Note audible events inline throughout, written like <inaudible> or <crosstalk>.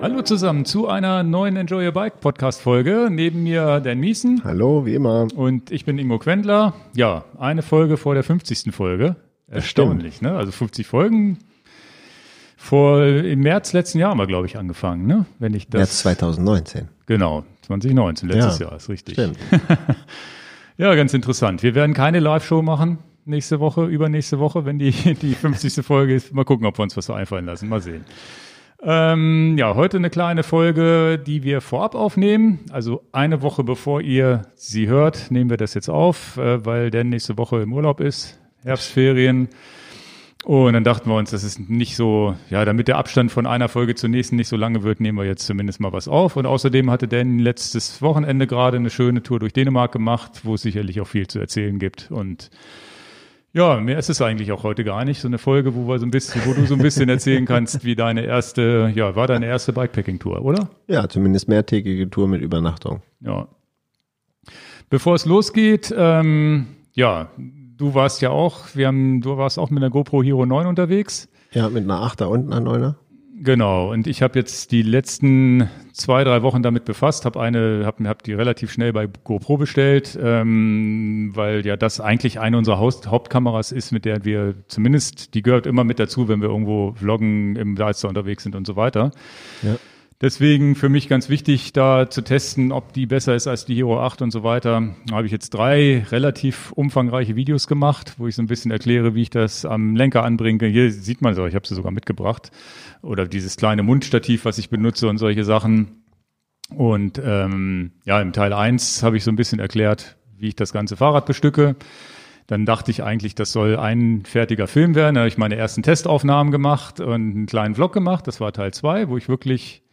Hallo zusammen zu einer neuen Enjoy Your Bike Podcast Folge. Neben mir Dan Miesen. Hallo, wie immer. Und ich bin Ingo Quendler. Ja, eine Folge vor der 50. Folge. Erstaunlich, ne? Also 50 Folgen. Vor, im März letzten Jahr haben wir, glaube ich, angefangen, ne? Wenn ich das. März 2019. Genau, 2019, letztes Ja, Jahr, ist richtig. Stimmt. <laughs> Ja, ganz interessant. Wir werden keine Live-Show machen nächste Woche, übernächste Woche, wenn die, <laughs> die 50. Folge ist. Mal gucken, ob wir uns was so einfallen lassen. Mal sehen. Ähm, ja, heute eine kleine Folge, die wir vorab aufnehmen. Also eine Woche bevor ihr sie hört, nehmen wir das jetzt auf, äh, weil der nächste Woche im Urlaub ist, Herbstferien. Und dann dachten wir uns, das ist nicht so, ja, damit der Abstand von einer Folge zur nächsten nicht so lange wird, nehmen wir jetzt zumindest mal was auf. Und außerdem hatte Dan letztes Wochenende gerade eine schöne Tour durch Dänemark gemacht, wo es sicherlich auch viel zu erzählen gibt. Und ja, mehr ist es eigentlich auch heute gar nicht. So eine Folge, wo wir so ein bisschen, wo du so ein bisschen erzählen <laughs> kannst, wie deine erste, ja, war deine erste Bikepacking-Tour, oder? Ja, zumindest mehrtägige Tour mit Übernachtung. Ja. Bevor es losgeht, ähm, ja, du warst ja auch, wir haben, du warst auch mit einer GoPro Hero 9 unterwegs. Ja, mit einer Achter und einer Neuner. Genau, und ich habe jetzt die letzten zwei, drei Wochen damit befasst, habe eine, habe hab die relativ schnell bei GoPro bestellt, ähm, weil ja das eigentlich eine unserer Haus Hauptkameras ist, mit der wir zumindest, die gehört immer mit dazu, wenn wir irgendwo vloggen, im Salzter unterwegs sind und so weiter. Ja. Deswegen für mich ganz wichtig, da zu testen, ob die besser ist als die Hero 8 und so weiter. Da habe ich jetzt drei relativ umfangreiche Videos gemacht, wo ich so ein bisschen erkläre, wie ich das am Lenker anbringe. Hier sieht man so, ich habe sie sogar mitgebracht. Oder dieses kleine Mundstativ, was ich benutze und solche Sachen. Und ähm, ja, im Teil 1 habe ich so ein bisschen erklärt, wie ich das ganze Fahrrad bestücke. Dann dachte ich eigentlich, das soll ein fertiger Film werden. Da habe ich meine ersten Testaufnahmen gemacht und einen kleinen Vlog gemacht. Das war Teil 2, wo ich wirklich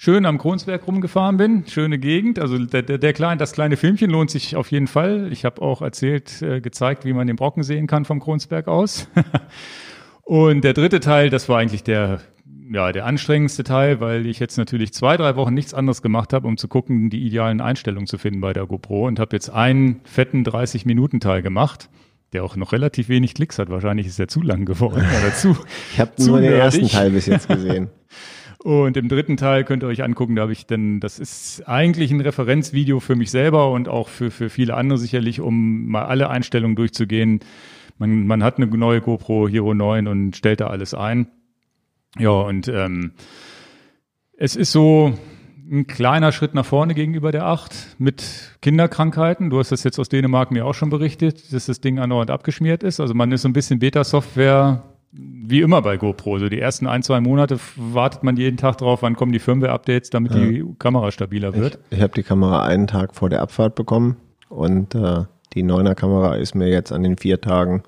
schön am Kronsberg rumgefahren bin. Schöne Gegend. Also der, der, der kleine, das kleine Filmchen lohnt sich auf jeden Fall. Ich habe auch erzählt, äh, gezeigt, wie man den Brocken sehen kann vom Kronsberg aus. <laughs> und der dritte Teil, das war eigentlich der ja, der anstrengendste Teil, weil ich jetzt natürlich zwei, drei Wochen nichts anderes gemacht habe, um zu gucken, die idealen Einstellungen zu finden bei der GoPro und habe jetzt einen fetten 30-Minuten-Teil gemacht, der auch noch relativ wenig Klicks hat. Wahrscheinlich ist er zu lang geworden oder zu. Ich habe nur den ersten Teil bis jetzt gesehen. <laughs> Und im dritten Teil könnt ihr euch angucken, da habe ich dann, das ist eigentlich ein Referenzvideo für mich selber und auch für, für viele andere sicherlich, um mal alle Einstellungen durchzugehen. Man, man hat eine neue GoPro Hero 9 und stellt da alles ein. Ja, und ähm, es ist so ein kleiner Schritt nach vorne gegenüber der 8 mit Kinderkrankheiten. Du hast das jetzt aus Dänemark mir auch schon berichtet, dass das Ding andauernd abgeschmiert ist. Also man ist so ein bisschen Beta-Software wie immer bei GoPro. So die ersten ein, zwei Monate wartet man jeden Tag drauf, wann kommen die Firmware-Updates, damit die Kamera stabiler Ich, wird. ich habe die Kamera einen Tag vor der Abfahrt bekommen und äh, die Neuner Kamera ist mir jetzt an den vier Tagen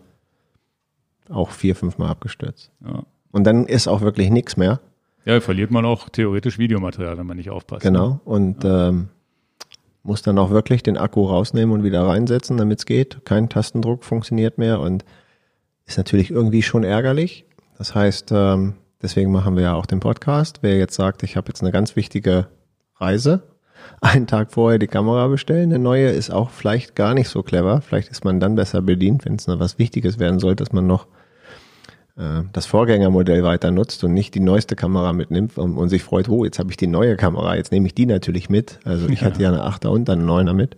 auch vier, fünf Mal abgestürzt. Ja. Und dann ist auch wirklich nichts mehr. ja, verliert man auch theoretisch Videomaterial, wenn man nicht aufpasst. Genau. Und ähm, muss dann auch wirklich den Akku rausnehmen und wieder reinsetzen, damit es geht. Kein Tastendruck funktioniert mehr und ist natürlich irgendwie schon ärgerlich. Das heißt, ähm, deswegen machen wir ja auch den Podcast. Wer jetzt sagt, ich habe jetzt eine ganz wichtige Reise, <laughs> einen Tag vorher die Kamera bestellen, eine neue ist auch vielleicht gar nicht so clever. Vielleicht ist man dann besser bedient, wenn es noch was Wichtiges werden soll, dass man noch äh, das Vorgängermodell weiter nutzt und nicht die neueste Kamera mitnimmt und, und sich freut, oh, jetzt habe ich die neue Kamera, jetzt nehme ich die natürlich mit. Also ich Ja. hatte ja eine Achter und dann eine Neuner mit.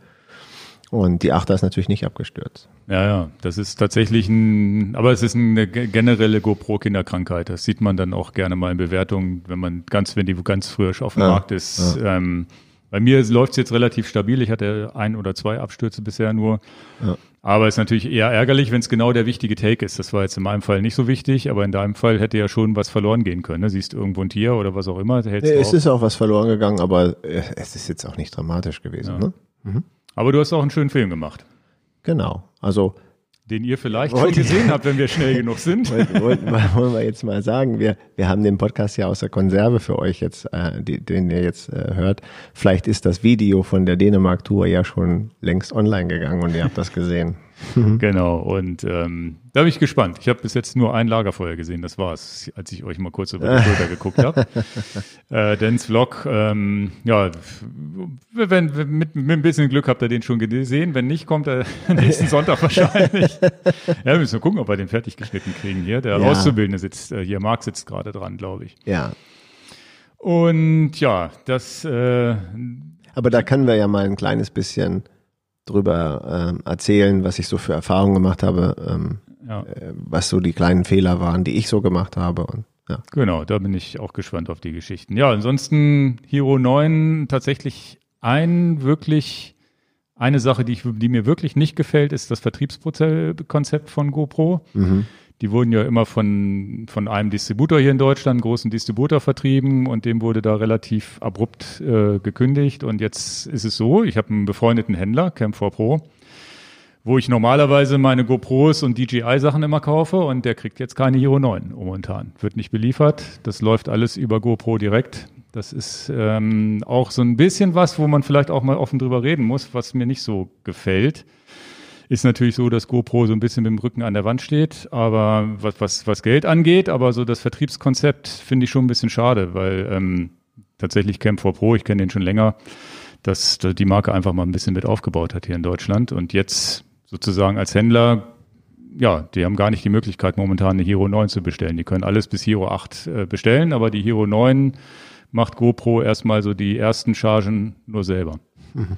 Und die Achter ist natürlich nicht abgestürzt. Ja, ja, das ist tatsächlich ein, aber es ist eine ge- generelle GoPro-Kinderkrankheit. Das sieht man dann auch gerne mal in Bewertungen, wenn man ganz, wenn die ganz frisch auf dem Ja, Markt ist. Ähm, bei mir läuft es jetzt relativ stabil. Ich hatte ein oder zwei Abstürze bisher nur. Ja. Aber es ist natürlich eher ärgerlich, wenn es genau der wichtige Take ist. Das war jetzt in meinem Fall nicht so wichtig, aber in deinem Fall hätte ja schon was verloren gehen können. Ne? Siehst irgendwo ein Tier oder was auch immer, hältst Nee, es auf. ist auch was verloren gegangen, aber äh, es ist jetzt auch nicht dramatisch gewesen. Ja. Ne? Aber du hast auch einen schönen Film gemacht, Genau. Also den ihr vielleicht schon gesehen habt, wenn wir schnell <laughs> genug sind. wollten, wollten, wollen wir jetzt mal sagen, wir, wir haben den Podcast ja aus der Konserve für euch jetzt, äh, die, den ihr jetzt äh, hört. Vielleicht ist das Video von der Dänemark-Tour ja schon längst online gegangen und ihr habt das gesehen. Genau, und ähm, da bin ich gespannt. Ich habe bis jetzt nur ein Lagerfeuer gesehen, das war's, als ich euch mal kurz über die <laughs> Schulter geguckt habe. Äh, Dens Vlog, ähm, ja, wenn, wenn mit, mit ein bisschen Glück habt ihr den schon gesehen. Wenn nicht, kommt er <laughs> nächsten Sonntag wahrscheinlich. <laughs> Ja, wir müssen gucken, ob wir den fertig geschnitten kriegen hier. Der Ja. Auszubildende sitzt äh, hier, Marc sitzt gerade dran, glaube ich. Ja, Und ja, das. Äh, Aber da können wir ja mal ein kleines bisschen drüber ähm, erzählen, was ich so für Erfahrungen gemacht habe, ähm, ja. äh, was so die kleinen Fehler waren, die ich so gemacht habe. Und, ja. Genau, da bin ich auch gespannt auf die Geschichten. Ja, ansonsten Hero 9 tatsächlich ein wirklich eine Sache, die, ich, die mir wirklich nicht gefällt, ist das Vertriebskonzept von GoPro. Mhm. Die wurden ja immer von, von einem Distributor hier in Deutschland, großen Distributor vertrieben und dem wurde da relativ abrupt äh, gekündigt. Und jetzt ist es so, ich habe einen befreundeten Händler, Cam4 Pro, wo ich normalerweise meine GoPros und DJI-Sachen immer kaufe und der kriegt jetzt keine Hero 9 momentan. Wird nicht beliefert. Das läuft alles über GoPro direkt. Das ist ähm, auch so ein bisschen was, wo man vielleicht auch mal offen drüber reden muss, was mir nicht so gefällt. Ist natürlich so, dass GoPro so ein bisschen mit dem Rücken an der Wand steht, aber was, was, was Geld angeht, aber so das Vertriebskonzept finde ich schon ein bisschen schade, weil ähm, tatsächlich Cam4 Pro, ich kenne den schon länger, dass die Marke einfach mal ein bisschen mit aufgebaut hat hier in Deutschland und jetzt sozusagen als Händler, ja, die haben gar nicht die Möglichkeit momentan eine Hero 9 zu bestellen. Die können alles bis Hero 8 äh, bestellen, aber die Hero 9 macht GoPro erstmal so die ersten Chargen nur selber. Mhm.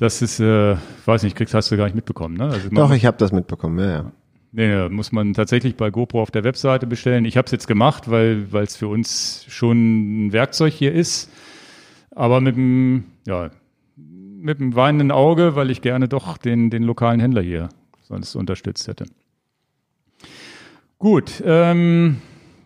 Das ist, äh, weiß nicht, kriegst, hast du gar nicht mitbekommen, ne? Also Doch, ich habe das mitbekommen, ja, ja. Nee, muss man tatsächlich bei GoPro auf der Webseite bestellen. Ich habe es jetzt gemacht, weil es für uns schon ein Werkzeug hier ist. Aber mit dem, ja, mit dem weinenden Auge, weil ich gerne doch den, den lokalen Händler hier sonst unterstützt hätte. Gut, ähm,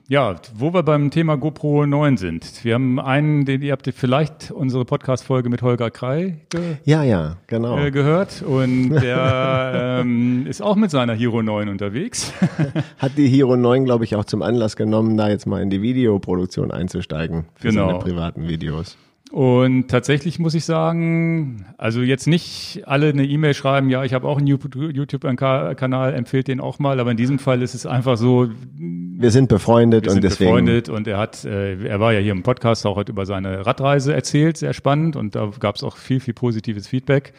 ja, wo wir beim Thema GoPro 9 sind. Wir haben einen, den ihr habt vielleicht unsere Podcast-Folge mit Holger Krei ge ja, ja, genau. Äh, gehört und der <laughs> ähm, ist auch mit seiner Hero 9 unterwegs. <laughs> Hat die Hero 9, glaube ich, auch zum Anlass genommen, da jetzt mal in die Videoproduktion einzusteigen für genau. seine privaten Videos. Und tatsächlich muss ich sagen, also jetzt nicht alle eine E-Mail schreiben, ja, ich habe auch einen YouTube-Kanal, empfehlt den auch mal, aber in diesem Fall ist es einfach so. Wir sind befreundet wir sind und deswegen. befreundet und er hat, äh, er war ja hier im Podcast auch heute über seine Radreise erzählt, sehr spannend und da gab es auch viel, viel positives Feedback.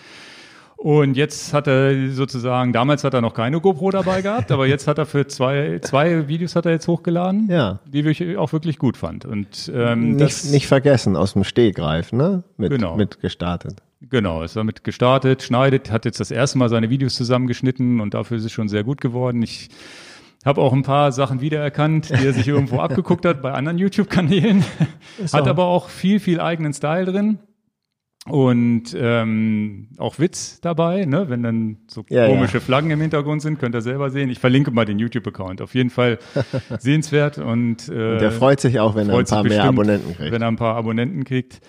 Und jetzt hat er sozusagen, damals hat er noch keine GoPro dabei gehabt, aber jetzt hat er für zwei, zwei Videos hat er jetzt hochgeladen, ja. die ich auch wirklich gut fand. Und ähm, nicht, das, nicht vergessen, aus dem Stehgreif, ne? Mit, genau. mit gestartet. Genau, ist damit gestartet, schneidet, hat jetzt das erste Mal seine Videos zusammengeschnitten und dafür ist es schon sehr gut geworden. Ich habe auch ein paar Sachen wiedererkannt, die er sich irgendwo <laughs> abgeguckt hat bei anderen YouTube-Kanälen. Hat aber auch viel, viel eigenen Style drin und ähm, auch Witz dabei, ne? wenn dann so ja, komische ja. Flaggen im Hintergrund sind, könnt ihr selber sehen. Ich verlinke mal den YouTube-Account. Auf jeden Fall <laughs> sehenswert und, äh, und der freut sich auch, wenn er ein paar mehr Abonnenten kriegt. Wenn er ein paar Abonnenten kriegt.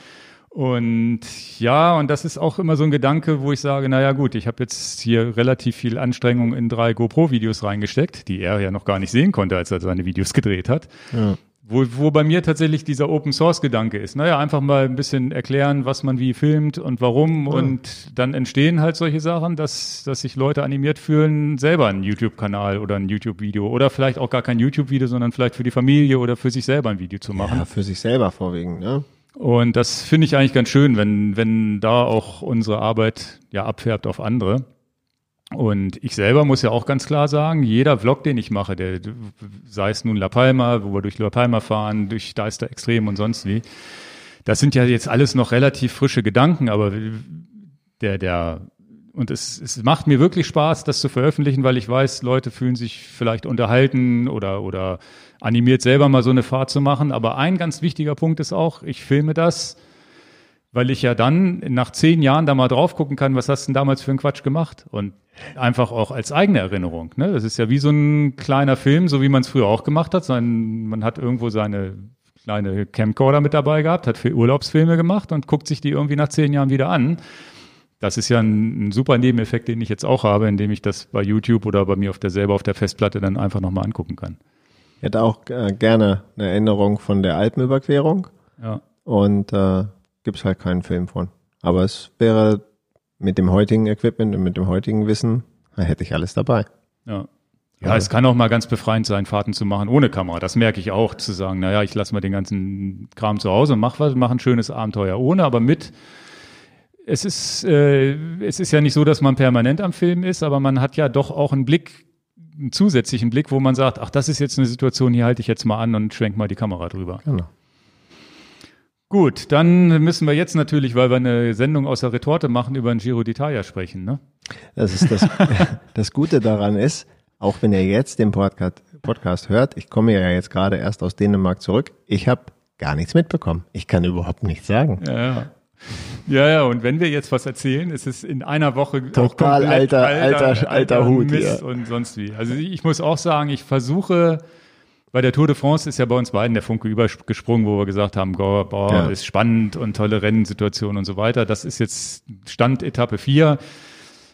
Und ja, und das ist auch immer so ein Gedanke, wo ich sage, naja gut, ich habe jetzt hier relativ viel Anstrengung in drei GoPro-Videos reingesteckt, die er ja noch gar nicht sehen konnte, als er seine Videos gedreht hat. Ja. Wo, wo bei mir tatsächlich dieser Open Source Gedanke ist. Naja, einfach mal ein bisschen erklären, was man wie filmt und warum. Ja. Und dann entstehen halt solche Sachen, dass, dass sich Leute animiert fühlen, selber einen YouTube-Kanal oder ein YouTube-Video oder vielleicht auch gar kein YouTube-Video, sondern vielleicht für die Familie oder für sich selber ein Video zu machen. Ja, für sich selber vorwiegend, ne? Und das finde ich eigentlich ganz schön, wenn, wenn da auch unsere Arbeit ja abfärbt auf andere. Und ich selber muss ja auch ganz klar sagen, jeder Vlog, den ich mache, der, sei es nun La Palma, wo wir durch La Palma fahren, durch Deister Extrem und sonst wie, das sind ja jetzt alles noch relativ frische Gedanken, aber der, der, und es, es macht mir wirklich Spaß, das zu veröffentlichen, weil ich weiß, Leute fühlen sich vielleicht unterhalten oder, oder animiert selber mal so eine Fahrt zu machen. Aber ein ganz wichtiger Punkt ist auch, ich filme das, weil ich ja dann nach zehn Jahren da mal drauf gucken kann, was hast du denn damals für einen Quatsch gemacht? Und einfach auch als eigene Erinnerung. Ne? Das ist ja wie so ein kleiner Film, so wie man es früher auch gemacht hat. Sein, man hat irgendwo seine kleine Camcorder mit dabei gehabt, hat für Urlaubsfilme gemacht und guckt sich die irgendwie nach zehn Jahren wieder an. Das ist ja ein, ein, super Nebeneffekt, den ich jetzt auch habe, indem ich das bei YouTube oder bei mir auf der selber auf der Festplatte dann einfach nochmal angucken kann. Ich hätte auch äh, gerne eine Erinnerung von der Alpenüberquerung. Ja. Und äh, gibt es halt keinen Film von. Aber es wäre mit dem heutigen Equipment und mit dem heutigen Wissen, da hätte ich alles dabei. Ja. Ja, es kann auch mal ganz befreiend sein, Fahrten zu machen ohne Kamera. Das merke ich auch, zu sagen, naja, ich lasse mal den ganzen Kram zu Hause und mach was, mach ein schönes Abenteuer ohne, aber mit. Es ist, äh, es ist ja nicht so, dass man permanent am Film ist, aber man hat ja doch auch einen Blick, einen zusätzlichen Blick, wo man sagt, ach, das ist jetzt eine Situation, hier halte ich jetzt mal an und schwenk mal die Kamera drüber. Genau. Gut, dann müssen wir jetzt natürlich, weil wir eine Sendung aus der Retorte machen, über den Giro d'Italia sprechen. Ne? Das ist das, <laughs> das Gute daran ist, auch wenn ihr jetzt den Podcast, Podcast hört, ich komme ja jetzt gerade erst aus Dänemark zurück, ich habe gar nichts mitbekommen. Ich kann überhaupt nichts sagen. Ja, ja. Ja, ja, und wenn wir jetzt was erzählen, ist es in einer Woche total alter, alter, alter, alter, Hut Mist ja. und sonst wie. Also ich muss auch sagen, ich versuche bei der Tour de France ist ja bei uns beiden der Funke übergesprungen, wo wir gesagt haben, boah, boah ja. ist spannend und tolle Rennsituation und so weiter. Das ist jetzt Stand Etappe 4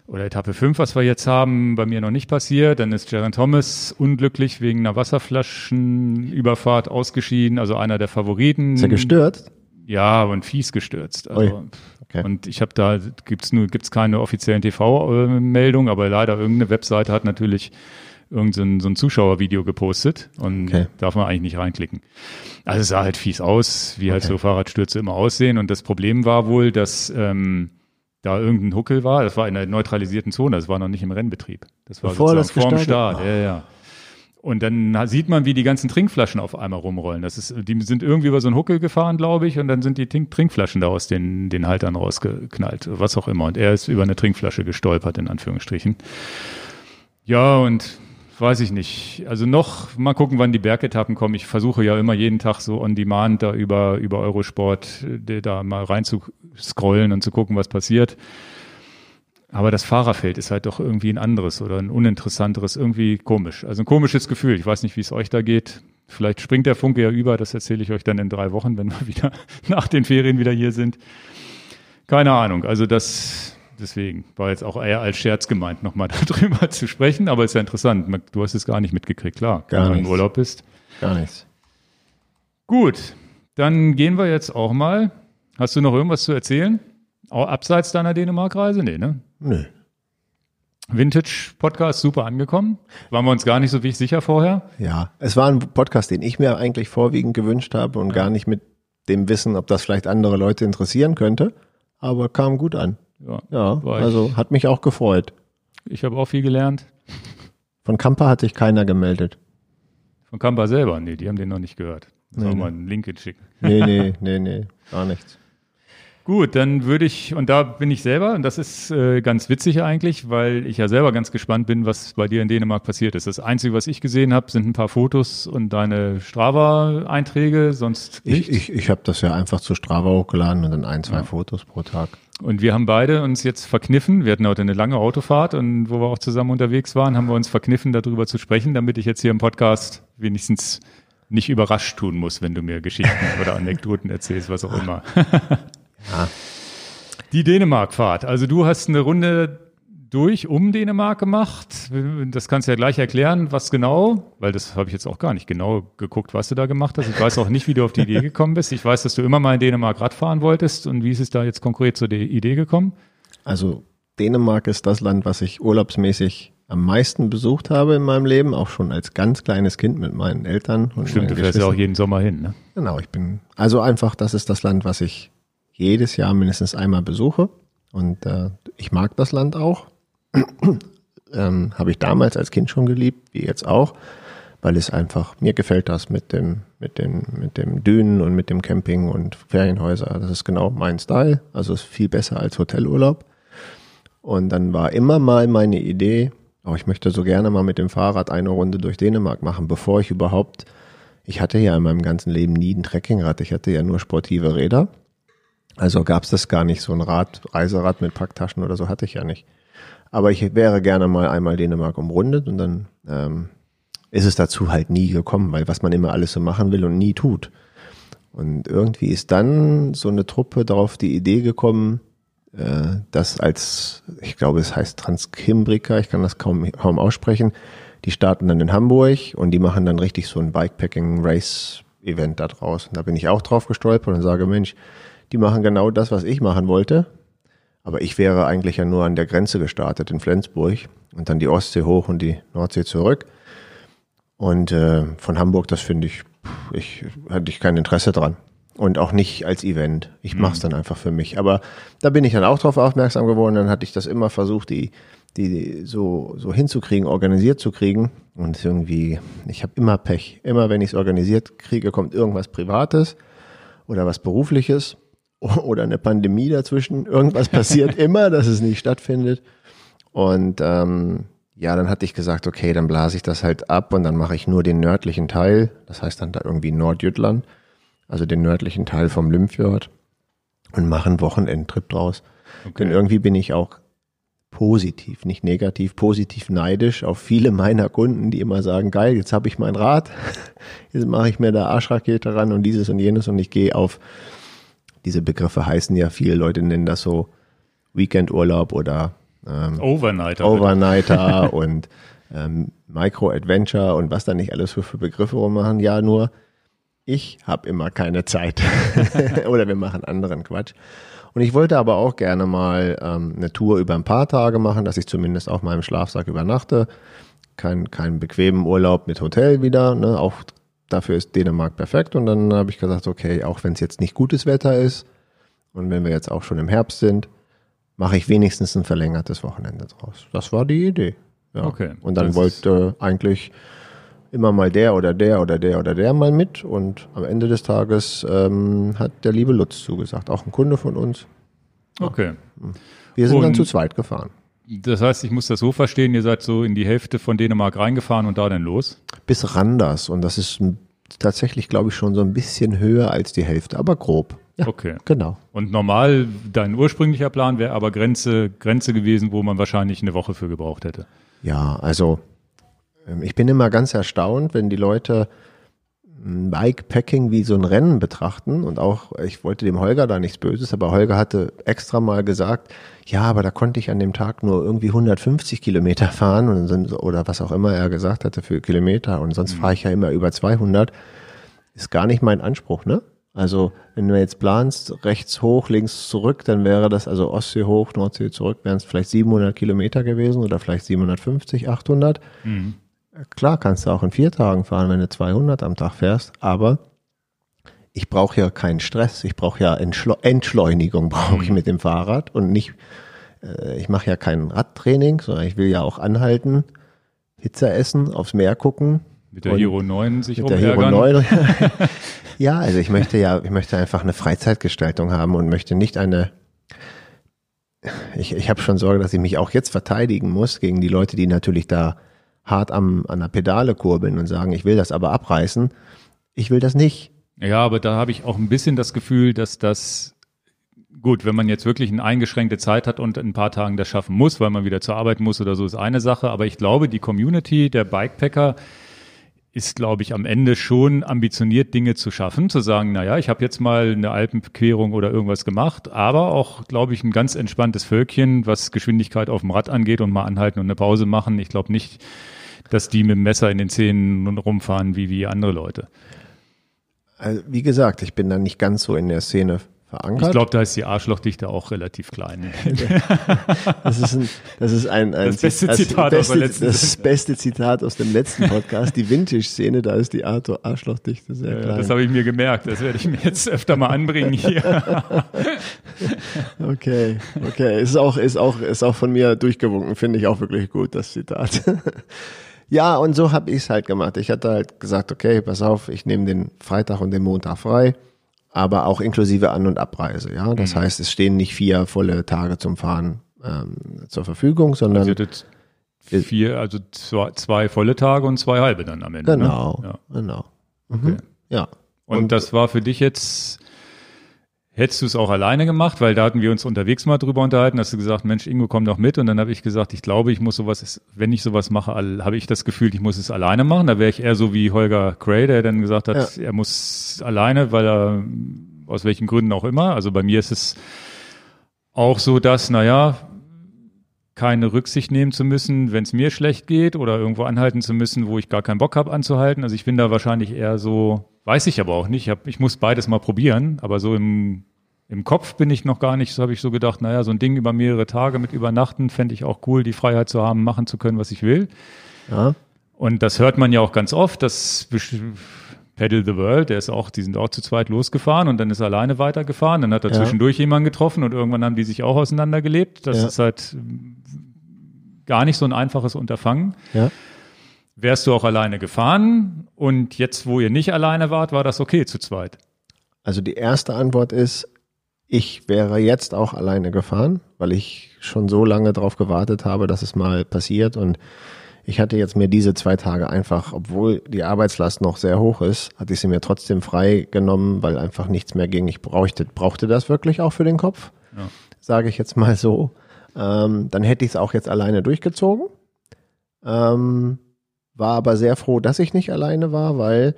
oder Etappe 5, was wir jetzt haben, bei mir noch nicht passiert. Dann ist Jaron Thomas unglücklich wegen einer Wasserflaschenüberfahrt ausgeschieden, also einer der Favoriten. Ist er gestürzt? Ja, und fies gestürzt. Also, okay. Und ich habe da, gibt's nur, gibt's keine offiziellen TV-Meldungen, aber leider irgendeine Webseite hat natürlich irgendein so ein Zuschauervideo gepostet und okay. darf man eigentlich nicht reinklicken. Also es sah halt fies aus, wie halt okay. so Fahrradstürze immer aussehen. Und das Problem war wohl, dass ähm, da irgendein Huckel war. Das war in der neutralisierten Zone, das war noch nicht im Rennbetrieb. Das war Bevor das vorm Start. Ja, ja. Und dann sieht man, wie die ganzen Trinkflaschen auf einmal rumrollen. Das ist, die sind irgendwie über so einen Huckel gefahren, glaube ich, und dann sind die Trinkflaschen da aus den, den Haltern rausgeknallt, was auch immer. Und er ist über eine Trinkflasche gestolpert, in Anführungsstrichen. Ja, und weiß ich nicht. Also noch mal gucken, wann die Bergetappen kommen. Ich versuche ja immer jeden Tag so on demand da über, über Eurosport äh, da mal rein zu scrollen und zu gucken, was passiert. Aber das Fahrerfeld ist halt doch irgendwie ein anderes oder ein uninteressanteres, irgendwie komisch. Also ein komisches Gefühl. Ich weiß nicht, wie es euch da geht. Vielleicht springt der Funke ja über. Das erzähle ich euch dann in drei Wochen, wenn wir <laughs> wieder nach den Ferien wieder hier sind. Keine Ahnung. Also das, Deswegen war jetzt auch eher als Scherz gemeint, nochmal <laughs> darüber zu sprechen, aber ist ja interessant. Du hast es gar nicht mitgekriegt, klar, gar wenn du im Urlaub bist. Gar nichts. Gut, dann gehen wir jetzt auch mal. Hast du noch irgendwas zu erzählen? Auch abseits deiner Dänemark-Reise? Nee, ne? Nö. Vintage-Podcast super angekommen. Waren wir uns gar nicht so wie sicher vorher? Ja, es war ein Podcast, den ich mir eigentlich vorwiegend gewünscht habe und ja. gar nicht mit dem Wissen, ob das vielleicht andere Leute interessieren könnte, aber kam gut an. Ja, ja also hat mich auch gefreut. Ich habe auch viel gelernt. Von Kampa hat sich keiner gemeldet. Von Kampa selber? Nee, die haben den noch nicht gehört. Sollen nee, mal einen Link schicken. Nee, nee, nee, nee, gar nichts. <laughs> Gut, dann würde ich, und da bin ich selber, und das ist äh, ganz witzig eigentlich, weil ich ja selber ganz gespannt bin, was bei dir in Dänemark passiert ist. Das Einzige, was ich gesehen habe, sind ein paar Fotos und deine Strava-Einträge, sonst nicht. Ich, ich, ich habe das ja einfach zu Strava hochgeladen und dann ein, zwei ja. Fotos pro Tag. Und wir haben beide uns jetzt verkniffen. Wir hatten heute eine lange Autofahrt und wo wir auch zusammen unterwegs waren, haben wir uns verkniffen, darüber zu sprechen, damit ich jetzt hier im Podcast wenigstens nicht überrascht tun muss, wenn du mir Geschichten <laughs> oder Anekdoten erzählst, was auch immer. <laughs> ja. Die Dänemark-Fahrt. Also du hast eine Runde durch um Dänemark gemacht. Das kannst du ja gleich erklären, was genau, weil das habe ich jetzt auch gar nicht genau geguckt, was du da gemacht hast. Ich weiß auch nicht, wie du auf die Idee <laughs> gekommen bist. Ich weiß, dass du immer mal in Dänemark Rad fahren wolltest. Und wie ist es da jetzt konkret zur Idee gekommen? Also Dänemark ist das Land, was ich urlaubsmäßig am meisten besucht habe in meinem Leben, auch schon als ganz kleines Kind mit meinen Eltern. Und Stimmt, du fährst ja auch jeden Sommer hin, ne? Genau, ich bin, also einfach, das ist das Land, was ich jedes Jahr mindestens einmal besuche. Und äh, ich mag das Land auch <clears throat> ähm, habe ich damals als Kind schon geliebt, wie jetzt auch, weil es einfach, mir gefällt das mit dem, mit dem, mit dem Dünen und mit dem Camping und Ferienhäuser. Das ist genau mein Style. Also ist viel besser als Hotelurlaub. Und dann war immer mal meine Idee, oh, ich möchte so gerne mal mit dem Fahrrad eine Runde durch Dänemark machen, bevor ich überhaupt, ich hatte ja in meinem ganzen Leben nie ein Trekkingrad, ich hatte ja nur sportive Räder. Also gab es das gar nicht, so ein Rad, Reiserad mit Packtaschen oder so hatte ich ja nicht. Aber ich wäre gerne mal einmal Dänemark umrundet und dann ähm, ist es dazu halt nie gekommen, weil was man immer alles so machen will und nie tut. Und irgendwie ist dann so eine Truppe darauf die Idee gekommen, äh, das als, ich glaube, es heißt Transkimbrika, ich kann das kaum, kaum aussprechen. Die starten dann in Hamburg und die machen dann richtig so ein Bikepacking-Race-Event da draus. Und da bin ich auch drauf gestolpert und sage, Mensch, die machen genau das, was ich machen wollte. Aber ich wäre eigentlich ja nur an der Grenze gestartet in Flensburg und dann die Ostsee hoch und die Nordsee zurück. Und äh, von Hamburg, das finde ich, ich hatte ich kein Interesse dran. Und auch nicht als Event. Ich mache es mhm. dann einfach für mich. Aber da bin ich dann auch drauf aufmerksam geworden. Dann hatte ich das immer versucht, die, die so, so hinzukriegen, organisiert zu kriegen. Und irgendwie, ich habe immer Pech. Immer wenn ich es organisiert kriege, kommt irgendwas Privates. oder was Berufliches <laughs> oder eine Pandemie dazwischen. Irgendwas passiert <laughs> immer, dass es nicht stattfindet. Und ähm, ja, dann hatte ich gesagt, okay, dann blase ich das halt ab und dann mache ich nur den nördlichen Teil. Das heißt dann da irgendwie Nordjütland, also den nördlichen Teil vom Lymphjord und mache einen Wochenendtrip draus. Okay. Denn irgendwie bin ich auch positiv, nicht negativ, positiv neidisch auf viele meiner Kunden, die immer sagen, geil, jetzt habe ich mein Rad, <laughs> jetzt mache ich mir da Arschrakete ran und dieses und jenes und ich gehe auf, diese Begriffe heißen ja, viele Leute nennen das so Weekendurlaub oder ähm, Overnighter. Overnighter <laughs> und ähm, Micro-Adventure und was da nicht alles für, für Begriffe rummachen. Ja, nur ich habe immer keine Zeit. <laughs> <laughs> oder wir machen anderen Quatsch. Und ich wollte aber auch gerne mal ähm, eine Tour über ein paar Tage machen, dass ich zumindest auf meinem Schlafsack übernachte. Kein, kein bequemen Urlaub mit Hotel wieder. Ne? Auch dafür ist Dänemark perfekt. Und dann habe ich gesagt, okay, auch wenn es jetzt nicht gutes Wetter ist und wenn wir jetzt auch schon im Herbst sind, mache ich wenigstens ein verlängertes Wochenende draus. Das war die Idee. Ja. Okay. Und dann wollte eigentlich immer mal der oder der oder der oder der mal mit und am Ende des Tages ähm, hat der liebe Lutz zugesagt, auch ein Kunde von uns. Okay. Wir sind und dann zu zweit gefahren. Das heißt, ich muss das so verstehen, ihr seid so in die Hälfte von Dänemark reingefahren und da dann los? Bis Randers und das ist tatsächlich, glaube ich, schon so ein bisschen höher als die Hälfte, aber grob. Ja, okay. Genau. Und normal, dein ursprünglicher Plan wäre aber Grenze, Grenze gewesen, wo man wahrscheinlich eine Woche für gebraucht hätte. Ja, also ähm, ich bin immer ganz erstaunt, wenn die Leute Bikepacking wie so ein Rennen betrachten und auch, ich wollte dem Holger da nichts Böses, aber Holger hatte extra mal gesagt, ja, aber da konnte ich an dem Tag nur irgendwie 150 Kilometer fahren und, oder was auch immer er gesagt hatte für Kilometer und sonst mhm. fahre ich ja immer über 200. Ist gar nicht mein Anspruch, ne? Also wenn du jetzt planst, rechts hoch, links zurück, dann wäre das also Ostsee hoch, Nordsee zurück, wären es vielleicht 700 Kilometer gewesen oder vielleicht 750, 800. Mhm. Klar kannst du auch in vier Tagen fahren, wenn du 200 am Tag fährst, aber ich brauche ja keinen Stress. Ich brauche ja Entschle Entschleunigung brauche ich mhm. mit dem Fahrrad und nicht, äh, ich mache ja kein Radtraining, sondern ich will ja auch anhalten, Pizza essen, aufs Meer gucken. Mit der Hero 9 sich mit der Hero 9. <laughs> ja, also ich möchte ja, ich möchte einfach eine Freizeitgestaltung haben und möchte nicht eine ich, ich habe schon Sorge, dass ich mich auch jetzt verteidigen muss gegen die Leute, die natürlich da hart am, an der Pedale kurbeln und sagen, ich will das aber abreißen. Ich will das nicht. Ja, aber da habe ich auch ein bisschen das Gefühl, dass das gut, wenn man jetzt wirklich eine eingeschränkte Zeit hat und in ein paar Tagen das schaffen muss, weil man wieder zur Arbeit muss oder so, ist eine Sache. Aber ich glaube, die Community der Bikepacker ist, glaube ich, am Ende schon ambitioniert, Dinge zu schaffen, zu sagen, naja, ich habe jetzt mal eine Alpenquerung oder irgendwas gemacht, aber auch, glaube ich, ein ganz entspanntes Völkchen, was Geschwindigkeit auf dem Rad angeht und mal anhalten und eine Pause machen. Ich glaube nicht, dass die mit dem Messer in den Zähnen rumfahren wie, wie andere Leute. Also, wie gesagt, ich bin da nicht ganz so in der Szene verankert. Ich glaube, da ist die Arschlochdichte auch relativ klein. <laughs> das ist ein, das ist ein, ein das beste Zitat beste, aus Das beste Zitat aus dem letzten Podcast. Die Vintage-Szene, da ist die Arschlochdichte sehr klein. das habe ich mir gemerkt. Das werde ich mir jetzt öfter mal anbringen hier. <laughs> okay, okay. Ist auch, ist auch, ist auch von mir durchgewunken. Finde ich auch wirklich gut, das Zitat. <laughs> Ja, und so habe ich es halt gemacht. Ich hatte halt gesagt, okay, pass auf, ich nehme den Freitag und den Montag frei aber auch inklusive An- und Abreise. Ja, das mhm. heißt, es stehen nicht vier volle Tage zum Fahren ähm, zur Verfügung, sondern also vier, also zwei, zwei, volle Tage und zwei halbe dann am Ende. Ne? Genau, ne? ja. genau. Mhm. Okay. Ja. Und, und, das war für dich jetzt Hättest du es auch alleine gemacht, weil da hatten wir uns unterwegs mal drüber unterhalten, hast du gesagt, Mensch, Ingo, komm doch mit. Und dann habe ich gesagt, ich glaube, ich muss sowas, wenn ich sowas mache, habe ich das Gefühl, ich muss es alleine machen. Da wäre ich eher so wie Holger Cray, der dann gesagt hat, ja. er muss alleine, weil er aus welchen Gründen auch immer. Also bei mir ist es auch so, dass, naja, keine Rücksicht nehmen zu müssen, wenn es mir schlecht geht oder irgendwo anhalten zu müssen, wo ich gar keinen Bock habe anzuhalten. Also ich bin da wahrscheinlich eher so Weiß ich aber auch nicht. Ich, hab, ich muss beides mal probieren, aber so im, im Kopf bin ich noch gar nicht, so habe ich so gedacht, naja, so ein Ding über mehrere Tage mit Übernachten fände ich auch cool, die Freiheit zu haben, machen zu können, was ich will. Ja. Und das hört man ja auch ganz oft, das Pedal the World, der ist auch, die sind auch zu zweit losgefahren und dann ist er alleine weitergefahren, dann hat er ja. zwischendurch jemanden getroffen und irgendwann haben die sich auch auseinandergelebt. Das ja. ist halt gar nicht so ein einfaches Unterfangen. Ja wärst du auch alleine gefahren und jetzt, wo ihr nicht alleine wart, war das okay zu zweit? Also die erste Antwort ist, ich wäre jetzt auch alleine gefahren, weil ich schon so lange darauf gewartet habe, dass es mal passiert. Und ich hatte jetzt mir diese zwei Tage einfach, obwohl die Arbeitslast noch sehr hoch ist, hatte ich sie mir trotzdem frei genommen, weil einfach nichts mehr ging. Ich brauchte, brauchte das wirklich auch für den Kopf, ja. sage ich jetzt mal so. Ähm, dann hätte ich es auch jetzt alleine durchgezogen. Ähm, war aber sehr froh, dass ich nicht alleine war, weil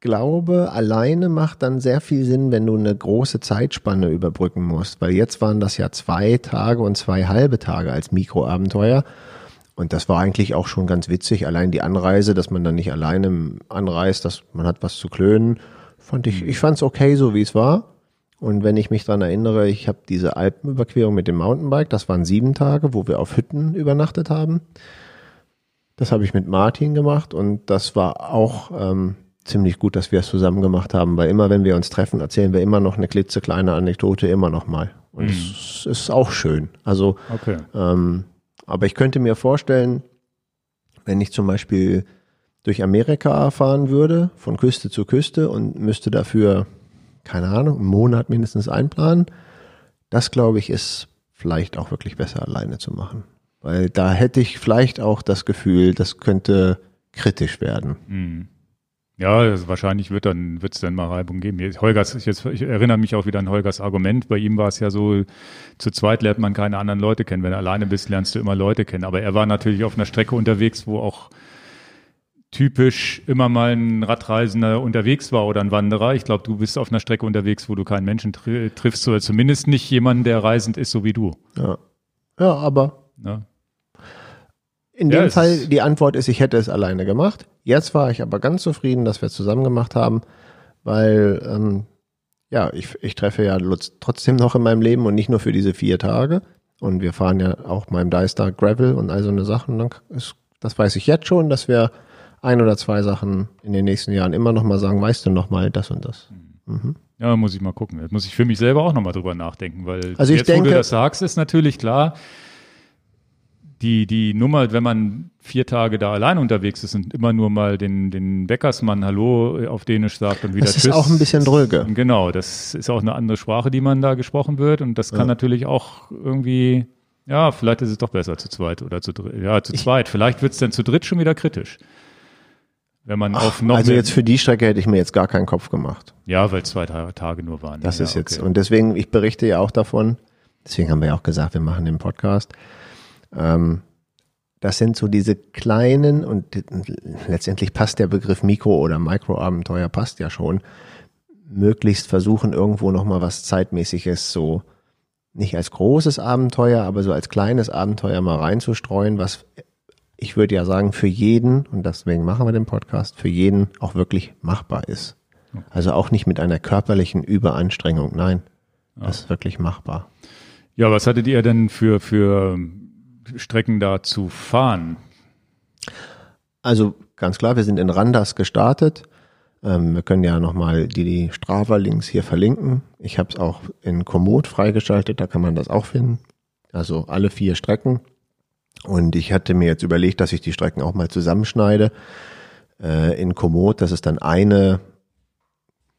glaube, alleine macht dann sehr viel Sinn, wenn du eine große Zeitspanne überbrücken musst, weil jetzt waren das ja zwei Tage und zwei halbe Tage als Mikroabenteuer. Und das war eigentlich auch schon ganz witzig. Allein die Anreise, dass man dann nicht alleine anreist, dass man hat was zu klönen, fand ich, ich fand es okay, so wie es war. Und wenn ich mich dran erinnere, ich habe diese Alpenüberquerung mit dem Mountainbike, das waren sieben Tage, wo wir auf Hütten übernachtet haben. Das habe ich mit Martin gemacht und das war auch ähm, ziemlich gut, dass wir es zusammen gemacht haben, weil immer, wenn wir uns treffen, erzählen wir immer noch eine klitzekleine Anekdote, immer noch mal. Und mhm. es ist auch schön. Also, okay. ähm, aber ich könnte mir vorstellen, wenn ich zum Beispiel durch Amerika fahren würde, von Küste zu Küste und müsste dafür, keine Ahnung, einen Monat mindestens einplanen, das glaube ich ist vielleicht auch wirklich besser alleine zu machen. Weil da hätte ich vielleicht auch das Gefühl, das könnte kritisch werden. Mhm. Ja, also wahrscheinlich wird dann wird's dann mal Reibung geben. Holgers, ich, jetzt, ich erinnere mich auch wieder an Holgers Argument. Bei ihm war es ja so, zu zweit lernt man keine anderen Leute kennen. Wenn du alleine bist, lernst du immer Leute kennen. Aber er war natürlich auf einer Strecke unterwegs, wo auch typisch immer mal ein Radreisender unterwegs war oder ein Wanderer. Ich glaube, du bist auf einer Strecke unterwegs, wo du keinen Menschen tri triffst oder zumindest nicht jemanden, der reisend ist, so wie du. Ja, ja aber ja. In dem ja, Fall, die Antwort ist, ich hätte es alleine gemacht. Jetzt war ich aber ganz zufrieden, dass wir es zusammen gemacht haben, weil ähm, ja, ich, ich treffe ja Lutz trotzdem noch in meinem Leben und nicht nur für diese vier Tage. Und wir fahren ja auch meinem Dystar Gravel und all so eine Sachen. Dann ist, das weiß ich jetzt schon, dass wir ein oder zwei Sachen in den nächsten Jahren immer noch mal sagen, weißt du noch mal das und das. Mhm. Ja, muss ich mal gucken. Jetzt muss ich für mich selber auch noch mal drüber nachdenken, weil also jetzt, denke, wo du das sagst, ist natürlich klar, die, die Nummer, wenn man vier Tage da allein unterwegs ist und immer nur mal den, den Bäckersmann Hallo auf Dänisch sagt und wieder Das ist Tschüss, auch ein bisschen dröge. Genau, das ist auch eine andere Sprache, die man da gesprochen wird und das kann ja. natürlich auch irgendwie, ja, vielleicht ist es doch besser zu zweit oder zu dritt. Ja, zu ich, zweit. Vielleicht wird es dann zu dritt schon wieder kritisch. Wenn man Ach, auf noch Also jetzt für die Strecke hätte ich mir jetzt gar keinen Kopf gemacht. Ja, weil zwei Tage nur waren. Das ja, ist jetzt, okay. und deswegen, ich berichte ja auch davon, deswegen haben wir ja auch gesagt, wir machen den Podcast ähm, das sind so diese kleinen und letztendlich passt der Begriff Mikro- oder Mikroabenteuer passt ja schon. Möglichst versuchen irgendwo nochmal was zeitmäßiges so nicht als großes Abenteuer, aber so als kleines Abenteuer mal reinzustreuen, was ich würde ja sagen für jeden und deswegen machen wir den Podcast für jeden auch wirklich machbar ist. Also auch nicht mit einer körperlichen Überanstrengung, nein, das ist wirklich machbar. Ja, was hattet ihr denn für für Strecken da zu fahren? Also ganz klar, wir sind in Randers gestartet. Ähm, wir können ja nochmal die, die Strava-Links hier verlinken. Ich habe es auch in Komoot freigeschaltet, da kann man das auch finden. Also alle vier Strecken. Und ich hatte mir jetzt überlegt, dass ich die Strecken auch mal zusammenschneide. Äh, in Komoot, dass es dann eine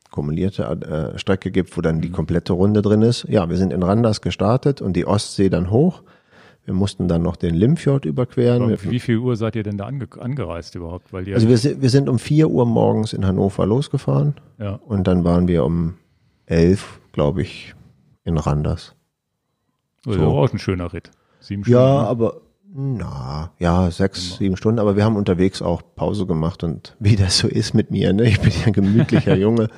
kumulierte äh, Strecke gibt, wo dann die komplette Runde drin ist. Ja, wir sind in Randers gestartet und die Ostsee dann hoch. Wir mussten dann noch den Limfjord überqueren. Aber wie viel Uhr seid ihr denn da ange angereist überhaupt? Weil also wir, wir sind um vier Uhr morgens in Hannover losgefahren. Ja. Und dann waren wir um elf, glaube ich, in Randers. Also so. auch ein schöner Ritt. Sieben Stunden. Ja, aber na, ja, sechs, Immer. sieben Stunden, aber wir haben unterwegs auch Pause gemacht und <laughs> wie das so ist mit mir, ne? Ich bin ja ein gemütlicher <laughs> Junge.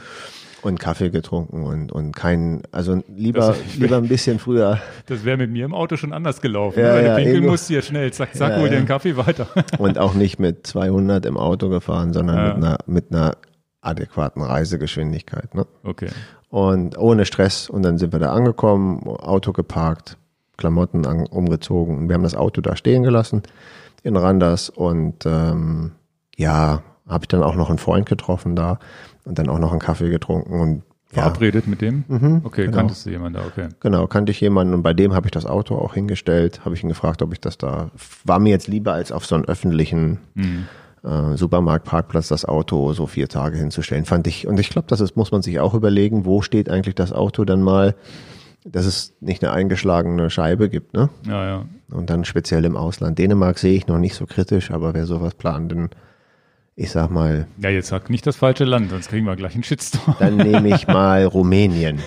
Und Kaffee getrunken und, und kein, also lieber, das, <laughs> lieber ein bisschen früher. Das wäre mit mir im Auto schon anders gelaufen. Ja, ja, pinkeln irgendwo, musst du ja schnell, zack, zack, ja, hol dir einen Kaffee weiter. <laughs> Und auch nicht mit 200 im Auto gefahren, sondern ja. mit einer, mit einer adäquaten Reisegeschwindigkeit, ne? Okay. Und ohne Stress. Und dann sind wir da angekommen, Auto geparkt, Klamotten an, umgezogen. Und wir haben das Auto da stehen gelassen in Randers und, ähm, ja, habe ich dann auch noch einen Freund getroffen da und dann auch noch einen Kaffee getrunken und Verabredet ja. mit dem? Mhm, okay, genau. kanntest du jemanden da, okay. Genau, kannte ich jemanden und bei dem habe ich das Auto auch hingestellt, habe ich ihn gefragt, ob ich das da, war mir jetzt lieber als auf so einen öffentlichen mhm. äh, Supermarktparkplatz das Auto so vier Tage hinzustellen. Fand ich, und ich glaube, das ist, muss man sich auch überlegen, wo steht eigentlich das Auto dann mal, dass es nicht eine eingeschlagene Scheibe gibt, ne? Ja, ja. Und dann speziell im Ausland. Dänemark sehe ich noch nicht so kritisch, aber wer sowas plant, dann, ich sag mal, Ja, jetzt sag nicht das falsche Land, sonst kriegen wir gleich einen Shitstorm. dann nehme ich <laughs> mal Rumänien.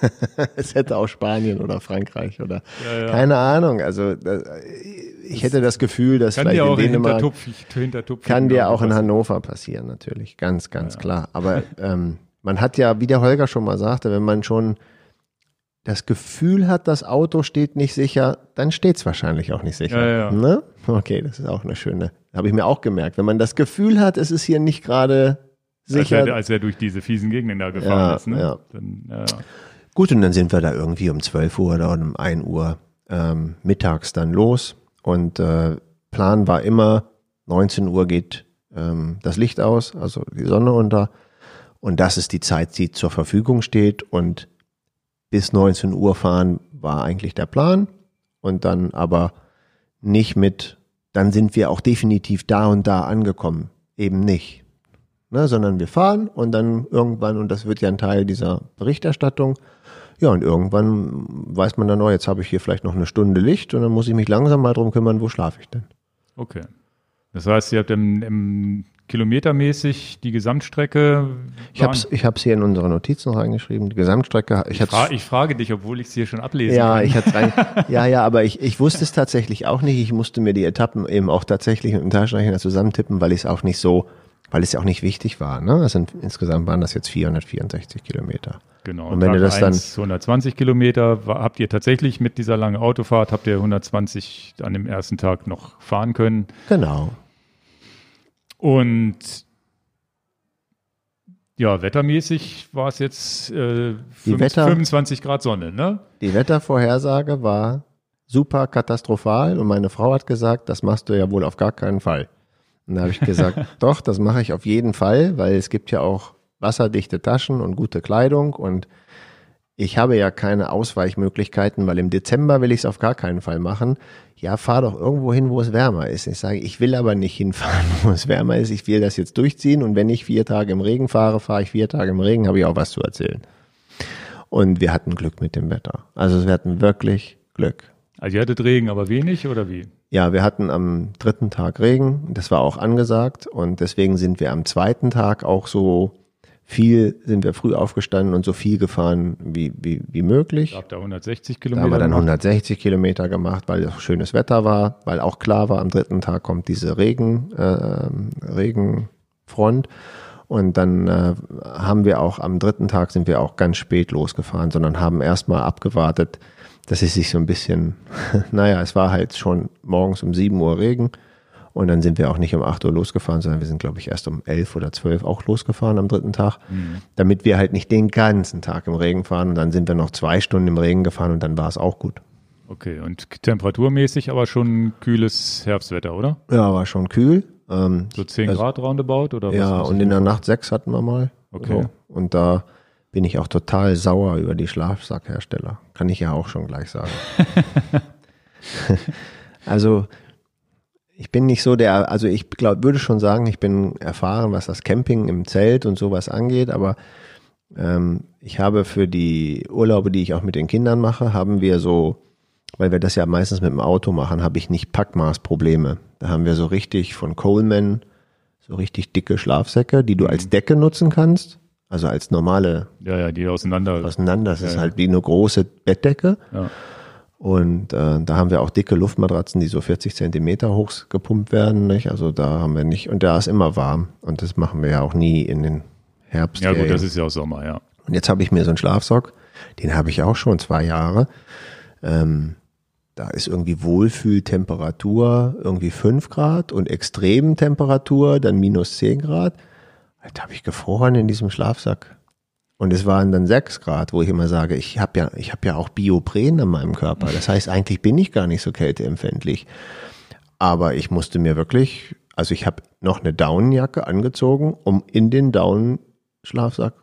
<laughs> es hätte auch Spanien oder Frankreich oder Ja, ja. keine Ahnung. Also ich hätte das Gefühl, dass vielleicht in Dänemark kann dir auch in. Hannover passieren, natürlich, ganz, ganz klar. Aber <laughs> ähm, man hat ja, wie der Holger schon mal sagte, wenn man schon das Gefühl hat, das Auto steht nicht sicher, dann steht es wahrscheinlich auch nicht sicher. Ja, ja. Ne? Okay, das ist auch eine schöne, habe ich mir auch gemerkt. Wenn man das Gefühl hat, es ist hier nicht gerade Als sicher, er, als er durch diese fiesen Gegenden da gefahren Ja, ist. Ne? ja. Dann, ja. Gut, und dann sind wir da irgendwie um 12 Uhr oder um 1 Uhr ähm, mittags dann los. Und äh, Plan war immer, 19 Uhr geht ähm, das Licht aus, also die Sonne unter. Und das ist die Zeit, die zur Verfügung steht. Und bis 19 Uhr fahren war eigentlich der Plan. Und dann aber nicht mit, dann sind wir auch definitiv da und da angekommen. Eben nicht. Ne, sondern wir fahren und dann irgendwann, und das wird ja ein Teil dieser Berichterstattung, ja, und irgendwann weiß man dann, oh, jetzt habe ich hier vielleicht noch eine Stunde Licht und dann muss ich mich langsam mal drum kümmern, wo schlafe ich denn? Okay. Das heißt, ihr habt im, im kilometermäßig die Gesamtstrecke. Ich habe es ich hab's hier in unsere Notizen noch reingeschrieben, die Gesamtstrecke. Ich, Ich, fra ich frage dich, obwohl ich es hier schon ablesen ja, kann. ich hatte <laughs> ja, ja, aber ich, ich wusste es tatsächlich auch nicht. Ich musste mir die Etappen eben auch tatsächlich mit dem Taschenrechner zusammentippen, weil ich es auch nicht so, weil es ja auch nicht wichtig war. Ne? Das sind, insgesamt waren das jetzt 464 Kilometer. Genau. Und wenn Tag du das dann- 1, 120 Kilometer, habt ihr tatsächlich mit dieser langen Autofahrt, habt ihr 120 an dem ersten Tag noch fahren können. Genau. Und ja, wettermäßig war es jetzt äh, Die 25, Wetter- 25 Grad Sonne, ne? Die Wettervorhersage war super katastrophal und meine Frau hat gesagt, das machst du ja wohl auf gar keinen Fall. Und da habe ich gesagt, <laughs> doch, das mache ich auf jeden Fall, weil es gibt ja auch wasserdichte Taschen und gute Kleidung und ich habe ja keine Ausweichmöglichkeiten, weil im Dezember will ich es auf gar keinen Fall machen. Ja, fahr doch irgendwo hin, wo es wärmer ist. Ich sage, ich will aber nicht hinfahren, <laughs> wo es wärmer ist. Ich will das jetzt durchziehen und wenn ich vier Tage im Regen fahre, fahre ich vier Tage im Regen, habe ich auch was zu erzählen. Und wir hatten Glück mit dem Wetter. Also wir hatten wirklich Glück. Also ihr hattet Regen, aber wenig oder wie? Ja, wir hatten am dritten Tag Regen, das war auch angesagt und deswegen sind wir am zweiten Tag auch so viel, sind wir früh aufgestanden und so viel gefahren wie, wie, wie möglich. Ihr habt da 160 Da Kilometer. haben wir dann gemacht. 160 Kilometer gemacht, weil es schönes Wetter war, weil auch klar war, am dritten Tag kommt diese Regen, äh, Regenfront. Und dann äh, haben wir auch am dritten Tag sind wir auch ganz spät losgefahren, sondern haben erstmal abgewartet, dass es sich so ein bisschen, <laughs> naja, es war halt schon morgens um 7 Uhr Regen. Und dann sind wir auch nicht um 8 Uhr losgefahren, sondern wir sind, glaube ich, erst um 11 oder 12 auch losgefahren am dritten Tag, damit wir halt nicht den ganzen Tag im Regen fahren. Und dann sind wir noch zwei Stunden im Regen gefahren und dann war es auch gut. Okay, und temperaturmäßig aber schon kühles Herbstwetter, oder? Ja, war schon kühl. Ähm, So 10 Also- Grad roundabout oder was? ja, und in der? Nacht sechs hatten wir mal. Okay. So. Und da bin ich auch total sauer über die Schlafsackhersteller. Kann ich ja auch schon gleich sagen. <laughs> also ich bin nicht so der, also ich glaube, würde schon sagen, ich bin erfahren, was das Camping im Zelt und sowas angeht, aber ähm, ich habe für die Urlaube, die ich auch mit den Kindern mache, haben wir so, weil wir das ja meistens mit dem Auto machen, habe ich nicht Packmaßprobleme. Da haben wir so richtig von Coleman so richtig dicke Schlafsäcke, die du als Decke nutzen kannst. Also als normale Ja, ja, die auseinander. auseinander. Das ist Ja, ja. halt wie eine große Bettdecke. Ja. Und äh, da haben wir auch dicke Luftmatratzen, die so 40 Zentimeter hoch gepumpt werden. Nicht? Also da haben wir nicht, und da ist immer warm. Und das machen wir ja auch nie in den Herbst. ja, gut, das ist ja auch Sommer, ja. Und jetzt habe ich mir so einen Schlafsock, den habe ich auch schon zwei Jahre. Ähm, da ist irgendwie Wohlfühltemperatur irgendwie fünf Grad und Extremtemperatur dann minus zehn Grad. Da habe ich gefroren in diesem Schlafsack. Und es waren dann sechs Grad, wo ich immer sage, ich habe ja, ich habe ja auch Biopren an meinem Körper. Das heißt, eigentlich bin ich gar nicht so kälteempfindlich. Aber ich musste mir wirklich, also ich habe noch eine Daunenjacke angezogen, um in den Daunenschlafsack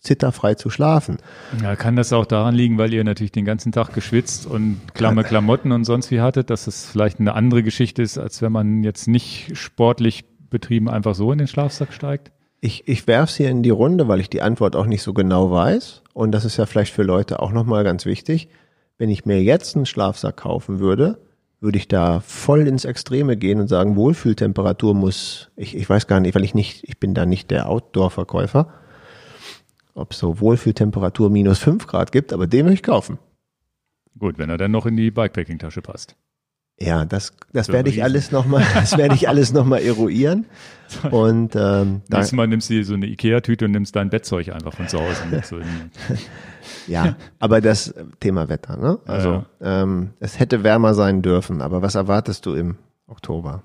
zitterfrei zu schlafen. Ja, kann das auch daran liegen, weil ihr natürlich den ganzen Tag geschwitzt und klamme Klamotten und sonst wie hattet, dass es vielleicht eine andere Geschichte ist, als wenn man jetzt nicht sportlich betrieben einfach so in den Schlafsack steigt? Ich, ich werfe es hier in die Runde, weil ich die Antwort auch nicht so genau weiß. Und das ist ja vielleicht für Leute auch nochmal ganz wichtig. Wenn ich mir jetzt einen Schlafsack kaufen würde, würde ich da voll ins Extreme gehen und sagen, Wohlfühltemperatur muss, ich, ich weiß gar nicht, weil ich nicht, ich bin da nicht der Outdoor-Verkäufer, ob es so Wohlfühltemperatur minus fünf Grad gibt, aber den möchte ich kaufen. Gut, wenn er dann noch in die Bikepacking-Tasche passt. Ja, das, das werde ich alles nochmal, das werde ich alles nochmal eruieren. <laughs> Und ähm, Nächstes Mal nimmst du dir so eine Ikea-Tüte und nimmst dein Bettzeug einfach von zu Hause mit. So <laughs> ja, aber das Thema Wetter, ne? Also ja. ähm, es hätte wärmer sein dürfen, aber was erwartest du im Oktober?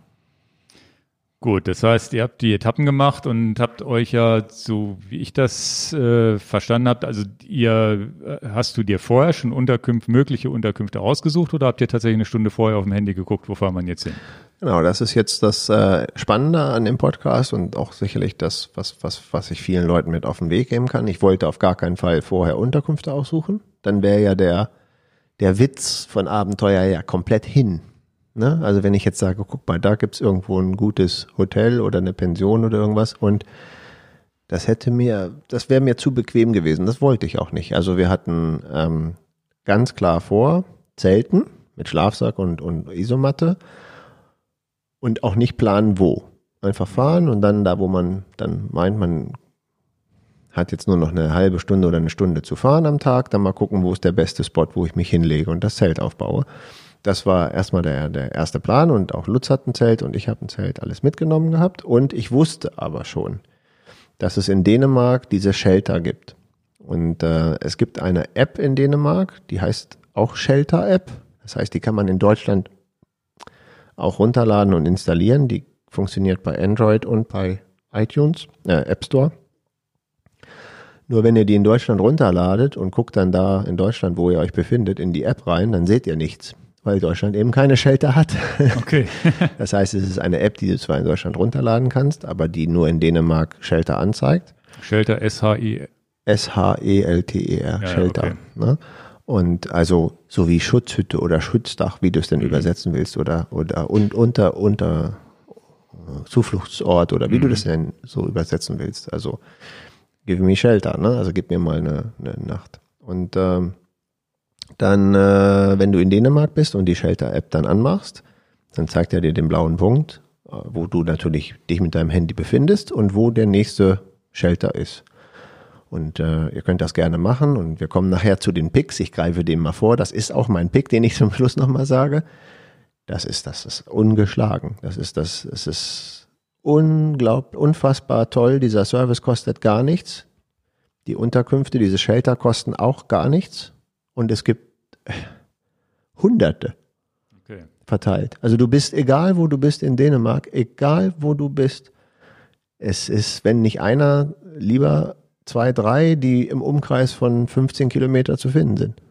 Gut, das heißt, ihr habt die Etappen gemacht und habt euch ja, so wie ich das äh, verstanden habt, also ihr äh, hast du dir vorher schon Unterkünfte, mögliche Unterkünfte ausgesucht oder habt ihr tatsächlich eine Stunde vorher auf dem Handy geguckt, wo fahren wir jetzt hin? Genau, das ist jetzt das äh, Spannende an dem Podcast und auch sicherlich das, was, was, was ich vielen Leuten mit auf den Weg geben kann. Ich wollte auf gar keinen Fall vorher Unterkünfte aussuchen. Dann wäre ja der, der Witz von Abenteuer ja komplett hin. Ne? Also wenn ich jetzt sage, guck mal, da gibt's irgendwo ein gutes Hotel oder eine Pension oder irgendwas und das hätte mir, das wäre mir zu bequem gewesen. Das wollte ich auch nicht. Also wir hatten ähm, ganz klar vor, Zelten mit Schlafsack und, und Isomatte und auch nicht planen, wo. Einfach fahren und dann da, wo man dann meint, man hat jetzt nur noch eine halbe Stunde oder eine Stunde zu fahren am Tag, dann mal gucken, wo ist der beste Spot, wo ich mich hinlege und das Zelt aufbaue. Das war erstmal der, der erste Plan und auch Lutz hat ein Zelt und ich habe ein Zelt alles mitgenommen gehabt. Und ich wusste aber schon, dass es in Dänemark diese Shelter gibt. Und äh, es gibt eine App in Dänemark, die heißt auch Shelter App. Das heißt, die kann man in Deutschland auch runterladen und installieren. Die funktioniert bei Android und bei iTunes, äh, App Store. Nur wenn ihr die in Deutschland runterladet und guckt dann da in Deutschland, wo ihr euch befindet, in die App rein, dann seht ihr nichts weil Deutschland eben keine Shelter hat. <laughs> Okay. <laughs> das heißt, es ist eine App, die du zwar in Deutschland runterladen kannst, aber die nur in Dänemark Shelter anzeigt. Shelter S-H-I. S-H-E-L-T-E-R, Shelter. Okay. Ne? Und also so wie Schutzhütte oder Schutzdach, wie du es denn mhm. übersetzen willst, oder, oder und, unter, unter äh, Zufluchtsort oder wie mhm. du das denn so übersetzen willst. Also give me shelter, ne? Also gib mir mal eine, eine Nacht. Und ähm, dann, äh, wenn du in Dänemark bist und die Shelter-App dann anmachst, dann zeigt er dir den blauen Punkt, äh, wo du natürlich dich mit deinem Handy befindest und wo der nächste Shelter ist. Und äh, ihr könnt das gerne machen und wir kommen nachher zu den Picks. Ich greife dem mal vor. Das ist auch mein Pick, den ich <laughs> zum Schluss nochmal sage. Das ist, das ist ungeschlagen. Das ist, das, es ist unglaublich, unfassbar toll. Dieser Service kostet gar nichts. Die Unterkünfte, diese Shelter kosten auch gar nichts und es gibt Hunderte okay. verteilt. Also du bist, egal wo du bist in Dänemark, egal wo du bist, es ist, wenn nicht einer, lieber zwei, drei, die im Umkreis von 15 Kilometer zu finden sind.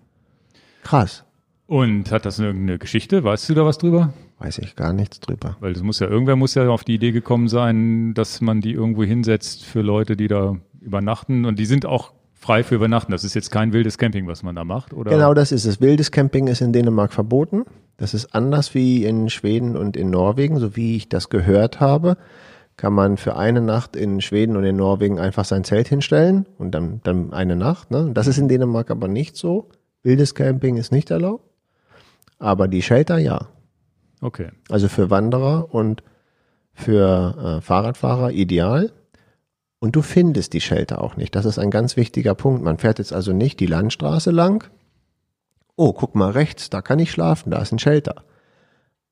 Krass. Und hat das irgendeine Geschichte? Weißt du da was drüber? Weiß ich gar nichts drüber. Weil es muss ja, irgendwer muss ja auf die Idee gekommen sein, dass man die irgendwo hinsetzt für Leute, die da übernachten. Und die sind auch frei für Übernachten. Das ist jetzt kein wildes Camping, was man da macht, oder? Genau, das ist es. Wildes Camping ist in Dänemark verboten. Das ist anders wie in Schweden und in Norwegen, so wie ich das gehört habe. Kann man für eine Nacht in Schweden und in Norwegen einfach sein Zelt hinstellen und dann, dann eine Nacht. Ne? Das ist in Dänemark aber nicht so. Wildes Camping ist nicht erlaubt. Aber die Shelter ja. Okay. Also für Wanderer und für äh, Fahrradfahrer ideal. Und du findest die Shelter auch nicht. Das ist ein ganz wichtiger Punkt. Man fährt jetzt also nicht die Landstraße lang. Oh, guck mal rechts, da kann ich schlafen, da ist ein Shelter.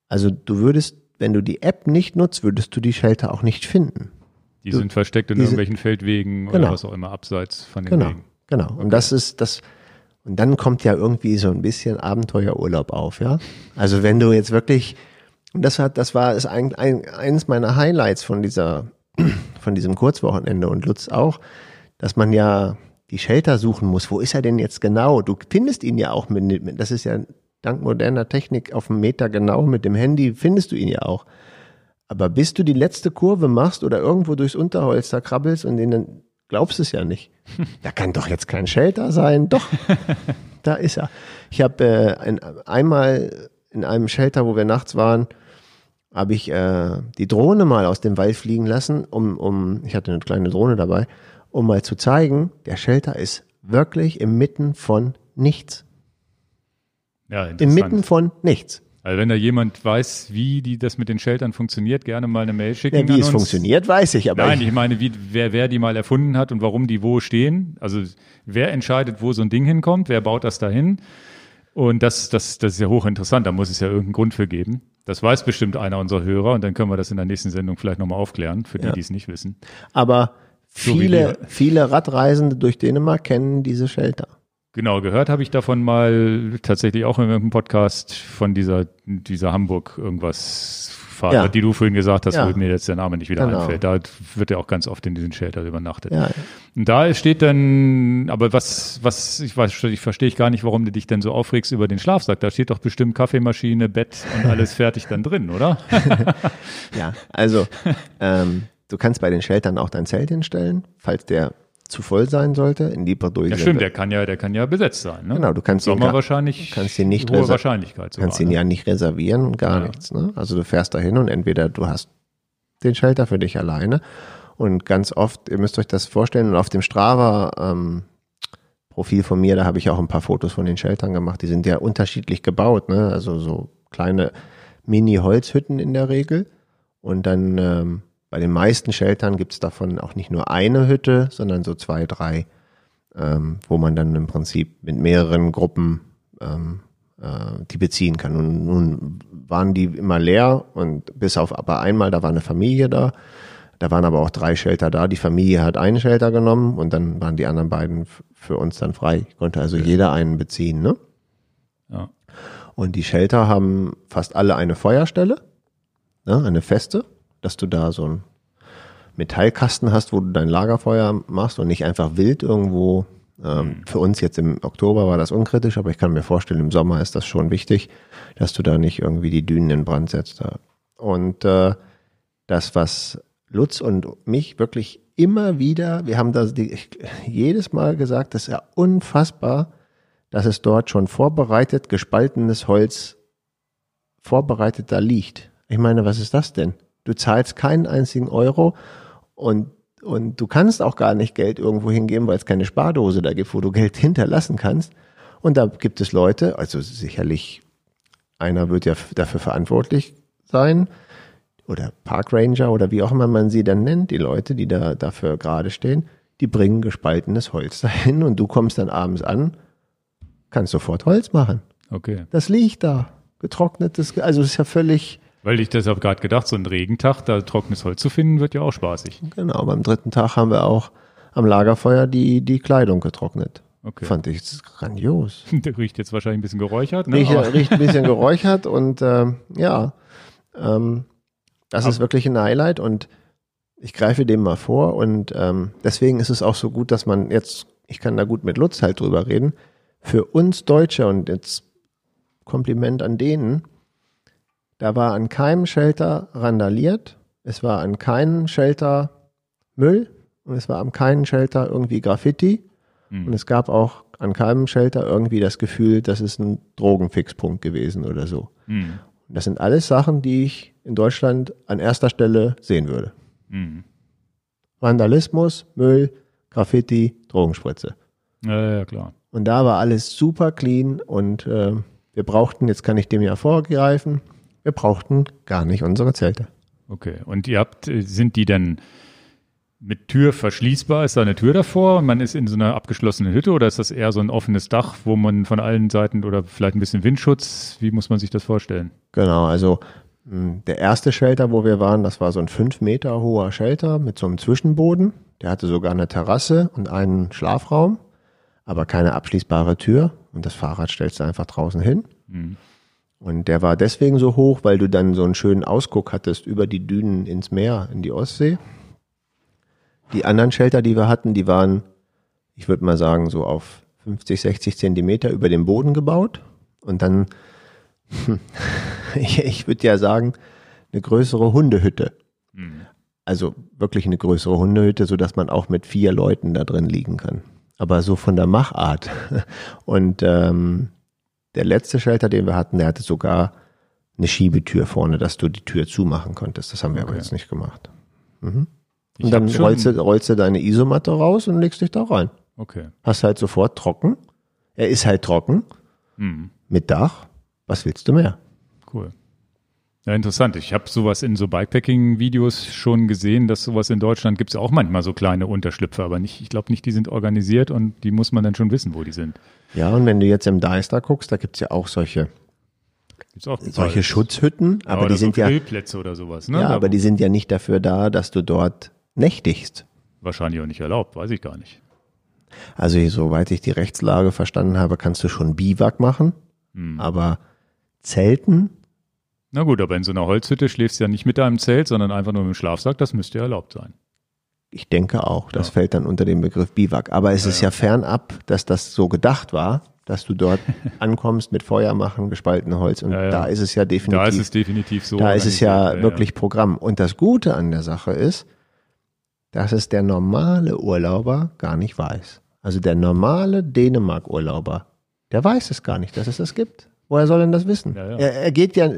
Also du würdest, wenn du die App nicht nutzt, würdest du die Shelter auch nicht finden. Die du, sind versteckt in irgendwelchen Feldwegen genau, oder was auch immer abseits von den genau, Wegen. Genau. Und das ist das. Und dann kommt ja irgendwie so ein bisschen Abenteuerurlaub auf, ja. Also wenn du jetzt wirklich, und das hat, das war ist ein, ein, eines meiner Highlights von dieser <clears throat> von diesem Kurzwochenende und Lutz auch, dass man ja die Shelter suchen muss. Wo ist er denn jetzt genau? Du findest ihn ja auch mit, das ist ja dank moderner Technik auf dem Meter genau mit dem Handy findest du ihn ja auch. Aber bis du die letzte Kurve machst oder irgendwo durchs Unterholz da krabbelst und den, glaubst es ja nicht. <laughs> Da kann doch jetzt kein Shelter sein. Doch, <laughs> da ist er. Ich habe äh, ein, einmal in einem Shelter, wo wir nachts waren, habe ich äh, die Drohne mal aus dem Wald fliegen lassen, um, um, ich hatte eine kleine Drohne dabei, um mal zu zeigen, der Shelter ist wirklich inmitten von nichts. Ja, Inmitten von nichts. Also wenn da jemand weiß, wie die das mit den Sheltern funktioniert, gerne mal eine Mail schicken. Ja, wie es funktioniert, weiß ich, aber. Nein, ich, ich meine, wie, wer, wer die mal erfunden hat und warum die wo stehen. Also wer entscheidet, wo so ein Ding hinkommt, wer baut das dahin? Und das, das, das ist ja hochinteressant, da muss es ja irgendeinen Grund für geben. Das weiß bestimmt einer unserer Hörer und dann können wir das in der nächsten Sendung vielleicht nochmal aufklären, für die, ja. die es nicht wissen. Aber viele, so viele Radreisende durch Dänemark kennen diese Shelter. Genau, gehört habe ich davon mal tatsächlich auch in einem Podcast von dieser, dieser Hamburg irgendwas Fahrt, ja. die du vorhin gesagt hast, ja. wo mir jetzt der Name nicht wieder genau. einfällt. Da wird ja auch ganz oft in diesen Shelter übernachtet. Ja, Und da steht dann, aber was, was, ich weiß, ich verstehe ich gar nicht, warum du dich denn so aufregst über den Schlafsack. Da steht doch bestimmt Kaffeemaschine, Bett und <laughs> alles fertig dann drin, oder? <laughs> ja, also ähm, du kannst bei den Sheltern auch dein Zelt hinstellen, falls der zu voll sein sollte. In Libreville. Ja, stimmt, der kann ja, der kann ja besetzt sein. Ne? Genau, du kannst Sommer ihn wahrscheinlich kannst ihn nicht hohe Wahrscheinlichkeit. Sogar, kannst ihn ne? ja nicht reservieren und gar ja. nichts. Ne? Also du fährst dahin und entweder du hast den Shelter für dich alleine und ganz oft, ihr müsst euch das vorstellen, und auf dem Strava ähm, Profil von mir, da habe ich auch ein paar Fotos von den Sheltern gemacht. Die sind ja unterschiedlich gebaut, ne? Also so kleine Mini-Holzhütten in der Regel und dann ähm, bei den meisten Sheltern gibt es davon auch nicht nur eine Hütte, sondern so zwei, drei, ähm, wo man dann im Prinzip mit mehreren Gruppen ähm, äh, die beziehen kann. Und nun waren die immer leer und bis auf aber einmal, da war eine Familie da. Da waren aber auch drei Shelter da. Die Familie hat einen Shelter genommen und dann waren die anderen beiden für uns dann frei. Konnte also jeder einen beziehen, ne? Ja. Und die Shelter haben fast alle eine Feuerstelle, ne, eine feste dass du da so einen Metallkasten hast, wo du dein Lagerfeuer machst und nicht einfach wild irgendwo. Ähm, mhm. Für uns jetzt im Oktober war das unkritisch, aber ich kann mir vorstellen, im Sommer ist das schon wichtig, dass du da nicht irgendwie die Dünen in Brand setzt. Und äh, das, was Lutz und mich wirklich immer wieder, wir haben da jedes Mal gesagt, das ist ja unfassbar, dass es dort schon vorbereitet, gespaltenes Holz vorbereitet da liegt. Ich meine, was ist das denn? Du zahlst keinen einzigen Euro und, und du kannst auch gar nicht Geld irgendwo hingeben, weil es keine Spardose da gibt, wo du Geld <laughs> hinterlassen kannst. Und da gibt es Leute, also sicherlich einer wird ja dafür verantwortlich sein oder Park Ranger oder wie auch immer man sie dann nennt, die Leute, die da dafür gerade stehen, die bringen gespaltenes Holz <laughs> dahin und du kommst dann abends an, kannst sofort Holz machen. Okay. Das liegt da, getrocknetes, also es ist ja völlig weil ich deshalb gerade gedacht, so ein Regentag, da trockenes Holz zu finden, wird ja auch spaßig. Genau, beim dritten Tag haben wir auch am Lagerfeuer die, die Kleidung getrocknet. Okay. Fand ich grandios. <laughs> Der riecht jetzt wahrscheinlich ein bisschen geräuchert. Ne? Riecht, riecht ein bisschen <laughs> geräuchert und äh, ja, ähm, das Aber ist wirklich ein Highlight und ich greife dem mal vor und ähm, deswegen ist es auch so gut, dass man jetzt, ich kann da gut mit Lutz halt drüber reden, für uns Deutsche und jetzt Kompliment an denen, da war an keinem Shelter randaliert, es war an keinem Shelter Müll und es war an keinem Shelter irgendwie Graffiti mhm. und es gab auch an keinem Shelter irgendwie das Gefühl, das ist ein Drogenfixpunkt gewesen oder so. Mhm. Das sind alles Sachen, die ich in Deutschland an erster Stelle sehen würde. Mhm. Vandalismus, Müll, Graffiti, Drogenspritze. Ja, ja, klar. Und da war alles super clean und äh, wir brauchten, jetzt kann ich dem ja vorgreifen, wir brauchten gar nicht unsere Zelte. Okay. Und ihr habt, äh, sind die denn mit Tür verschließbar? Ist da eine Tür davor und man ist in so einer abgeschlossenen Hütte oder ist das eher so ein offenes Dach, wo man von allen Seiten oder vielleicht ein bisschen Windschutz? Wie muss man sich das vorstellen? Genau, also hm, der erste Shelter, wo wir waren, das war so ein fünf Meter hoher Shelter mit so einem Zwischenboden. Der hatte sogar eine Terrasse und einen Schlafraum, aber keine abschließbare Tür. Und das Fahrrad stellst du einfach draußen hin. Mhm. Und der war deswegen so hoch, weil du dann so einen schönen Ausguck hattest über die Dünen ins Meer, in die Ostsee. Die anderen Shelter, die wir hatten, die waren, ich würde mal sagen, so auf 50, 60 Zentimeter über dem Boden gebaut. Und dann, <laughs> ich, ich würde ja sagen, eine größere Hundehütte. Mhm. also wirklich eine größere Hundehütte, so dass man auch mit vier Leuten da drin liegen kann. Aber so von der Machart. <laughs> Und ähm, der letzte Shelter, den wir hatten, der hatte sogar eine Schiebetür vorne, dass du die Tür zumachen konntest. Das haben wir okay. aber jetzt nicht gemacht. Mhm. Und dann rollst du, rollst du deine Isomatte raus und legst dich da rein. Okay. Hast halt sofort trocken. Er ist halt trocken. Mhm. Mit Dach. Was willst du mehr? Cool. Ja, interessant. Ich habe sowas in so Bikepacking-Videos schon gesehen, dass sowas in Deutschland gibt es auch manchmal so kleine Unterschlüpfe, aber nicht, ich glaube nicht, die sind organisiert und die muss man dann schon wissen, wo die sind. Ja, und wenn du jetzt im Deister guckst, da gibt es ja auch solche solche Schutzhütten, aber, aber die sind ja Grillplätze oder sowas, ne? Ja, aber die sind ja nicht dafür da, dass du dort nächtigst. Wahrscheinlich auch nicht erlaubt, weiß ich gar nicht. Also soweit ich die Rechtslage verstanden habe, kannst du schon Biwak machen, hm. aber Zelten na gut, aber in so einer Holzhütte schläfst du ja nicht mit deinem Zelt, sondern einfach nur mit dem Schlafsack. Das müsste ja erlaubt sein. Ich denke auch. Das ja. fällt dann unter den Begriff Biwak. Aber es ja, ist ja fernab, dass das so gedacht war, dass du dort <laughs> ankommst mit Feuer machen, gespaltenem Holz. Und ja, da ist es ja definitiv. Da ist es definitiv so. Da ist es ja, wirklich Programm. Und das Gute an der Sache ist, dass es der normale Urlauber gar nicht weiß. Also der normale Dänemark-Urlauber, der weiß es gar nicht, dass es das gibt. Woher soll denn das wissen? Er, er geht ja,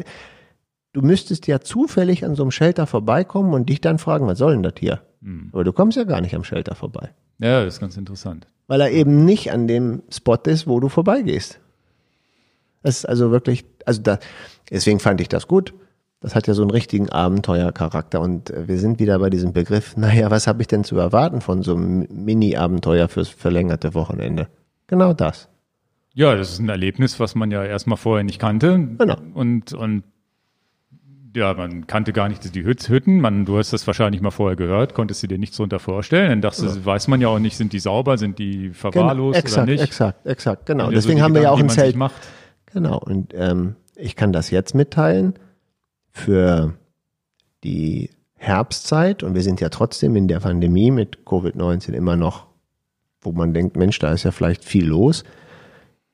du müsstest ja zufällig an so einem Shelter vorbeikommen und dich dann fragen, was soll denn das hier? Hm. Aber du kommst ja gar nicht am Shelter vorbei. Ja, das ist ganz interessant. Weil er eben nicht an dem Spot ist, wo du vorbeigehst. Das ist also wirklich, also da, deswegen fand ich das gut. Das hat ja so einen richtigen Abenteuercharakter und äh, wir sind wieder bei diesem Begriff, <laughs> naja, was habe ich denn zu erwarten von so einem Mini-Abenteuer fürs verlängerte Wochenende? Genau das. Ja, das ist ein Erlebnis, was man ja erstmal vorher nicht kannte. Genau. Und, und ja, man kannte gar nicht die Hütten. Man, du hast das wahrscheinlich mal vorher gehört, konntest du dir nichts darunter vorstellen. Dann dachte, ja. weiß man ja auch nicht, sind die sauber, sind die verwahrlost genau, exakt, oder nicht. Exakt, exakt, genau. Deswegen so haben wir ja auch ein Zelt. Macht. Genau. Und ähm, ich kann das jetzt mitteilen für die Herbstzeit. Und wir sind ja trotzdem in der Pandemie mit Covid-19 immer noch, wo man denkt, Mensch, da ist ja vielleicht viel los.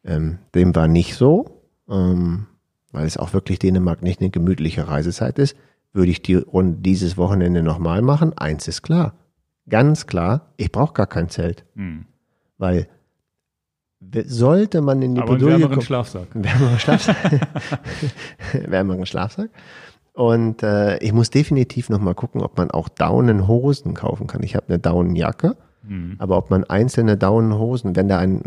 Ähm, dem war nicht so. Ähm, weil es auch wirklich Dänemark nicht eine gemütliche Reisezeit ist, würde ich die Runde dieses Wochenende nochmal machen. Eins ist klar. Ganz klar, ich brauche gar kein Zelt. Hm. Weil sollte man in die Aber Bedouille wärmeren Schlafsack. <laughs> Wärmeren Schlafsack. <laughs> wärmeren Schlafsack. Und äh, ich muss definitiv nochmal gucken, ob man auch Daunenhosen kaufen kann. Ich habe eine Daunenjacke, mhm. aber ob man einzelne Daunenhosen, wenn da ein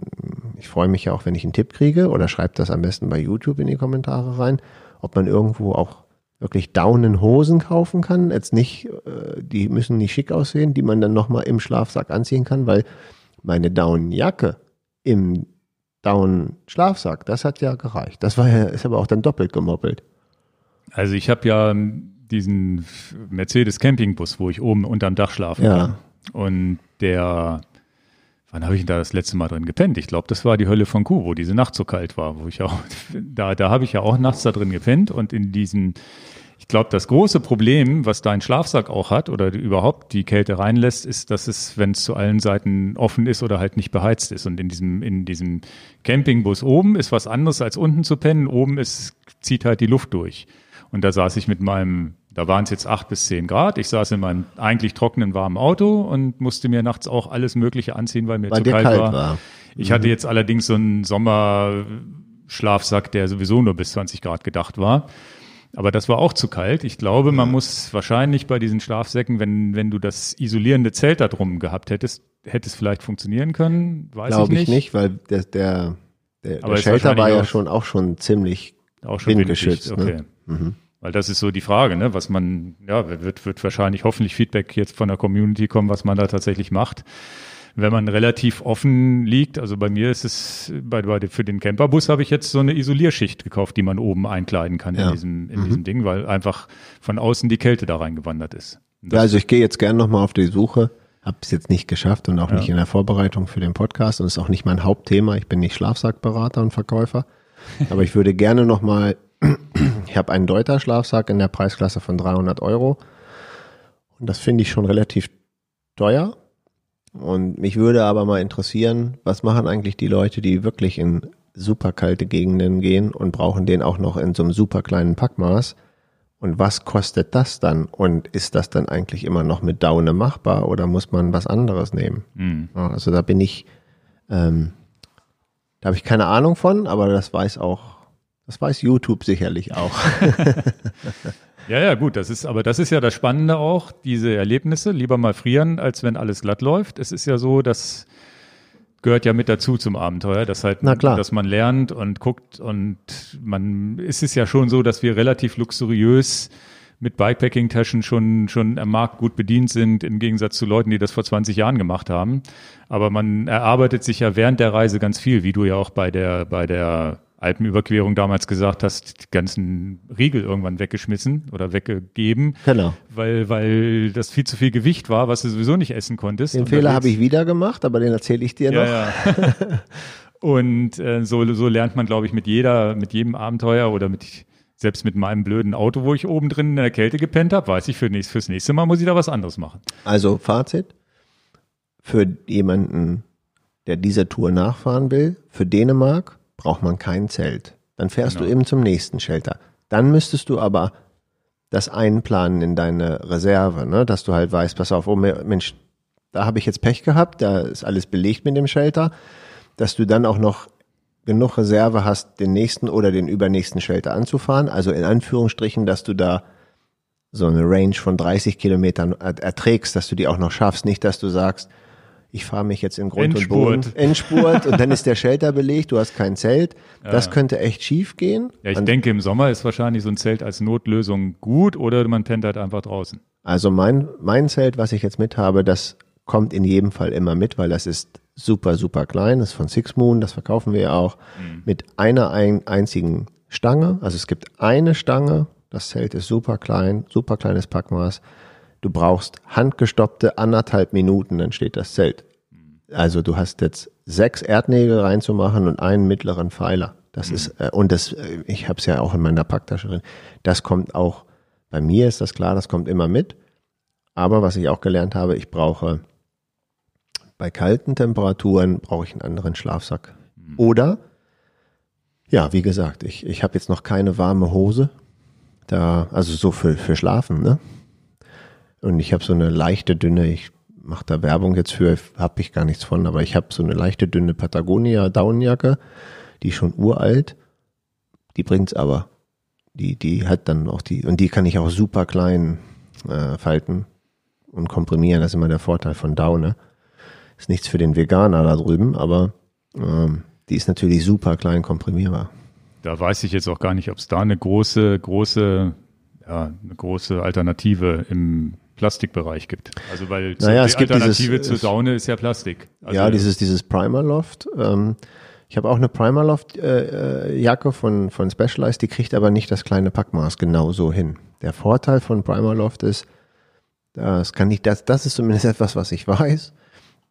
ich freue mich ja auch, wenn ich einen Tipp kriege oder schreibt das am besten bei YouTube in die Kommentare rein, ob man irgendwo auch wirklich Daunenhosen kaufen kann. Jetzt nicht, äh, die müssen nicht schick aussehen, die man dann nochmal im Schlafsack anziehen kann, weil meine Daunenjacke im Daunenschlafsack, das hat ja gereicht. Das war ja, ist aber auch dann doppelt gemoppelt. Also ich habe ja diesen Mercedes Campingbus, wo ich oben unterm Dach schlafen ja. kann. Und der Wann habe ich da das letzte Mal drin gepennt? Ich glaube, das war die Hölle von Kuh, wo diese Nacht so kalt war, wo ich auch, <laughs> da, da habe ich ja auch nachts da drin gepennt und in diesen, ich glaube, das große Problem, was dein Schlafsack auch hat oder überhaupt die Kälte reinlässt, ist, dass es, wenn es zu allen Seiten offen ist oder halt nicht beheizt ist. Und in diesem, in diesem Campingbus oben ist was anderes als unten zu pennen. Oben ist, zieht halt die Luft durch. Und da saß ich mit meinem da waren es jetzt acht bis zehn Grad. Ich saß in meinem eigentlich trockenen, warmen Auto und musste mir nachts auch alles Mögliche anziehen, weil mir weil zu kalt, kalt war. war. Ich mhm. hatte jetzt allerdings so einen Sommerschlafsack, der sowieso nur bis 20 Grad gedacht war. Aber das war auch zu kalt. Ich glaube, man muss wahrscheinlich bei diesen Schlafsäcken, wenn, wenn du das isolierende Zelt da drum gehabt hättest, hätte es vielleicht funktionieren können. Weiß Glaube ich nicht. ich nicht, weil der, der, der, der Shelter war ja schon auch schon ziemlich auch schon windgeschützt. Ne? Okay. Mhm. Weil das ist so die Frage, ne? was man, ja, wird, wird wahrscheinlich hoffentlich Feedback jetzt von der Community kommen, was man da tatsächlich macht. Wenn man relativ offen liegt, also bei mir ist es, bei, bei für den Camperbus habe ich jetzt so eine Isolierschicht gekauft, die man oben einkleiden kann ja. in, diesem, in mhm. diesem Ding, weil einfach von außen die Kälte da reingewandert ist. Ja, also ich gehe jetzt gerne nochmal auf die Suche. Habe es jetzt nicht geschafft und auch ja. nicht in der Vorbereitung für den Podcast und ist auch nicht mein Hauptthema. Ich bin nicht Schlafsackberater und Verkäufer. <laughs> Aber ich würde gerne nochmal ich habe einen Deuter-Schlafsack in der Preisklasse von 300 Euro. Und das finde ich schon relativ teuer. Und mich würde aber mal interessieren, was machen eigentlich die Leute, die wirklich in super kalte Gegenden gehen und brauchen den auch noch in so einem super kleinen Packmaß? Und was kostet das dann? Und ist das dann eigentlich immer noch mit Daune machbar oder muss man was anderes nehmen? Mhm. Also da bin ich, ähm, da habe ich keine Ahnung von, aber das weiß auch, das weiß YouTube sicherlich auch. <laughs> Ja, ja, gut, das ist, aber das ist ja das Spannende auch, diese Erlebnisse, lieber mal frieren, als wenn alles glatt läuft. Es ist ja so, das gehört ja mit dazu zum Abenteuer, dass halt, dass man lernt und guckt und man, es ist ja schon so, dass wir relativ luxuriös mit Bikepacking-Taschen schon, schon am Markt gut bedient sind, im Gegensatz zu Leuten, die das vor 20 Jahren gemacht haben. Aber man erarbeitet sich ja während der Reise ganz viel, wie du ja auch bei der, bei der Alpenüberquerung damals gesagt hast, die ganzen Riegel irgendwann weggeschmissen oder weggegeben, genau. weil, weil das viel zu viel Gewicht war, was du sowieso nicht essen konntest. Den Fehler habe ich wieder gemacht, aber den erzähle ich dir noch. Ja, ja. <laughs> Und äh, so, so lernt man, glaube ich, mit jeder, mit jedem Abenteuer oder mit selbst mit meinem blöden Auto, wo ich oben drin in der Kälte gepennt habe, weiß ich, für nächst, fürs nächste Mal muss ich da was anderes machen. Also Fazit, für jemanden, der diese Tour nachfahren will, für Dänemark braucht man kein Zelt. Dann fährst Genau. du eben zum nächsten Shelter. Dann müsstest du aber das einplanen in deine Reserve, ne? dass du halt weißt, pass auf, oh Mensch, da habe ich jetzt Pech gehabt, da ist alles belegt mit dem Shelter, dass du dann auch noch genug Reserve hast, den nächsten oder den übernächsten Shelter anzufahren. Also in Anführungsstrichen, dass du da so eine Range von 30 Kilometern er- erträgst, dass du die auch noch schaffst. Nicht, dass du sagst, ich fahre mich jetzt in Grund Endspurt. und Boden, Endspurt und dann ist der Shelter belegt, du hast kein Zelt. Das könnte echt schief gehen. Ja, ich Und denke, im Sommer ist wahrscheinlich so ein Zelt als Notlösung gut oder man pennt halt einfach draußen. Also mein, mein Zelt, was ich jetzt mit habe, das kommt in jedem Fall immer mit, weil das ist super, super klein. Das ist von Six Moon, das verkaufen wir ja auch. Mit einer ein, einzigen Stange. Also es gibt eine Stange. Das Zelt ist super klein, super kleines Packmaß. Du brauchst handgestoppte anderthalb Minuten, dann steht das Zelt. Also du hast jetzt sechs Erdnägel reinzumachen und einen mittleren Pfeiler. Das ist, äh, und das, äh, ich habe es ja auch in meiner Packtasche drin. Das kommt auch, bei mir ist das klar, das kommt immer mit. Aber was ich auch gelernt habe, ich brauche bei kalten Temperaturen brauche ich einen anderen Schlafsack. Oder, ja, wie gesagt, ich, ich habe jetzt noch keine warme Hose. Da, also so für, für Schlafen, ne? Und ich habe so eine leichte, dünne, ich mache da Werbung jetzt für, habe ich gar nichts von, aber ich habe so eine leichte, dünne Patagonia Daunenjacke, die ist schon uralt, die bringt's aber. Die, die hat dann auch die, und die kann ich auch super klein äh, falten und komprimieren. Das ist immer der Vorteil von Daune. Ist nichts für den Veganer da drüben, aber ähm, die ist natürlich super klein komprimierbar. Da weiß ich jetzt auch gar nicht, ob es da eine große, große, ja, eine große Alternative im Plastikbereich gibt. Also weil Naja, die es gibt Alternative dieses- zur Daune ist ja Plastik. Also, ja, dieses, dieses Primer Loft. Ähm, ich habe auch eine Primer Loft äh, äh, Jacke von, von Specialized, die kriegt aber nicht das kleine Packmaß genau so hin. Der Vorteil von Primer Loft ist, das kann nicht, das, das ist zumindest <laughs> etwas, was ich weiß.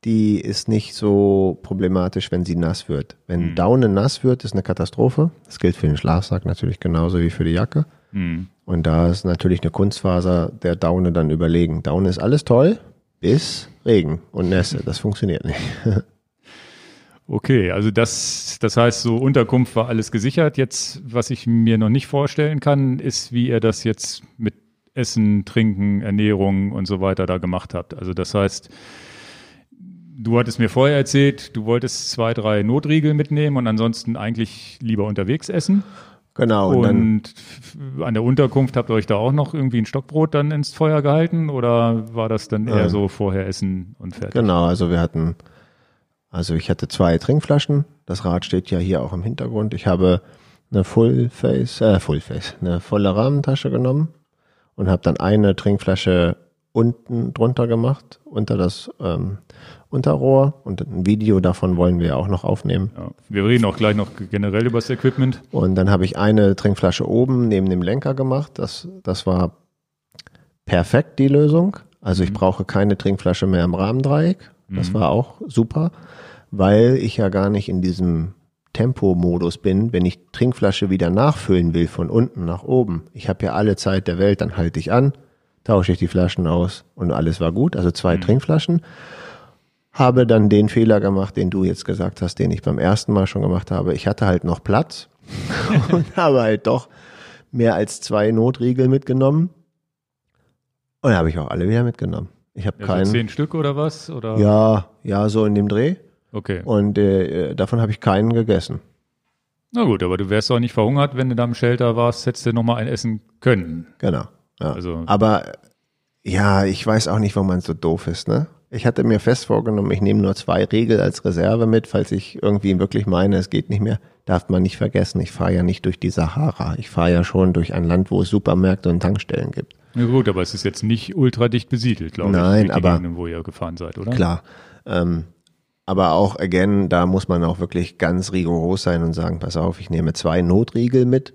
Die ist nicht so problematisch, wenn sie nass wird. Wenn Daune nass wird, ist eine Katastrophe. Das gilt für den Schlafsack natürlich genauso wie für die Jacke. Hm. Und da ist natürlich eine Kunstfaser der Daune dann überlegen. Daune ist alles toll, bis Regen und Nässe. Das funktioniert nicht. <laughs> Okay, also das, das heißt, so Unterkunft war alles gesichert. Jetzt, was ich mir noch nicht vorstellen kann, ist, wie ihr das jetzt mit Essen, Trinken, Ernährung und so weiter da gemacht habt. Also das heißt, du hattest mir vorher erzählt, du wolltest zwei, drei Notriegel mitnehmen und ansonsten eigentlich lieber unterwegs essen. Genau. Und, Und an der Unterkunft habt ihr euch da auch noch irgendwie ein Stockbrot dann ins Feuer gehalten oder war das dann eher Ja. so vorher essen und fertig? genau, also wir hatten, also ich hatte zwei Trinkflaschen. Das Rad steht ja hier auch im Hintergrund. Ich habe eine Full Face, äh, Full Face, eine volle Rahmentasche genommen und habe dann eine Trinkflasche unten drunter gemacht, unter das ähm, Unterrohr. Und ein Video davon wollen wir auch noch aufnehmen. Ja. Wir reden auch gleich noch generell über das Equipment. Und dann habe ich eine Trinkflasche oben neben dem Lenker gemacht. Das, das war perfekt, die Lösung. Also ich brauche keine Trinkflasche mehr im Rahmendreieck. Das war auch super, weil ich ja gar nicht in diesem Tempomodus bin, wenn ich Trinkflasche wieder nachfüllen will von unten nach oben. Ich habe ja alle Zeit der Welt, dann halte ich an, tausche ich die Flaschen aus und alles war gut. Also zwei Trinkflaschen. Habe dann den Fehler gemacht, den du jetzt gesagt hast, den ich beim ersten Mal schon gemacht habe. Ich hatte halt noch Platz <laughs> und habe halt doch mehr als zwei Notriegel mitgenommen. Und habe ich auch alle wieder mitgenommen. Ich habe Ja, keinen. so zehn Stück oder was? Oder? ja, ja, so in dem Dreh. Okay. Und äh, davon habe ich keinen gegessen. Na gut, aber du wärst auch nicht verhungert, wenn du da im Shelter warst, hättest du nochmal ein essen können. Genau. Ja. Also- Aber ja, ich weiß auch nicht, warum man so doof ist, ne? Ich hatte mir fest vorgenommen, ich nehme nur zwei Riegel als Reserve mit, falls ich irgendwie wirklich meine, es geht nicht mehr. Darf man nicht vergessen, ich fahre ja nicht durch die Sahara. Ich fahre ja schon durch ein Land, wo es Supermärkte und Tankstellen gibt. Na gut, aber es ist jetzt nicht ultra dicht besiedelt, glaube ich. Nein, aber- Gegenden, wo ihr gefahren seid, oder? Klar. Ähm, aber auch, again, da muss man auch wirklich ganz rigoros sein und sagen, pass auf, ich nehme zwei Notriegel mit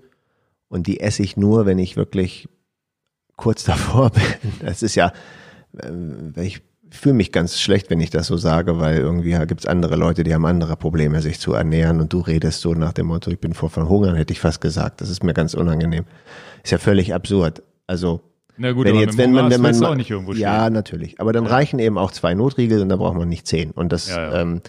und die esse ich nur, wenn ich wirklich kurz <laughs> davor bin. Das ist ja, ähm, ich fühle mich ganz schlecht, wenn ich das so sage, weil irgendwie gibt's andere Leute, die haben andere Probleme, sich zu ernähren und du redest so nach dem Motto, ich bin vor Verhungern, hätte ich fast gesagt. Das ist mir ganz unangenehm. Ist ja völlig absurd. Also Na gut, wenn aber jetzt, wenn man, wenn man, auch nicht irgendwo ja, stehen. natürlich. Aber dann reichen eben auch zwei Notriegel und da braucht man nicht zehn. Und das, Ja, ja. ähm,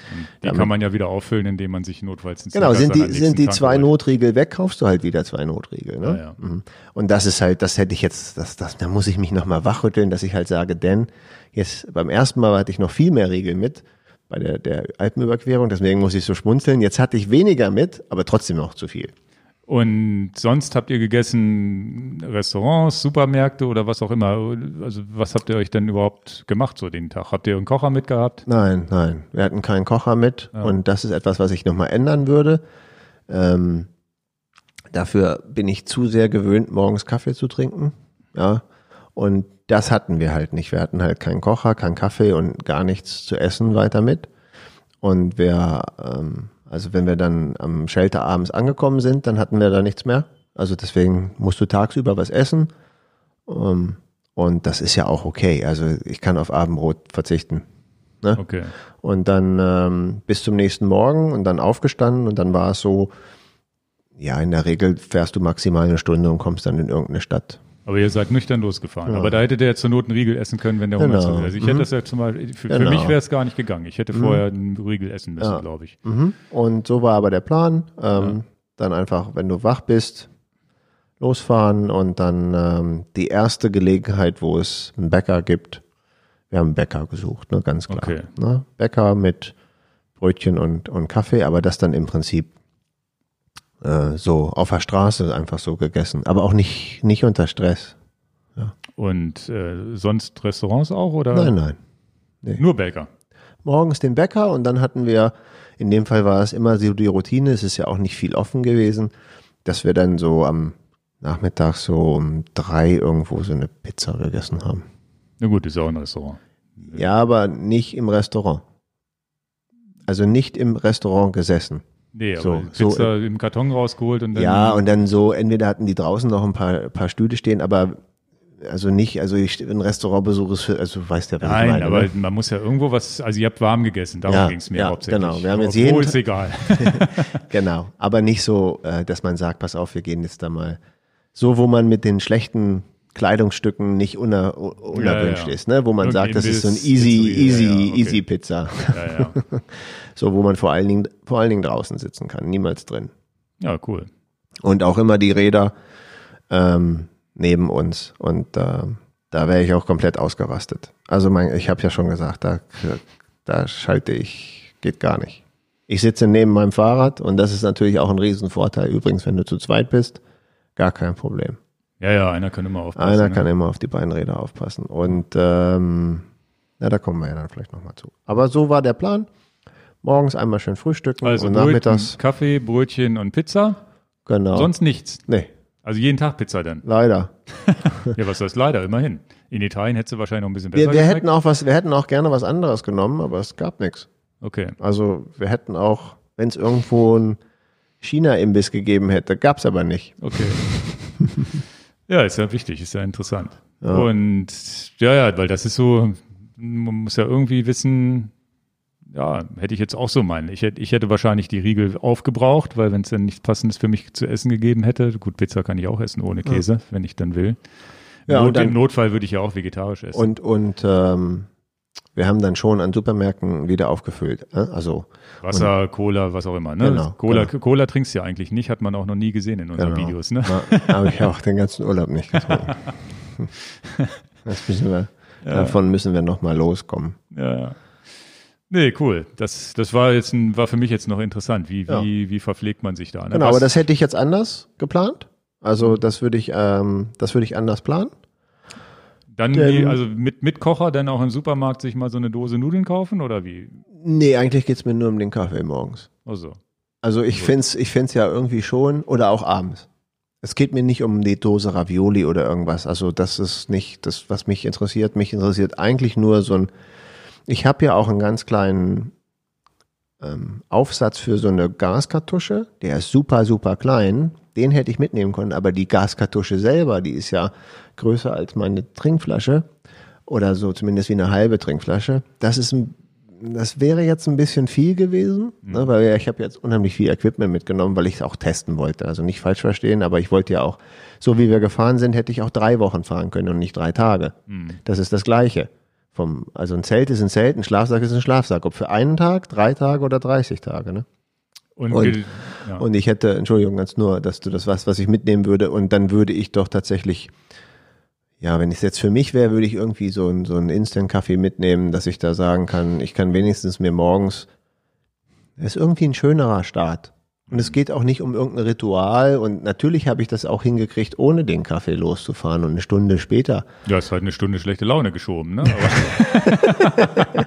Die kann man ja wieder auffüllen, indem man sich notfalls ins genau, sind die, sind die Tag zwei holt. Notriegel weg, kaufst du halt wieder zwei Notriegel. Ne? Ja, ja. Mhm. Und das ist halt, das hätte ich jetzt, das, das, da muss ich mich nochmal wachrütteln, dass ich halt sage, denn jetzt beim ersten Mal hatte ich noch viel mehr Riegel mit bei der, der Alpenüberquerung, deswegen muss ich so schmunzeln. Jetzt hatte ich weniger mit, aber trotzdem noch zu viel. Und sonst habt ihr gegessen Restaurants, Supermärkte oder was auch immer? Also was habt ihr euch denn überhaupt gemacht so den Tag? Habt ihr einen Kocher mitgehabt? Nein, nein. Wir hatten keinen Kocher mit und das ist etwas, was ich nochmal ändern würde. Ähm, dafür bin ich zu sehr gewöhnt, morgens Kaffee zu trinken. Ja. Und das hatten wir halt nicht. Wir hatten halt keinen Kocher, keinen Kaffee und gar nichts zu essen weiter mit. Und wir, ähm, also wenn wir dann am Shelter abends angekommen sind, dann hatten wir da nichts mehr. Also deswegen musst du tagsüber was essen. Ähm, und das ist ja auch okay. Also ich kann auf Abendbrot verzichten. Ne? Okay. Und dann ähm, bis zum nächsten Morgen und dann aufgestanden und dann war es so, ja, in der Regel fährst du maximal eine Stunde und kommst dann in irgendeine Stadt. Aber ihr seid nüchtern losgefahren. Aber da hättet ihr ja zur Not einen Riegel essen können, wenn der Hunger Genau. zu ist. Also ich Mhm. hätte das ja zum Beispiel, für, für Genau. mich wäre es gar nicht gegangen. Ich hätte vorher einen Riegel essen müssen, Ja. glaube ich. Und so war aber der Plan. Ähm, Dann einfach, wenn du wach bist, losfahren und dann ähm, die erste Gelegenheit, wo es einen Bäcker gibt. Wir haben einen Bäcker gesucht, ne, ganz klar. Okay. Ne? Bäcker mit Brötchen und, und Kaffee, aber das dann im Prinzip äh, so auf der Straße einfach so gegessen. Aber auch nicht, nicht unter Stress. Und äh, sonst Restaurants auch oder Nein, nein. nur Bäcker? morgens den Bäcker und dann hatten wir, in dem Fall war es immer so die Routine, es ist ja auch nicht viel offen gewesen, dass wir dann so am Nachmittag so um drei irgendwo so eine Pizza gegessen haben. Na gut, ist ja auch ein Restaurant. Ja, aber nicht im Restaurant. Also nicht im Restaurant gesessen. Nee, aber So, Pizza so, im Karton rausgeholt und dann. Ja, und dann so, entweder hatten die draußen noch ein paar, paar Stühle stehen, aber also nicht, also ich, ein Restaurantbesuch ist für, also du weißt ja, was Nein, ich meine. aber ne? man muss ja irgendwo was, also ihr habt warm gegessen, darum Ja, ging es mir ja, hauptsächlich. genau. Wir haben jetzt Obwohl jeden ist egal. <laughs> Genau, aber nicht so, äh, dass man sagt, pass auf, wir gehen jetzt da mal so, wo man mit den schlechten Kleidungsstücken nicht uner, unerwünscht Ja, ja. ist, ne? wo man Irgendwie sagt, das ist so ein easy, easy, ja, okay. easy Pizza, <laughs> so wo man vor allen Dingen, vor allen Dingen draußen sitzen kann, niemals drin. ja, cool. Und auch immer die Räder ähm, neben uns und äh, da wäre ich auch komplett ausgerastet. Also mein, ich habe ja schon gesagt, da, da schalte ich, geht gar nicht. Ich sitze neben meinem Fahrrad und das ist natürlich auch ein Riesenvorteil. Übrigens, wenn du zu zweit bist, gar kein Problem. Ja, ja, einer kann immer aufpassen. Einer ne? kann immer auf die beiden Räder aufpassen. Und ähm, ja, da kommen wir ja dann vielleicht nochmal zu. Aber so war der Plan. Morgens einmal schön frühstücken Also und Brötchen, nachmittags, Kaffee, Brötchen und Pizza. genau. Sonst nichts. nee, Also jeden Tag Pizza dann. leider. <laughs> Ja, was heißt leider, immerhin. In Italien hättest du wahrscheinlich noch ein bisschen besser Wir, wir hätten auch was, wir hätten auch gerne was anderes genommen, aber es gab nichts. Okay. Also wir hätten auch, wenn es irgendwo ein China-Imbiss gegeben hätte, gab's aber nicht. Okay. <laughs> ja, ist ja wichtig, ist ja interessant. Und ja, ja, weil das ist so, man muss ja irgendwie wissen, ja, hätte ich jetzt auch so meinen. Ich hätte, ich hätte wahrscheinlich die Riegel aufgebraucht, weil wenn es dann nichts Passendes für mich zu essen gegeben hätte, gut, Pizza kann ich auch essen ohne Käse, wenn ich dann will. Ja, Not, und dann- Im Notfall würde ich ja auch vegetarisch essen. Und, und ähm, wir haben dann schon an Supermärkten wieder aufgefüllt. äh, Also Wasser, Cola, was auch immer. Ne? Genau, Cola, genau. Cola trinkst du ja eigentlich nicht, hat man auch noch nie gesehen in unseren Genau. Videos. Ne? habe ich auch den ganzen Urlaub nicht getrunken. <laughs> Das müssen wir, Davon müssen wir nochmal loskommen. Ja, ja. Nee, cool. Das, das war jetzt ein, war für mich jetzt noch interessant. Wie, Ja. wie, wie verpflegt man sich da? Ne? Genau, Was- aber das hätte ich jetzt anders geplant. Also das würde ich, ähm, das würde ich anders planen. Dann, wie, also mit, mit Kocher dann auch im Supermarkt sich mal so eine Dose Nudeln kaufen oder wie? Nee, eigentlich geht's mir nur um den Kaffee morgens. Also. Also ich find's, ich find's ja irgendwie schon oder auch abends. Es geht mir nicht um die Dose Ravioli oder irgendwas. Also das ist nicht das, was mich interessiert. Mich interessiert eigentlich nur so ein. Ich habe ja auch einen ganz kleinen ähm, Aufsatz für so eine Gaskartusche. Der ist super, super klein. Den hätte ich mitnehmen können. Aber die Gaskartusche selber, die ist ja größer als meine Trinkflasche oder so zumindest wie eine halbe Trinkflasche. Das ist ein das wäre jetzt ein bisschen viel gewesen, ne, weil ja, ich habe jetzt unheimlich viel Equipment mitgenommen, weil ich es auch testen wollte. Also nicht falsch verstehen, aber ich wollte ja auch, so wie wir gefahren sind, hätte ich auch drei Wochen fahren können und nicht drei Tage. Das ist das Gleiche. Vom, also ein Zelt ist ein Zelt, ein Schlafsack ist ein Schlafsack. Ob für einen Tag, drei Tage oder 30 Tage. Ne? Und, Und- ja. Und ich hätte, Entschuldigung, ganz nur, dass du das was, was ich mitnehmen würde. Und dann würde ich doch tatsächlich, ja, wenn es jetzt für mich wäre, würde ich irgendwie so ein, so ein Instant-Kaffee mitnehmen, dass ich da sagen kann, ich kann wenigstens mir morgens, das ist irgendwie ein schönerer Start. Und es geht auch nicht um irgendein Ritual. Und natürlich habe ich das auch hingekriegt, ohne den Kaffee loszufahren. Und eine Stunde später ja, ist halt eine Stunde schlechte Laune geschoben, ne? <laughs>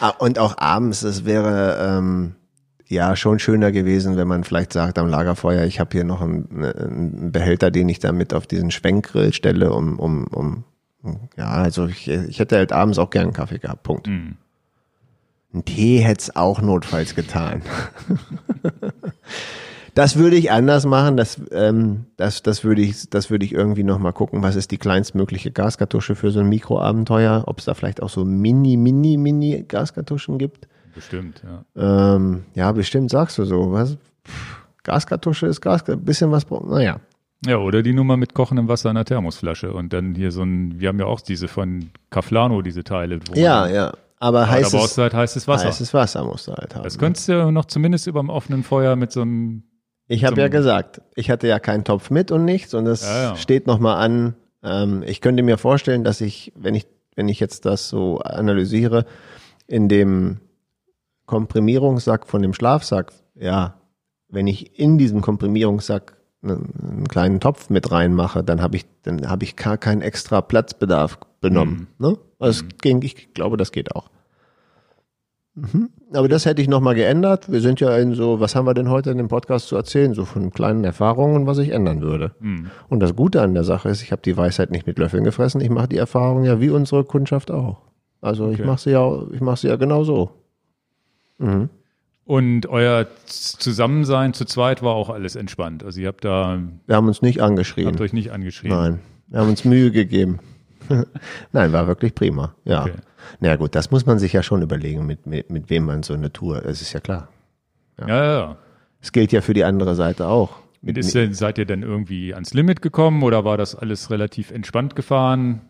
Ah, Und auch abends, es wäre ähm, ja schon schöner gewesen, wenn man vielleicht sagt am Lagerfeuer, ich habe hier noch einen, einen Behälter, den ich damit auf diesen Schwenkgrill stelle, um, um, um ja, also ich, ich hätte halt abends auch gern einen Kaffee gehabt, Punkt. Mhm. Ein Tee hätte es auch notfalls getan. Das würde ich anders machen. Das, ähm, das, das würde ich, das würde ich irgendwie noch mal gucken. Was ist die kleinstmögliche Gaskartusche für so ein Mikroabenteuer? Ob es da vielleicht auch so Mini, Mini, Mini Gaskartuschen gibt? bestimmt, ja. Ähm, ja, bestimmt sagst du so. Was? Pff, Gaskartusche ist Gas, ein bisschen was braucht. Naja. Ja, oder die Nummer mit kochendem Wasser in der Thermosflasche. Und dann hier so ein, wir haben ja auch diese von Kaflano, diese Teile. Wo Ja, ja. Aber aber da heißes, brauchst du halt heißes Wasser. heißes Wasser musst du halt haben. das könntest du noch zumindest über dem offenen Feuer mit so einem, Ich habe ja gesagt, ich hatte ja keinen Topf mit und nichts und es Ja, ja. steht noch mal an. Ähm, ich könnte mir vorstellen, dass ich, wenn ich, wenn ich jetzt das so analysiere, in dem Komprimierungssack von dem Schlafsack, ja, wenn ich in diesen Komprimierungssack einen, einen kleinen Topf mit reinmache, dann habe ich, dann habe ich gar keinen extra Platzbedarf benommen. Ne? Also es ging, ich glaube, das geht auch. Mhm. Aber das hätte ich nochmal geändert. Wir sind ja in so, was haben wir denn heute in dem Podcast zu erzählen? So von kleinen Erfahrungen, was ich ändern würde. hm, Und das Gute an der Sache ist, ich habe die Weisheit nicht mit Löffeln gefressen. Ich mache die Erfahrung ja wie unsere Kundschaft auch. Also ich Okay. mache sie ja, ich mache sie ja genau so. Mhm. Und euer Zusammensein zu zweit war auch alles entspannt. Also ihr habt da, Wir haben uns nicht angeschrien. habt euch nicht angeschrieben. Nein, wir haben uns Mühe gegeben. <laughs> Nein, war wirklich prima. Ja. Okay. Na ja, gut, das muss man sich ja schon überlegen, mit, mit, mit wem man so eine Tour, es ist ja klar. Ja, ja, ja. Es gilt ja für die andere Seite auch. Und ist denn, seid ihr denn irgendwie ans Limit gekommen oder war das alles relativ entspannt gefahren?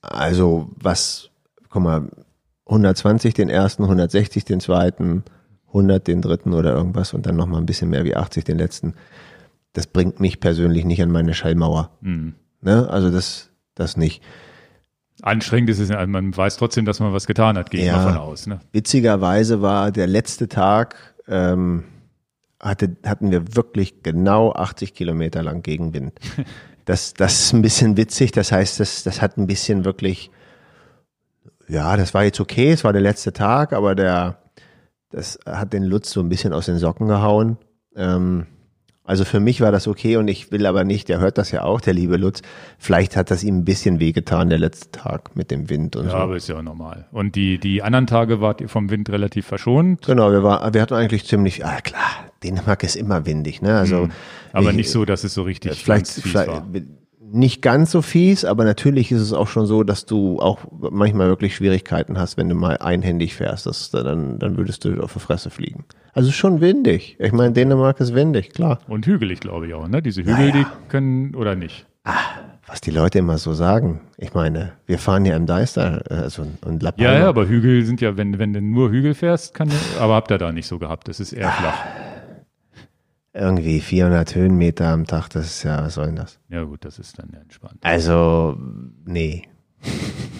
Also was, guck mal, 120 den ersten, 160 den zweiten, 100 den dritten oder irgendwas und dann nochmal ein bisschen mehr wie 80 den letzten. Das bringt mich persönlich nicht an meine Schallmauer. Hm. Ne? Also das, das nicht. Anstrengend ist es, ja, man weiß trotzdem, dass man was getan hat, gehe ich Ja. mal von aus. Ne? Witzigerweise war der letzte Tag, ähm, hatte, hatten wir wirklich genau 80 Kilometer lang Gegenwind. <laughs> Das, das ist ein bisschen witzig. Das heißt, das, das hat ein bisschen wirklich, ja, das war jetzt okay. Es war der letzte Tag, aber der, das hat den Lutz so ein bisschen aus den Socken gehauen. Ähm, also für mich war das okay und ich will aber nicht, der hört das ja auch, der liebe Lutz. Vielleicht hat das ihm ein bisschen wehgetan, der letzte Tag mit dem Wind und Ja, so. aber ist ja normal. Und die, die anderen Tage wart ihr vom Wind relativ verschont, Genau, wir, war, wir hatten eigentlich ziemlich, ah klar, Dänemark ist immer windig, ne? Also aber ich- nicht so, dass es so richtig vielleicht, vielleicht war. Nicht ganz so fies, aber natürlich ist es auch schon so, dass du auch manchmal wirklich Schwierigkeiten hast, wenn du mal einhändig fährst, das, dann, dann würdest du auf die Fresse fliegen. Also schon windig. Ich meine, Dänemark ist windig, klar. Und hügelig, glaube ich auch. Ne? Diese Hügel, Ja, ja. die können, oder nicht? Was die Leute immer so sagen. Ich meine, wir fahren ja im Deister also, und La Palma. Ja, ja, aber Hügel sind ja, wenn, wenn du nur Hügel fährst, kann, aber habt ihr da nicht so gehabt. Das ist eher flach. Irgendwie 400 Höhenmeter am Tag, das ist ja, was soll denn das? Ja, gut, das ist dann entspannt. Also, nee.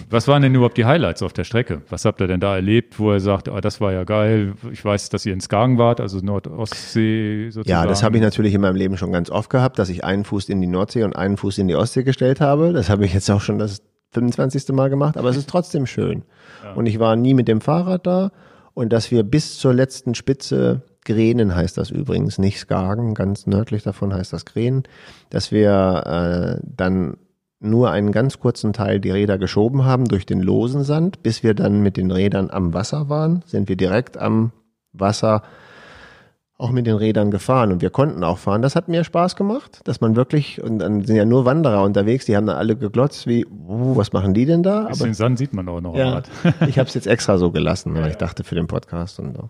Was waren denn überhaupt die Highlights auf der Strecke? Was habt ihr denn da erlebt, wo er sagt, ah, das war ja geil? Ich weiß, dass ihr in Skagen wart, also Nordostsee sozusagen. Ja, das habe ich natürlich in meinem Leben schon ganz oft gehabt, dass ich einen Fuß in die Nordsee und einen Fuß in die Ostsee gestellt habe. Das habe ich jetzt auch schon das 25. Mal gemacht, aber es ist trotzdem schön. Ja. Und ich war nie mit dem Fahrrad da und dass wir bis zur letzten Spitze Grenen heißt das übrigens, nicht Skagen, ganz nördlich davon heißt das Grenen, dass wir äh, dann nur einen ganz kurzen Teil die Räder geschoben haben durch den losen Sand, bis wir dann mit den Rädern am Wasser waren, sind wir direkt am Wasser auch mit den Rädern gefahren und wir konnten auch fahren. Das hat mir Spaß gemacht, dass man wirklich, und dann sind ja nur Wanderer unterwegs, die haben da alle geglotzt, wie, uh, was machen die denn da? Aber den Sand sieht man auch noch. Ja, <laughs> ich habe es jetzt extra so gelassen, weil ja, ich dachte für den Podcast und so.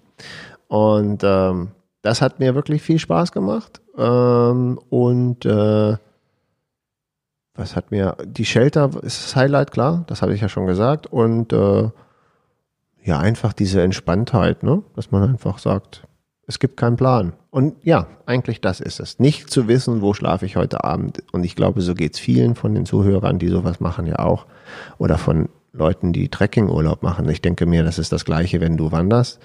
Und ähm, das hat mir wirklich viel Spaß gemacht. Ähm, und äh, was hat mir, die Shelter ist das Highlight, klar, das habe ich ja schon gesagt. Und äh, ja, einfach diese Entspanntheit, ne? dass man einfach sagt, es gibt keinen Plan. Und ja, eigentlich das ist es. Nicht zu wissen, wo schlafe ich heute Abend. Und ich glaube, so geht's vielen von den Zuhörern, die sowas machen, ja auch. Oder von Leuten, die Trekkingurlaub machen. Ich denke mir, das ist das Gleiche, wenn du wanderst.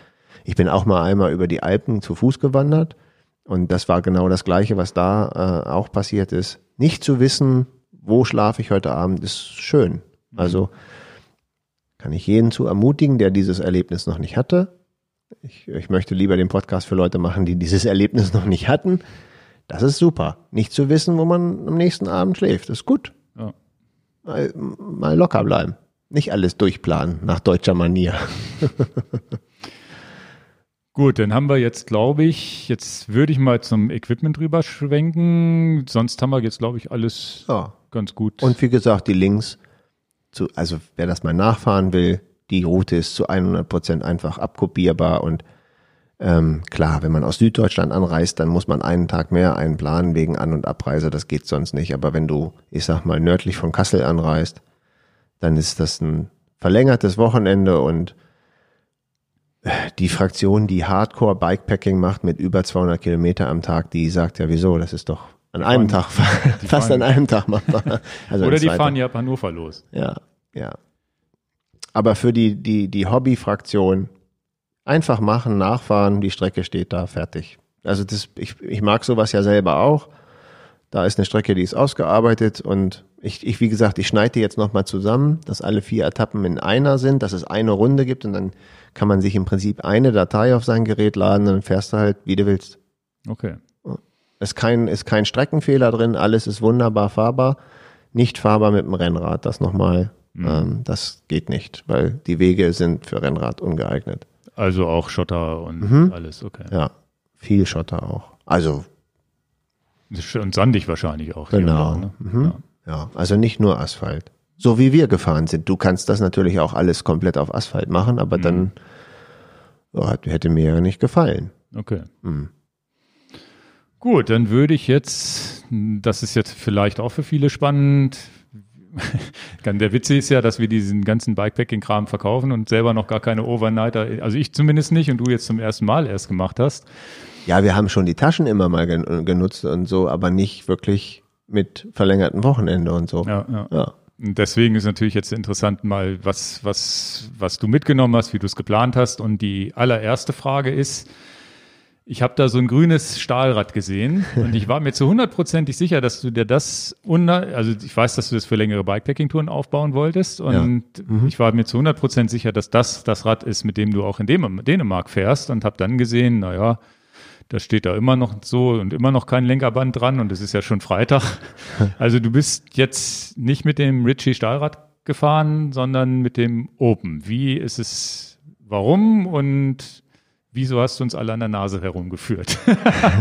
Ich bin auch mal einmal über die Alpen zu Fuß gewandert. Und das war genau das Gleiche, was da äh, auch passiert ist. Nicht zu wissen, wo schlafe ich heute Abend, ist schön. Also kann ich jeden zu ermutigen, der dieses Erlebnis noch nicht hatte. Ich, ich möchte lieber den Podcast für Leute machen, die dieses <laughs> Erlebnis noch nicht hatten. Das ist super. Nicht zu wissen, wo man am nächsten Abend schläft, ist gut. Ja. Mal, mal locker bleiben. Nicht alles durchplanen nach deutscher Manier. <laughs> Gut, dann haben wir jetzt, glaube ich, jetzt würde ich mal zum Equipment rüber schwenken. Sonst haben wir jetzt, glaube ich, alles ja. ganz gut. Und wie gesagt, die Links zu, also wer das mal nachfahren will, die Route ist zu 100 Prozent einfach abkopierbar und ähm, klar, wenn man aus Süddeutschland anreist, dann muss man einen Tag mehr einplanen wegen An- und Abreise. Das geht sonst nicht. Aber wenn du, ich sag mal, nördlich von Kassel anreist, dann ist das ein verlängertes Wochenende und die Fraktion, die Hardcore Bikepacking macht mit über 200 Kilometer am Tag, die sagt ja, wieso, das ist doch an einem Tag, fast fahren, an einem Tag machbar. <laughs> Also Oder die fahren ja ab Hannover los. Ja, ja. Aber für die, die, die Hobby-Fraktion einfach machen, nachfahren, die Strecke steht da, fertig. Also das, ich, ich mag sowas ja selber auch. Da ist eine Strecke, die ist ausgearbeitet und ich, ich wie gesagt, ich schneide die jetzt nochmal zusammen, dass alle vier Etappen in einer sind, dass es eine Runde gibt und dann kann man sich im Prinzip eine Datei auf sein Gerät laden und dann fährst du halt, wie du willst. Okay. Ist kein, ist kein Streckenfehler drin, alles ist wunderbar fahrbar. Nicht fahrbar mit dem Rennrad, das nochmal, mhm. ähm, das geht nicht, weil die Wege sind für Rennrad ungeeignet. Also auch Schotter und mhm. alles, okay. Ja, viel Schotter auch. Also. Und sandig wahrscheinlich auch. Genau. Ne? Mhm. Ja. ja, also nicht nur Asphalt so wie wir gefahren sind. Du kannst das natürlich auch alles komplett auf Asphalt machen, aber mhm. dann oh, hätte mir ja nicht gefallen. Okay. Mhm. Gut, dann würde ich jetzt, das ist jetzt vielleicht auch für viele spannend. <laughs> Der Witz ist ja, dass wir diesen ganzen Bikepacking-Kram verkaufen und selber noch gar keine Overnighter, also ich zumindest nicht und du jetzt zum ersten Mal erst gemacht hast. Ja, wir haben schon die Taschen immer mal genutzt und so, aber nicht wirklich mit verlängerten Wochenende und so. Ja, ja. ja. Deswegen ist natürlich jetzt interessant mal, was, was, was du mitgenommen hast, wie du es geplant hast. Und die allererste Frage ist, ich habe da so ein grünes Stahlrad gesehen <laughs> und ich war mir zu hundertprozentig sicher, dass du dir das, also ich weiß, dass du das für längere Bikepacking-Touren aufbauen wolltest und ja. mhm. ich war mir zu hundertprozentig sicher, dass das das Rad ist, mit dem du auch in Dänemark fährst und habe dann gesehen, naja, das steht da immer noch so und immer noch kein Lenkerband dran und es ist ja schon Freitag. <laughs> Also du bist jetzt nicht mit dem Ritchie Stahlrad gefahren, sondern mit dem Open. Wie ist es, warum und wieso hast du uns alle an der Nase herumgeführt?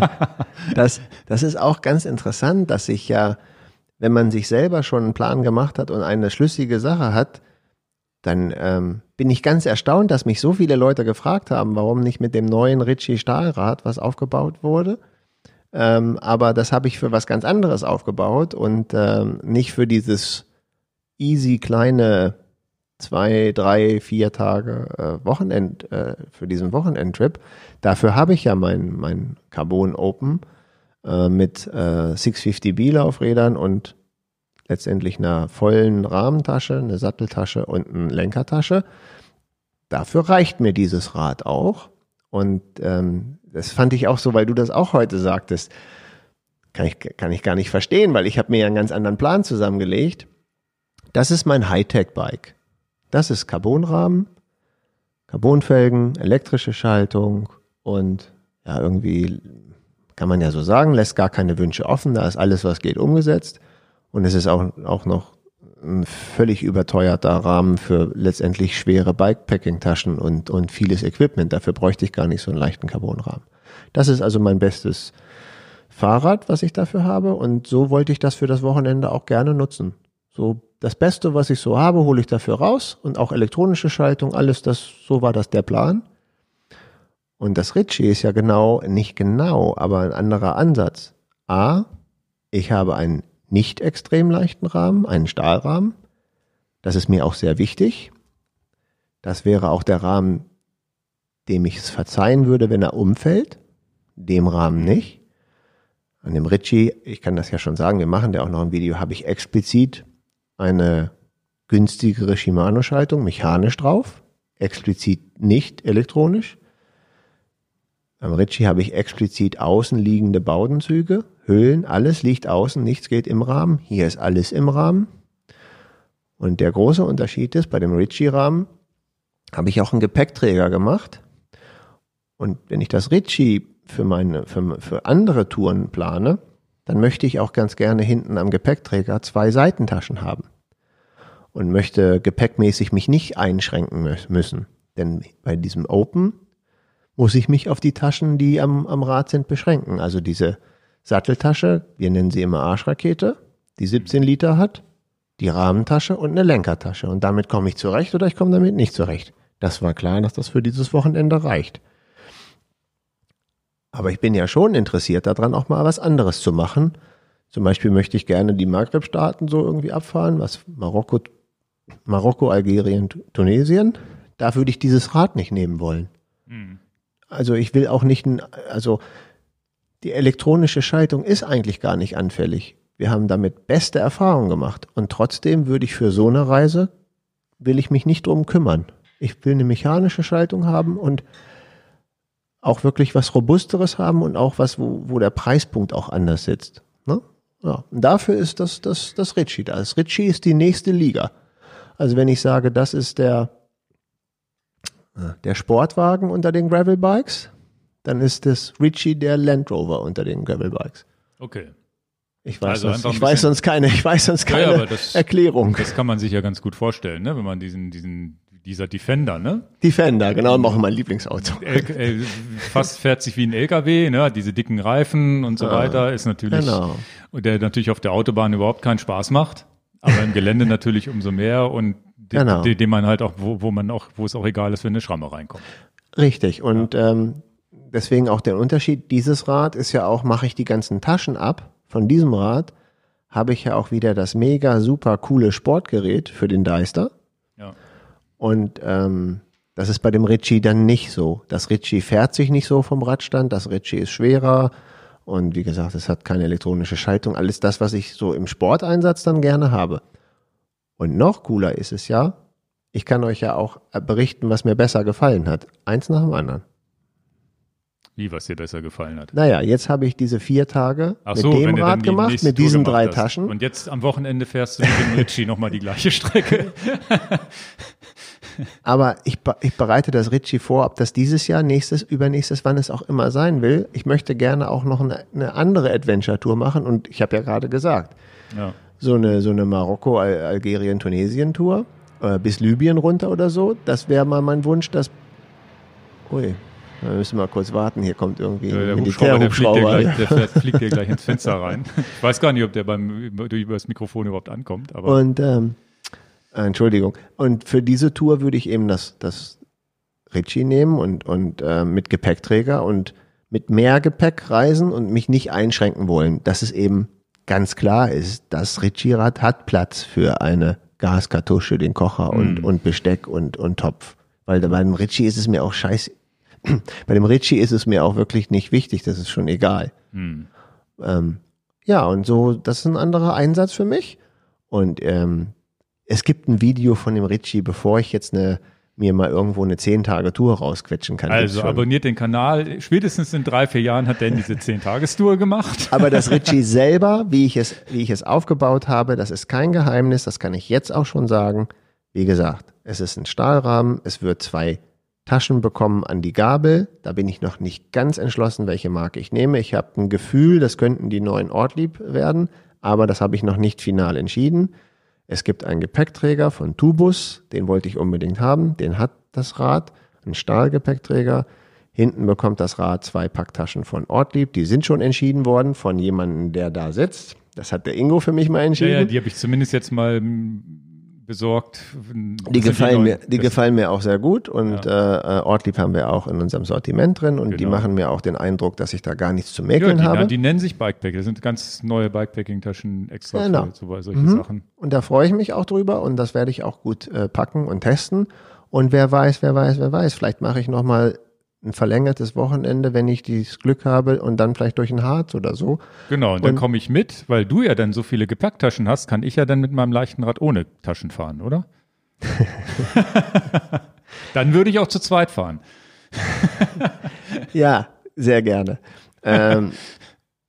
<laughs> das, das ist auch ganz interessant, dass sich ja, wenn man sich selber schon einen Plan gemacht hat und eine schlüssige Sache hat, dann ähm, bin ich ganz erstaunt, dass mich so viele Leute gefragt haben, warum nicht mit dem neuen Ritchie Stahlrad, was aufgebaut wurde. Ähm, aber das habe ich für was ganz anderes aufgebaut und ähm, nicht für dieses easy kleine zwei, drei, vier Tage äh, Wochenend, äh, für diesen Wochenendtrip. Dafür habe ich ja mein, mein Carbon Open äh, mit äh, 650B Laufrädern und letztendlich einer vollen Rahmentasche, eine Satteltasche und eine Lenkertasche. Dafür reicht mir dieses Rad auch. Und ähm, das fand ich auch so, weil du das auch heute sagtest, kann ich, kann ich gar nicht verstehen, weil ich habe mir ja einen ganz anderen Plan zusammengelegt. Das ist mein Hightech-Bike. Das ist Carbonrahmen, Carbonfelgen, elektrische Schaltung und ja, irgendwie kann man ja so sagen, lässt gar keine Wünsche offen, da ist alles, was geht, umgesetzt. Und es ist auch, auch noch ein völlig überteuerter Rahmen für letztendlich schwere Bikepacking-Taschen und, und vieles Equipment. Dafür bräuchte ich gar nicht so einen leichten Carbonrahmen. Das ist also mein bestes Fahrrad, was ich dafür habe. Und so wollte ich das für das Wochenende auch gerne nutzen. So das Beste, was ich so habe, hole ich dafür raus und auch elektronische Schaltung, alles das, so war das der Plan. Und das Ritchie ist ja genau, nicht genau, aber ein anderer Ansatz. A, ich habe einen nicht extrem leichten Rahmen, einen Stahlrahmen. Das ist mir auch sehr wichtig. Das wäre auch der Rahmen, dem ich es verzeihen würde, wenn er umfällt. Dem Rahmen nicht. An dem Ritchie, ich kann das ja schon sagen, wir machen ja auch noch ein Video, habe ich explizit eine günstigere Shimano-Schaltung mechanisch drauf, explizit nicht elektronisch. Am Ritchie habe ich explizit außenliegende Baudenzüge, Höhlen, alles liegt außen, nichts geht im Rahmen. Hier ist alles im Rahmen. Und der große Unterschied ist, bei dem Ritchie-Rahmen habe ich auch einen Gepäckträger gemacht. Und wenn ich das Ritchie für meine, für, für andere Touren plane, dann möchte ich auch ganz gerne hinten am Gepäckträger zwei Seitentaschen haben und möchte gepäckmäßig mich nicht einschränken müssen. Denn bei diesem Open muss ich mich auf die Taschen, die am, am Rad sind, beschränken. Also diese Satteltasche, wir nennen sie immer Arschrakete, die 17 Liter hat, die Rahmentasche und eine Lenkertasche. Und damit komme ich zurecht oder ich komme damit nicht zurecht. Das war klar, dass das für dieses Wochenende reicht. Aber ich bin ja schon interessiert daran, auch mal was anderes zu machen. Zum Beispiel möchte ich gerne die Maghreb-Staaten so irgendwie abfahren, was Marokko, Marokko, Algerien, Tunesien. Da würde ich dieses Rad nicht nehmen wollen. Also ich will auch nicht, also die elektronische Schaltung ist eigentlich gar nicht anfällig. Wir haben damit beste Erfahrungen gemacht. Und trotzdem würde ich für so eine Reise, will ich mich nicht drum kümmern. Ich will eine mechanische Schaltung haben und auch wirklich was Robusteres haben und auch was, wo, wo der Preispunkt auch anders sitzt. Ne? Ja, und dafür ist das, das, das Ritchie da. Das Ritchie ist die nächste Liga. Also wenn ich sage, das ist der, der Sportwagen unter den Gravelbikes, dann ist das Ritchie der Land Rover unter den Gravelbikes. Okay. Ich weiß, also sonst, ich weiß sonst keine, ich weiß sonst keine ja, das, Erklärung. Das kann man sich ja ganz gut vorstellen, ne? wenn man diesen, diesen dieser Defender, ne? Defender, genau, auch mein Lieblingsauto. El fast fährt sich wie ein LKW, ne? Diese dicken Reifen und so ah, weiter ist natürlich, genau. der natürlich auf der Autobahn überhaupt keinen Spaß macht, aber im Gelände <laughs> natürlich umso mehr und den, genau. den, den man halt auch, wo, wo man auch, wo es auch egal ist, wenn eine Schramme reinkommt. Richtig. Und ja. ähm, deswegen auch der Unterschied. Dieses Rad ist ja auch, mache ich die ganzen Taschen ab. Von diesem Rad habe ich ja auch wieder das mega super coole Sportgerät für den Deister. Ja. Und ähm, das ist bei dem Ritchie dann nicht so. Das Ritchie fährt sich nicht so vom Radstand, das Ritchie ist schwerer und wie gesagt, es hat keine elektronische Schaltung. Alles das, was ich so im Sporteinsatz dann gerne habe. Und noch cooler ist es ja, ich kann euch ja auch berichten, was mir besser gefallen hat. Eins nach dem anderen. Wie, was dir besser gefallen hat? Naja, jetzt habe ich diese vier Tage Ach mit so, dem Rad gemacht, mit diesen drei hast. Taschen. Und jetzt am Wochenende fährst du mit dem Ritchie nochmal die gleiche Strecke. <laughs> Aber ich, ich bereite das Ritchie vor, ob das dieses Jahr, nächstes, übernächstes, wann es auch immer sein will. Ich möchte gerne auch noch eine, eine andere Adventure-Tour machen und ich habe ja gerade gesagt, ja. So eine, so eine Marokko, Algerien, Tunesien-Tour äh, bis Libyen runter oder so, das wäre mal mein Wunsch, dass, ui, wir müssen mal kurz warten, hier kommt irgendwie ja, der Militärhubschrauber. Der, fliegt dir, gleich, der <laughs> fliegt dir gleich ins Fenster rein. Ich weiß gar nicht, ob der beim, über das Mikrofon überhaupt ankommt. Aber und, ähm, Entschuldigung. Und für diese Tour würde ich eben das, das Ritchie nehmen und, und äh, mit Gepäckträger und mit mehr Gepäck reisen und mich nicht einschränken wollen, dass es eben ganz klar ist, das Ritchie-Rad hat Platz für eine Gaskartusche, den Kocher und, Mhm. und Besteck und, und Topf. Weil bei dem Ritchie ist es mir auch scheiße. <clears throat> Bei dem Ritchie ist es mir auch wirklich nicht wichtig, das ist schon egal. Hm. Ähm, ja, und so, das ist ein anderer Einsatz für mich. Und ähm, es gibt ein Video von dem Ritchie, bevor ich jetzt eine, mir mal irgendwo eine 10-Tage-Tour rausquetschen kann. Also abonniert den Kanal. Spätestens in drei, vier Jahren hat Dan diese <laughs> 10-Tagestour gemacht. Aber das Ritchie <laughs> selber, wie ich es, wie ich es aufgebaut habe, das ist kein Geheimnis, das kann ich jetzt auch schon sagen. Wie gesagt, es ist ein Stahlrahmen, es wird zwei Taschen bekommen an die Gabel. Da bin ich noch nicht ganz entschlossen, welche Marke ich nehme. Ich habe ein Gefühl, das könnten die neuen Ortlieb werden, aber das habe ich noch nicht final entschieden. Es gibt einen Gepäckträger von Tubus, den wollte ich unbedingt haben, den hat das Rad, ein Stahlgepäckträger. Hinten bekommt das Rad zwei Packtaschen von Ortlieb, die sind schon entschieden worden von jemandem, der da sitzt. Das hat der Ingo für mich mal Ja, entschieden. ja, die habe ich zumindest jetzt mal besorgt. Die gefallen mir, die gefallen mir auch sehr gut und äh, äh, Ortlieb haben wir auch in unserem Sortiment drin und die Genau. machen mir auch den Eindruck, dass ich da gar nichts zu Ja, mäkeln die, habe. na, die nennen sich Bikepack. Das sind ganz neue Bikepacking-Taschen extra Genau. für so, solche Mhm. Sachen. Und da freue ich mich auch drüber und das werde ich auch gut äh, packen und testen. Und wer weiß, wer weiß, wer weiß, vielleicht mache ich noch mal ein verlängertes Wochenende, wenn ich dieses Glück habe und dann vielleicht durch ein Harz oder so. Genau, und dann komme ich mit, weil du ja dann so viele Gepäcktaschen hast, kann ich ja dann mit meinem leichten Rad ohne Taschen fahren, oder? <laughs> dann würde ich auch zu zweit fahren. Ja, sehr gerne. ähm,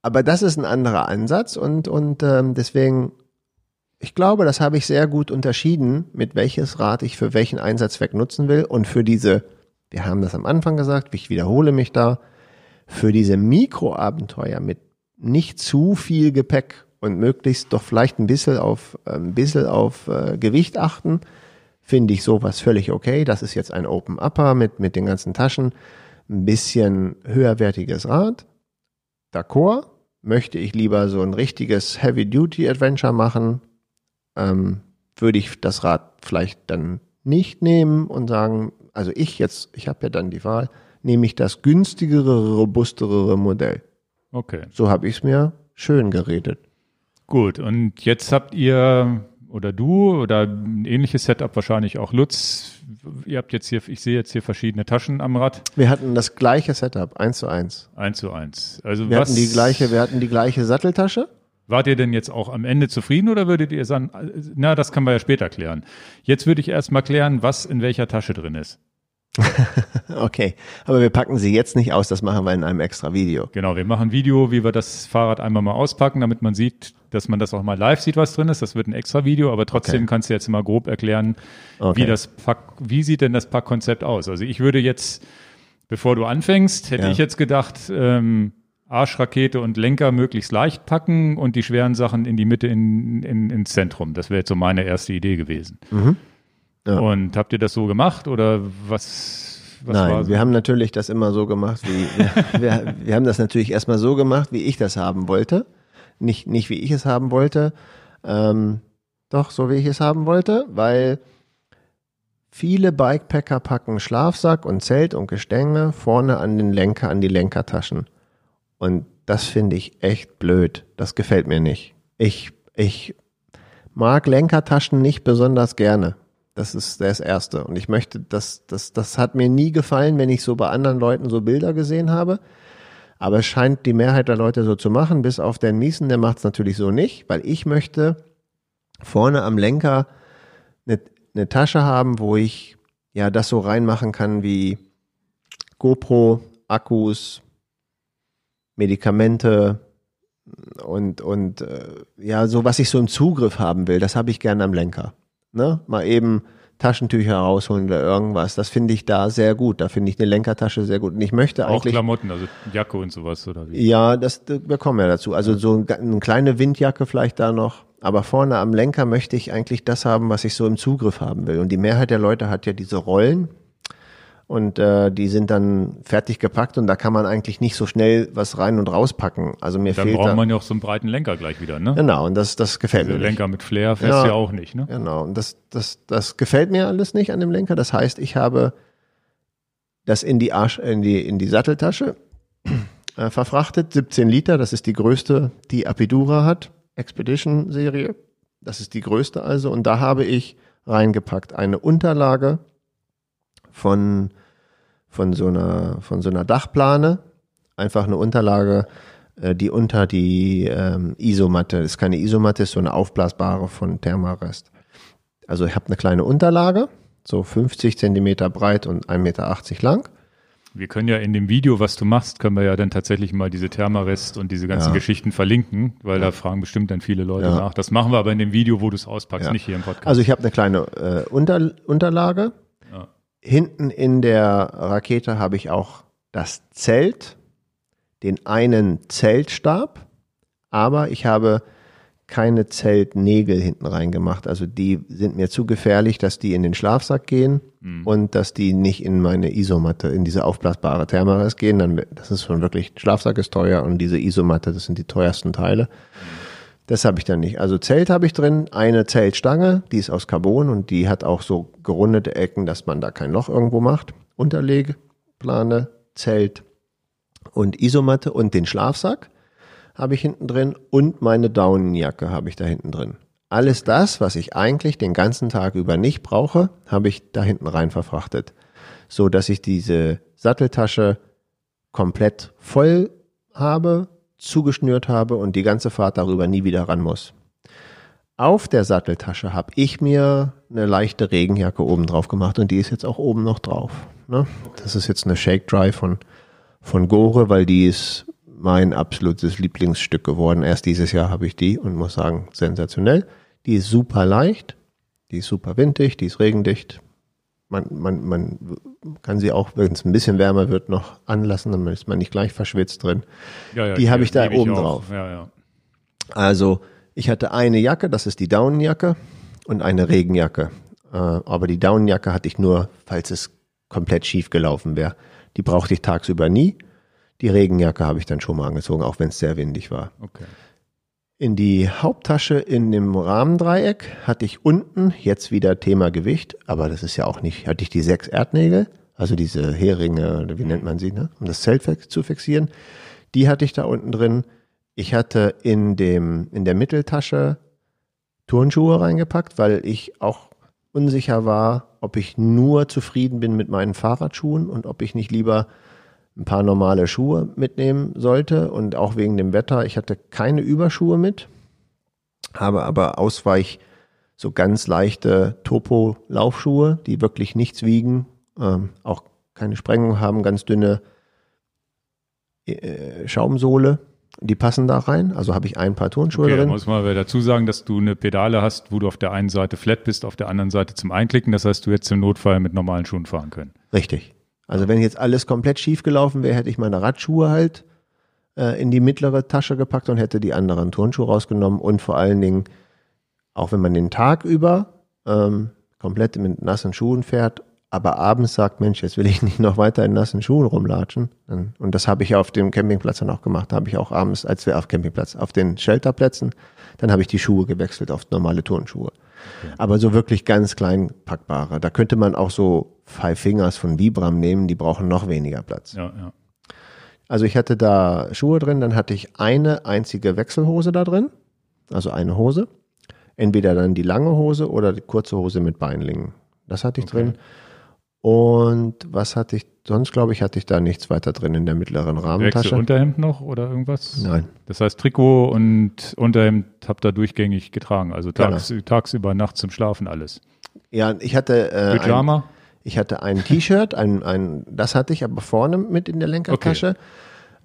aber das ist ein anderer Ansatz und, und ähm, deswegen, ich glaube, das habe ich sehr gut unterschieden, mit welches Rad ich für welchen Einsatzzweck nutzen will und für diese, wir haben das am Anfang gesagt, ich wiederhole mich da, für diese Mikroabenteuer mit nicht zu viel Gepäck und möglichst doch vielleicht ein bisschen auf, ein bisschen auf äh, Gewicht achten, finde ich sowas völlig okay. Das ist jetzt ein Open Upper mit, mit den ganzen Taschen ein bisschen höherwertiges Rad. D'accord. Möchte ich lieber so ein richtiges Heavy-Duty-Adventure machen, ähm, würde ich das Rad vielleicht dann nicht nehmen und sagen, also ich jetzt, ich habe ja dann die Wahl, nehme ich das günstigere, robustere Modell. Okay, So habe ich es mir schön geredet. gut. Und jetzt habt ihr oder du oder ein ähnliches Setup wahrscheinlich auch Lutz. Ihr habt jetzt hier, ich sehe jetzt hier verschiedene Taschen am Rad, Wir hatten das gleiche Setup, eins zu eins. eins zu eins. Also Wir was hatten die gleiche, wir hatten die gleiche Satteltasche. Wart ihr denn jetzt auch am Ende zufrieden oder würdet ihr sagen, na, das kann man ja später klären. Jetzt würde ich erst mal klären, was in welcher Tasche drin ist. <laughs> Okay, aber wir packen sie jetzt nicht aus, das machen wir in einem extra Video. Genau, wir machen ein Video, wie wir das Fahrrad einmal mal auspacken, damit man sieht, dass man das auch mal live sieht, was drin ist. Das wird ein extra Video, aber trotzdem Okay. kannst du jetzt mal grob erklären, Okay. wie das Pack, wie sieht denn das Packkonzept aus? Also ich würde jetzt, bevor du anfängst, hätte Ja. ich jetzt gedacht, ähm, Arschrakete und Lenker möglichst leicht packen und die schweren Sachen in die Mitte in, in, ins Zentrum. Das wäre jetzt so meine erste Idee gewesen. Mhm. Ja. Und habt ihr das so gemacht oder was, was Nein, so? wir haben natürlich das immer so gemacht, wie wir, <laughs> wir, wir haben das natürlich erstmal so gemacht, wie ich das haben wollte. Nicht, nicht wie ich es haben wollte. Ähm, doch, so wie ich es haben wollte, weil viele Bikepacker packen Schlafsack und Zelt und Gestänge vorne an den Lenker, an die Lenkertaschen. Und das finde ich echt blöd. Das gefällt mir nicht. Ich, ich mag Lenkertaschen nicht besonders gerne. Das ist das Erste. Und ich möchte, das, das, das hat mir nie gefallen, wenn ich so bei anderen Leuten so Bilder gesehen habe. Aber es scheint die Mehrheit der Leute so zu machen, bis auf den Miesen, der macht es natürlich so nicht, weil ich möchte vorne am Lenker eine, eine Tasche haben, wo ich ja das so reinmachen kann wie GoPro, Akkus, Medikamente und, und äh, ja, so was ich so im Zugriff haben will, das habe ich gerne am Lenker. Ne? Mal eben Taschentücher rausholen oder irgendwas. Das finde ich da sehr gut. Da finde ich eine Lenkertasche sehr gut. Und ich möchte auch eigentlich. Klamotten, also Jacke und sowas oder wie? Ja, das, das wir kommen ja dazu. Also so ein, eine kleine Windjacke vielleicht da noch. Aber vorne am Lenker möchte ich eigentlich das haben, was ich so im Zugriff haben will. Und die Mehrheit der Leute hat ja diese Rollen. Und äh, die sind dann fertig gepackt und da kann man eigentlich nicht so schnell was rein und rauspacken. Also mir Dann fehlt braucht da. man ja auch so einen breiten Lenker gleich wieder, ne? Genau, und das, das gefällt Also mir. Nicht. Lenker mit Flair fährst Ja. ja auch nicht, ne? Genau, und das, das, das gefällt mir alles nicht an dem Lenker. Das heißt, ich habe das in die Arsch, in die, in die Satteltasche äh, verfrachtet, 17 Liter, das ist die größte, die Apidura hat, Expedition-Serie. Das ist die größte also. Und da habe ich reingepackt eine Unterlage von, von, so, einer, von so einer Dachplane. Einfach eine Unterlage, äh, die unter die ähm, Isomatte, ist keine Isomatte, ist so eine aufblasbare von Thermarest. Also ich habe eine kleine Unterlage, so 50 Zentimeter breit und 1,80 Meter lang. Wir können ja in dem Video, was du machst, können wir ja dann tatsächlich mal diese Thermarest und diese ganzen Ja. Geschichten verlinken, weil da fragen bestimmt dann viele Leute Ja. nach. Das machen wir aber in dem Video, wo du es auspackst, nicht hier im Podcast. Also ich habe eine kleine äh, Unter, Unterlage. Hinten in der Rakete habe ich auch das Zelt, den einen Zeltstab, aber ich habe keine Zeltnägel hinten reingemacht. Also die sind mir zu gefährlich, dass die in den Schlafsack gehen und dass die nicht in meine Isomatte, in diese aufblasbare Thermarest gehen. Dann, das ist schon wirklich, Schlafsack ist teuer und diese Isomatte, das sind die teuersten Teile. Das habe ich dann nicht. Also Zelt habe ich drin, eine Zeltstange, die ist aus Carbon und die hat auch so gerundete Ecken, dass man da kein Loch irgendwo macht. Unterlegplane, Zelt und Isomatte und den Schlafsack habe ich hinten drin und meine Daunenjacke habe ich da hinten drin. Alles das, was ich eigentlich den ganzen Tag über nicht brauche, habe ich da hinten rein verfrachtet, so dass ich diese Satteltasche komplett voll habe, zugeschnürt habe und die ganze Fahrt darüber nie wieder ran muss. Auf der Satteltasche habe ich mir eine leichte Regenjacke oben drauf gemacht und die ist jetzt auch oben noch drauf. Ne? Das ist jetzt eine Shake Dry von, von Gore, weil die ist mein absolutes Lieblingsstück geworden. Erst dieses Jahr habe ich die und muss sagen, sensationell. Die ist super leicht, die ist super windig, die ist regendicht. Man, man, man kann sie auch, wenn es ein bisschen wärmer wird, noch anlassen, dann ist man nicht gleich verschwitzt drin. Ja, ja, die habe ich da oben auch. drauf. Ja, ja. Also ich hatte eine Jacke, das ist die Daunenjacke und eine Regenjacke. Äh, aber die Daunenjacke hatte ich nur, falls es komplett schief gelaufen wäre. Die brauchte ich tagsüber nie. Die Regenjacke habe ich dann schon mal angezogen, auch wenn es sehr windig war. Okay. In die Haupttasche in dem Rahmendreieck hatte ich unten jetzt wieder Thema Gewicht, aber das ist ja auch nicht, hatte ich die sechs Erdnägel, also diese Heringe, wie nennt man sie, ne? um das Zelt zu fixieren. Die hatte ich da unten drin. Ich hatte in dem, in der Mitteltasche Turnschuhe reingepackt, weil ich auch unsicher war, ob ich nur zufrieden bin mit meinen Fahrradschuhen und ob ich nicht lieber ein paar normale Schuhe mitnehmen sollte und auch wegen dem Wetter. Ich hatte keine Überschuhe mit, habe aber Ausweich so ganz leichte Topo-Laufschuhe, die wirklich nichts wiegen, ähm, auch keine Sprengung haben, ganz dünne äh, Schaumsohle. Die passen da rein. Also habe ich ein paar Turnschuhe Okay, da drin. muss man aber dazu sagen, dass du eine Pedale hast, wo du auf der einen Seite flat bist, auf der anderen Seite zum Einklicken. Das heißt, du hättest im Notfall mit normalen Schuhen fahren können. Richtig. Also wenn jetzt alles komplett schief gelaufen wäre, hätte ich meine Radschuhe halt äh, in die mittlere Tasche gepackt und hätte die anderen Turnschuhe rausgenommen und vor allen Dingen, auch wenn man den Tag über ähm, komplett mit nassen Schuhen fährt, aber abends sagt, Mensch, jetzt will ich <laughs> nicht noch weiter in nassen Schuhen rumlatschen. Und das habe ich ja auf dem Campingplatz dann auch gemacht. Da habe ich auch abends, als wir auf Campingplatz, auf den Shelterplätzen, dann habe ich die Schuhe gewechselt auf normale Turnschuhe. Aber so wirklich ganz klein packbare. Da könnte man auch so Five Fingers von Vibram nehmen, die brauchen noch weniger Platz. Ja, ja. Also ich hatte da Schuhe drin, dann hatte ich eine einzige Wechselhose da drin, also eine Hose. Entweder dann die lange Hose oder die kurze Hose mit Beinlingen. Das hatte ich Okay. drin. Und was hatte ich, sonst glaube ich, hatte ich da nichts weiter drin in der mittleren Rahmentasche. Wechselunterhemd noch oder irgendwas? Nein. Das heißt, Trikot und Unterhemd habt ihr durchgängig getragen. Also Genau. tags, tagsüber, nachts zum Schlafen alles. Ja, ich hatte, äh, ein, Pyjama? Ich hatte ein <laughs> T-Shirt, ein, ein, das hatte ich aber vorne mit in der Lenkertasche.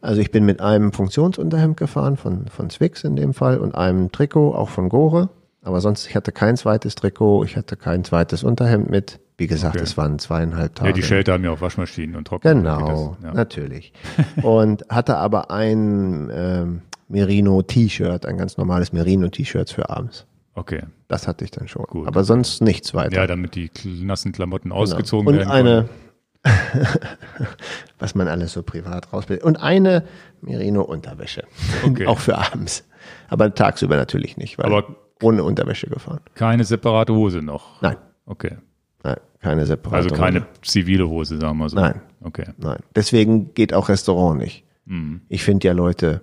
Also ich bin mit einem Funktionsunterhemd gefahren, von, von Zwix in dem Fall, und einem Trikot, auch von Gore. Aber sonst, ich hatte kein zweites Trikot, ich hatte kein zweites Unterhemd mit. Wie gesagt, Okay. es waren zweieinhalb Tage. Ja, die Shelter haben ja auch Waschmaschinen und Trockner. Genau, Das, ja. natürlich. <laughs> Und hatte aber ein ähm, Merino-T-Shirt, ein ganz normales Merino-T-Shirt für abends. Okay. Das hatte ich dann schon. Gut. Aber sonst nichts weiter. Ja, damit die nassen Klamotten Genau. ausgezogen Und werden. eine, <laughs> was man alles so privat rausbildet. Und eine Merino-Unterwäsche. <laughs> Okay. Auch für abends. Aber tagsüber natürlich nicht, weil Aber- ohne Unterwäsche gefahren. Keine separate Hose noch. Nein, Okay. nein, keine separate Also keine Hose. zivile Hose, sagen wir so. Nein. Okay. Nein. Deswegen geht auch Restaurant nicht. Mhm. Ich finde ja Leute,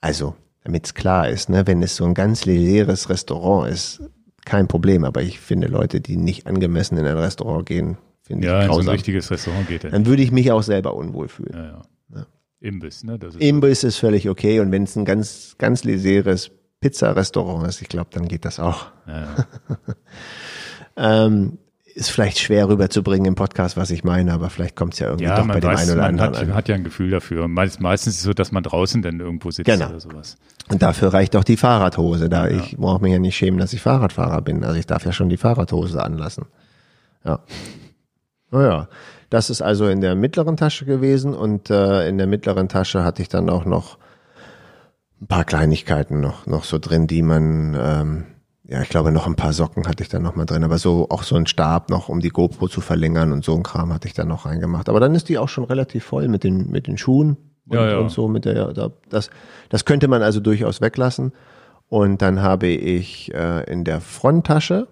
also damit es klar ist, ne, wenn es so ein ganz legeres Restaurant ist, kein Problem. Aber ich finde Leute, die nicht angemessen in ein Restaurant gehen, finde Ja, ich in so ein grausam. richtiges Restaurant geht er. Dann würde ich mich auch selber unwohl fühlen. Ja, ja. Imbiss, ne? Das ist Imbiss ist völlig okay und wenn es ein ganz, ganz legeres Pizzarestaurant ist, ich glaube, dann geht das auch. ja, ja. <laughs> Ähm, ist vielleicht schwer rüberzubringen im Podcast, was ich meine, aber vielleicht kommt es ja irgendwie ja, doch bei man dem weiß, einen oder man anderen hat, an. hat ja ein Gefühl dafür. Meist, meistens ist es so, dass man draußen dann irgendwo sitzt Genau. oder sowas. Und dafür reicht auch die Fahrradhose. Da ich brauche mich ja nicht schämen, dass ich Fahrradfahrer bin. Also ich darf ja schon die Fahrradhose anlassen. Ja. Naja, das ist also in der mittleren Tasche gewesen und äh, in der mittleren Tasche hatte ich dann auch noch ein paar Kleinigkeiten noch, noch so drin, die man, ähm, ja, ich glaube noch ein paar Socken hatte ich dann noch mal drin, aber so auch so ein Stab noch, um die GoPro zu verlängern und so ein Kram hatte ich dann noch reingemacht. Aber dann ist die auch schon relativ voll mit den, mit den Schuhen und, Ja, ja. und so mit der, da, das, das könnte man also durchaus weglassen. Und dann habe ich äh, in der Fronttasche,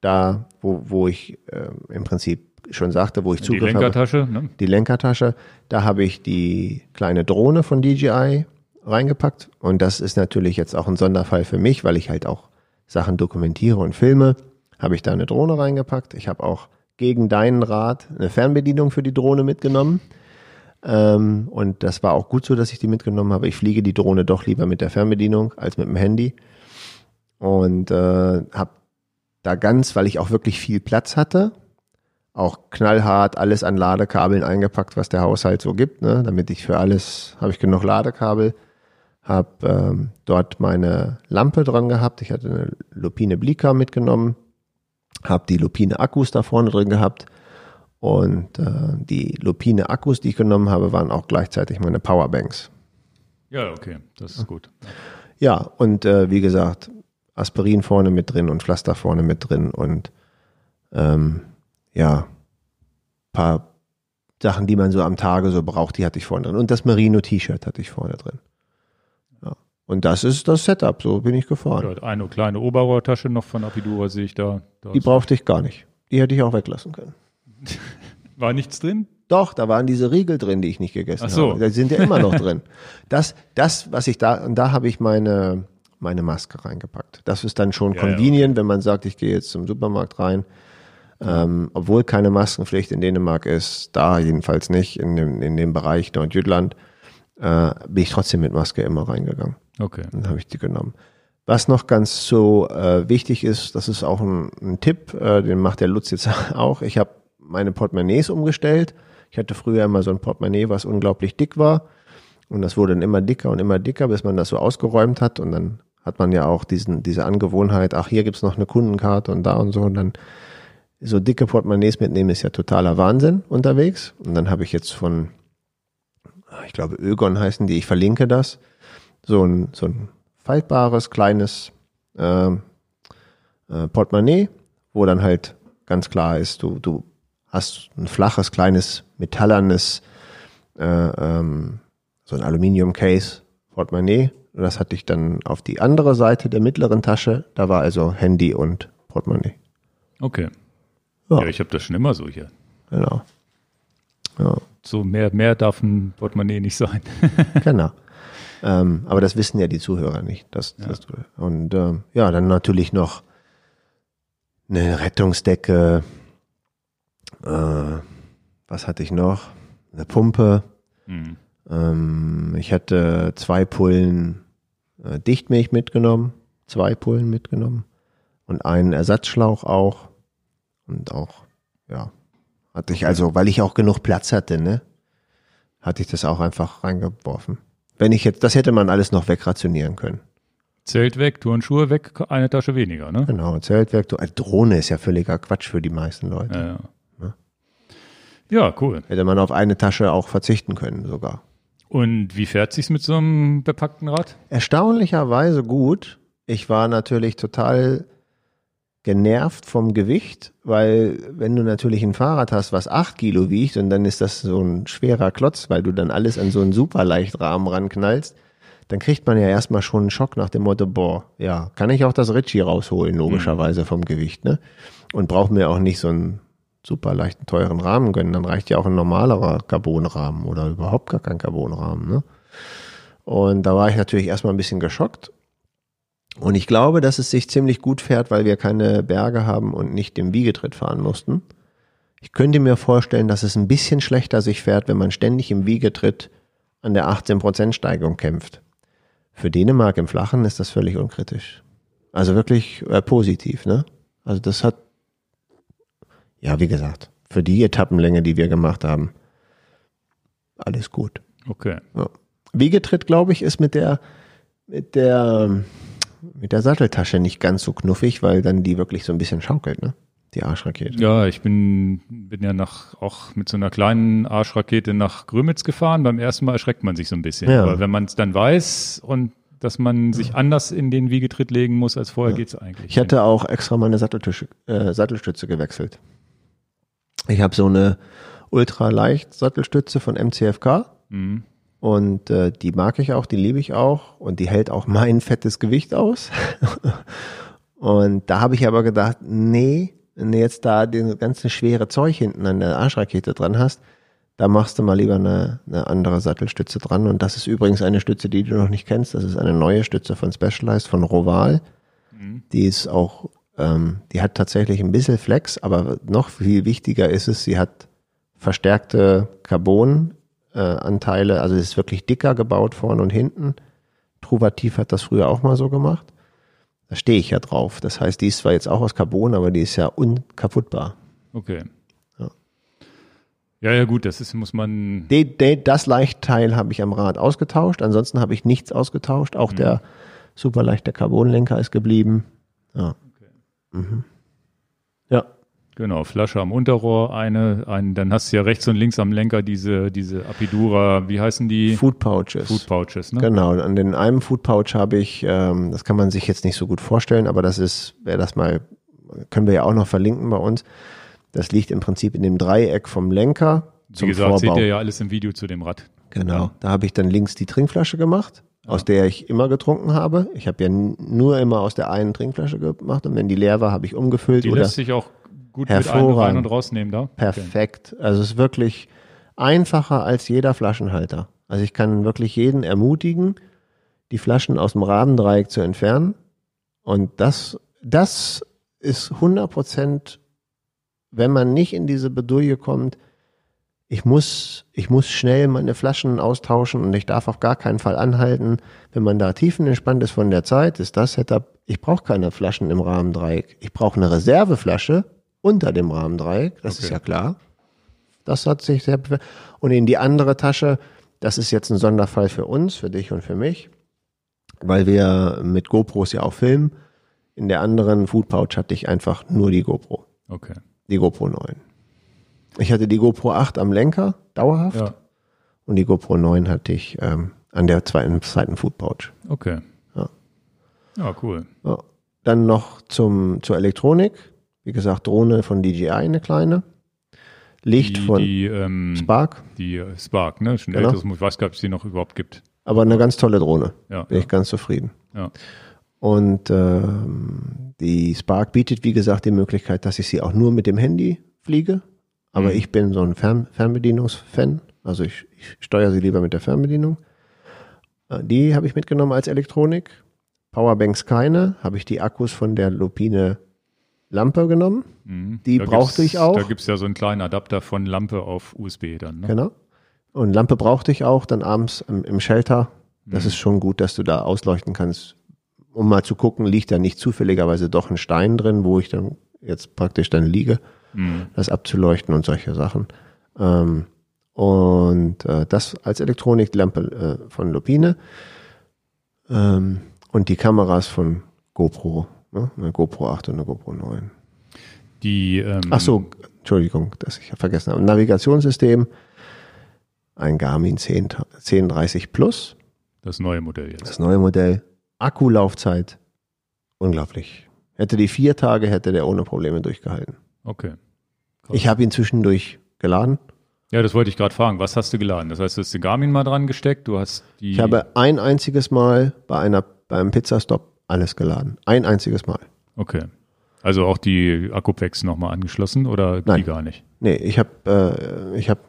da, wo, wo ich äh, im Prinzip schon sagte, wo ich Die Zugriff habe, Lenkertasche, ne? die Lenkertasche, da habe ich die kleine Drohne von DJI reingepackt. Und das ist natürlich jetzt auch ein Sonderfall für mich, weil ich halt auch Sachen dokumentiere und filme. Habe ich da eine Drohne reingepackt. Ich habe auch gegen deinen Rat eine Fernbedienung für die Drohne mitgenommen. Ähm, und das war auch gut so, dass ich die mitgenommen habe. Ich fliege die Drohne doch lieber mit der Fernbedienung als mit dem Handy. Und äh, habe da ganz, weil ich auch wirklich viel Platz hatte, auch knallhart alles an Ladekabeln eingepackt, was der Haushalt so gibt, ne? damit ich für alles, habe ich genug Ladekabel, habe ähm, dort meine Lampe dran gehabt, ich hatte eine Lupine Blika mitgenommen, habe die Lupine Akkus da vorne drin gehabt und äh, die Lupine Akkus, die ich genommen habe, waren auch gleichzeitig meine Powerbanks. Ja, okay, das ist gut. Ja, und äh, wie gesagt, Aspirin vorne mit drin und Pflaster vorne mit drin und ähm, ja, paar Sachen, die man so am Tage so braucht, die hatte ich vorne drin. Und das Merino-T-Shirt hatte ich vorne drin. Ja. Und das ist das Setup, so bin ich gefahren. Ja, eine kleine Oberrohrtasche noch von Apidura sehe ich da. da Die brauchte ich gar nicht. Die hätte ich auch weglassen können. <laughs> war nichts drin? Doch, da waren diese Riegel drin, die ich nicht gegessen Ach so. habe. Da sind ja immer noch drin. <laughs> Das, das, was ich da, und da habe ich meine, meine Maske reingepackt. Das ist dann schon Ja, convenient, wenn man sagt, ich gehe jetzt zum Supermarkt rein. Ähm, obwohl keine Maskenpflicht in Dänemark ist, da jedenfalls nicht, in dem, in dem Bereich Nordjütland, äh, bin ich trotzdem mit Maske immer reingegangen. Okay. Dann habe ich die genommen. Was noch ganz so äh, wichtig ist, das ist auch ein, ein Tipp, äh, den macht der Lutz jetzt <laughs> auch. Ich habe meine Portemonnaies umgestellt. Ich hatte früher immer so ein Portemonnaie, was unglaublich dick war. Und das wurde dann immer dicker und immer dicker, bis man das so ausgeräumt hat. Und dann hat man ja auch diesen, diese Angewohnheit, ach, hier gibt's noch eine Kundenkarte und da und so. Und dann so dicke Portemonnaies mitnehmen ist ja totaler Wahnsinn unterwegs. Und dann habe ich jetzt von, ich glaube, Ögon heißen die, ich verlinke das, so ein, so ein faltbares, kleines ähm, äh, Portemonnaie, wo dann halt ganz klar ist, du, du hast ein flaches, kleines, metallernes, äh, ähm, so ein Aluminium-Case Portemonnaie. Und das hatte ich dann auf die andere Seite der mittleren Tasche. Da war also Handy und Portemonnaie. Okay. Ja. Ja, ich habe das schon immer so hier. Genau. Ja, So mehr, mehr darf ein Portemonnaie nicht sein. <laughs> genau. Ähm, aber das wissen ja die Zuhörer nicht. Das, das, und ähm, ja, dann natürlich noch eine Rettungsdecke. Äh, was hatte ich noch? Eine Pumpe. Hm. Ähm, ich hatte zwei Pullen äh, Dichtmilch mitgenommen, zwei Pullen mitgenommen und einen Ersatzschlauch auch. Und auch, ja, hatte ich also, weil ich auch genug Platz hatte, ne, hatte ich das auch einfach reingeworfen. Wenn ich jetzt, das hätte man alles noch wegrationieren können. Zelt weg, Turnschuhe weg, eine Tasche weniger, ne? Genau, Zeltwerk, äh, Drohne ist ja völliger Quatsch für die meisten Leute. Ja, ja. ja, cool. Hätte man auf eine Tasche auch verzichten können sogar. Und wie fährt sich's mit so einem bepackten Rad? Erstaunlicherweise gut. Ich war natürlich total genervt vom Gewicht, weil wenn du natürlich ein Fahrrad hast, was acht Kilo wiegt und dann ist das so ein schwerer Klotz, weil du dann alles an so einen Superleichtrahmen ranknallst, dann kriegt man ja erstmal schon einen Schock nach dem Motto, boah, ja, kann ich auch das Ritchie rausholen, logischerweise vom Gewicht, ne? Und brauche mir auch nicht so einen super leichten, teuren Rahmen gönnen, dann reicht ja auch ein normalerer Carbonrahmen oder überhaupt gar kein Carbonrahmen, ne? Und da war ich natürlich erstmal ein bisschen geschockt. Und ich glaube, dass es sich ziemlich gut fährt, weil wir keine Berge haben und nicht im Wiegetritt fahren mussten. Ich könnte mir vorstellen, dass es ein bisschen schlechter sich fährt, wenn man ständig im Wiegetritt an der 18% Steigung kämpft. Für Dänemark im Flachen ist das völlig unkritisch. Also wirklich äh, positiv, ne? Also das hat, ja, wie gesagt, für die Etappenlänge, die wir gemacht haben, alles gut. Okay. Ja. Wiegetritt, glaube ich, ist mit der, mit der, mit der Satteltasche nicht ganz so knuffig, weil dann die wirklich so ein bisschen schaukelt, ne? Die Arschrakete. Ja, ich bin, bin ja nach, auch mit so einer kleinen Arschrakete nach Grömitz gefahren. Beim ersten Mal erschreckt man sich so ein bisschen. Ja. Aber wenn man es dann weiß und dass man sich anders in den Wiegetritt legen muss als vorher, geht's eigentlich. Ich hatte auch extra meine äh, Sattelstütze gewechselt. Ich habe so eine ultraleicht Sattelstütze von MCFK Mhm. Und äh, die mag ich auch, die liebe ich auch und die hält auch mein fettes Gewicht aus. <laughs> und da habe ich aber gedacht, nee, wenn du jetzt da den ganzen schwere Zeug hinten an der Arschrakete dran hast, da machst du mal lieber eine, eine andere Sattelstütze dran. Und das ist übrigens eine Stütze, die du noch nicht kennst. Das ist eine neue Stütze von Specialized, von Roval. Die ist auch, ähm, die hat tatsächlich ein bisschen Flex, aber noch viel wichtiger ist es, sie hat verstärkte Carbon-Anteile. also es ist wirklich dicker gebaut vorne und hinten. Truvativ hat das früher auch mal so gemacht. Da stehe ich ja drauf. Das heißt, die ist zwar jetzt auch aus Carbon, aber die ist ja unkaputtbar. Okay. Ja. Ja, ja, gut, das ist, muss man, De, de, das Leichtteil habe ich am Rad ausgetauscht. Ansonsten habe ich nichts ausgetauscht. Auch der super leichte Carbonlenker ist geblieben. Ja. Mhm. Ja. Genau, Flasche am Unterrohr, eine, ein, dann hast du ja rechts und links am Lenker diese, diese Apidura, wie heißen die? Food Pouches. Food Pouches, ne? Genau, an den einem Food Pouch habe ich, ähm, das kann man sich jetzt nicht so gut vorstellen, aber das ist, wer das mal, können wir ja auch noch verlinken bei uns. Das liegt im Prinzip in dem Dreieck vom Lenker Wie zum gesagt, Vorbau. seht ihr ja alles im Video zu dem Rad. Genau. Da habe ich dann links die Trinkflasche gemacht, aus der ich immer getrunken habe. Ich habe ja nur immer aus der einen Trinkflasche gemacht und wenn die leer war, habe ich umgefüllt Die lässt sich auch gut mit ein- Hervorragend. rein und rausnehmen da. perfekt. Also es ist wirklich einfacher als jeder Flaschenhalter. Also ich kann wirklich jeden ermutigen, die Flaschen aus dem Rahmendreieck zu entfernen. Und das, das ist 100 Prozent, wenn man nicht in diese Bedouille kommt, ich muss, ich muss schnell meine Flaschen austauschen und ich darf auf gar keinen Fall anhalten. Wenn man da tiefenentspannt ist von der Zeit, ist das Setup, ich brauche keine Flaschen im Rahmendreieck. Ich brauche eine Reserveflasche unter dem Rahmendreieck, das ist Okay. ja klar. Das hat sich sehr. Und in die andere Tasche, das ist jetzt ein Sonderfall für uns, für dich und für mich, weil wir mit GoPros ja auch filmen. In der anderen Food Pouch hatte ich einfach nur die GoPro, Okay. die GoPro 9. Ich hatte die GoPro 8 am Lenker, dauerhaft, Ja, und die GoPro 9 hatte ich ähm, an der zweiten, zweiten Food Pouch. okay. Ja. Ja, cool. Ja. Dann noch zum, zur Elektronik. Wie gesagt, Drohne von DJI, eine kleine. Licht Die, von die, ähm, Spark, die äh, Spark, ne? Schon Genau. älteres, ich weiß gar nicht, ob es die noch überhaupt gibt. aber eine ganz tolle Drohne. Ja, Bin ja, ich ganz zufrieden. ja. Und ähm, die Spark bietet, wie gesagt, die Möglichkeit, dass ich sie auch nur mit dem Handy fliege. Aber Mhm. ich bin so ein Fern Fernbedienungsfan. Also ich, ich steuere sie lieber mit der Fernbedienung. Äh, Die habe ich mitgenommen als Elektronik. Powerbanks keine. Habe ich die Akkus von der Lupine Lampe genommen. Mhm. Die Da brauchte ich auch. Da gibt's ja so einen kleinen Adapter von Lampe auf USB dann. Ne? Genau. Und Lampe brauchte ich auch dann abends im, im Shelter. Das ist schon gut, dass du da ausleuchten kannst, um mal zu gucken, liegt da nicht zufälligerweise doch ein Stein drin, wo ich dann jetzt praktisch dann liege, Mhm. das abzuleuchten und solche Sachen. Ähm, und äh, das als Elektronik, die Lampe äh, von Lupine ähm, und die Kameras von GoPro, ne? eine GoPro 8 und eine GoPro 9. Die, ähm, Ach so, Entschuldigung, dass ich vergessen habe. Navigationssystem, ein Garmin 10, 1030 Plus, das neue Modell jetzt. das neue Modell. Akkulaufzeit, unglaublich. Hätte die vier Tage, hätte der ohne Probleme durchgehalten. Okay. Ich habe ihn zwischendurch geladen. Ja, das wollte ich gerade fragen. Was hast du geladen? Das heißt, du hast den Garmin mal dran gesteckt, du hast die. Ich habe ein einziges Mal bei einer, beim Pizzastop alles geladen. Ein einziges Mal. Okay. Also auch die Akkupacks nochmal angeschlossen oder die Nein. gar nicht? Nee, ich habe, äh, ich habe,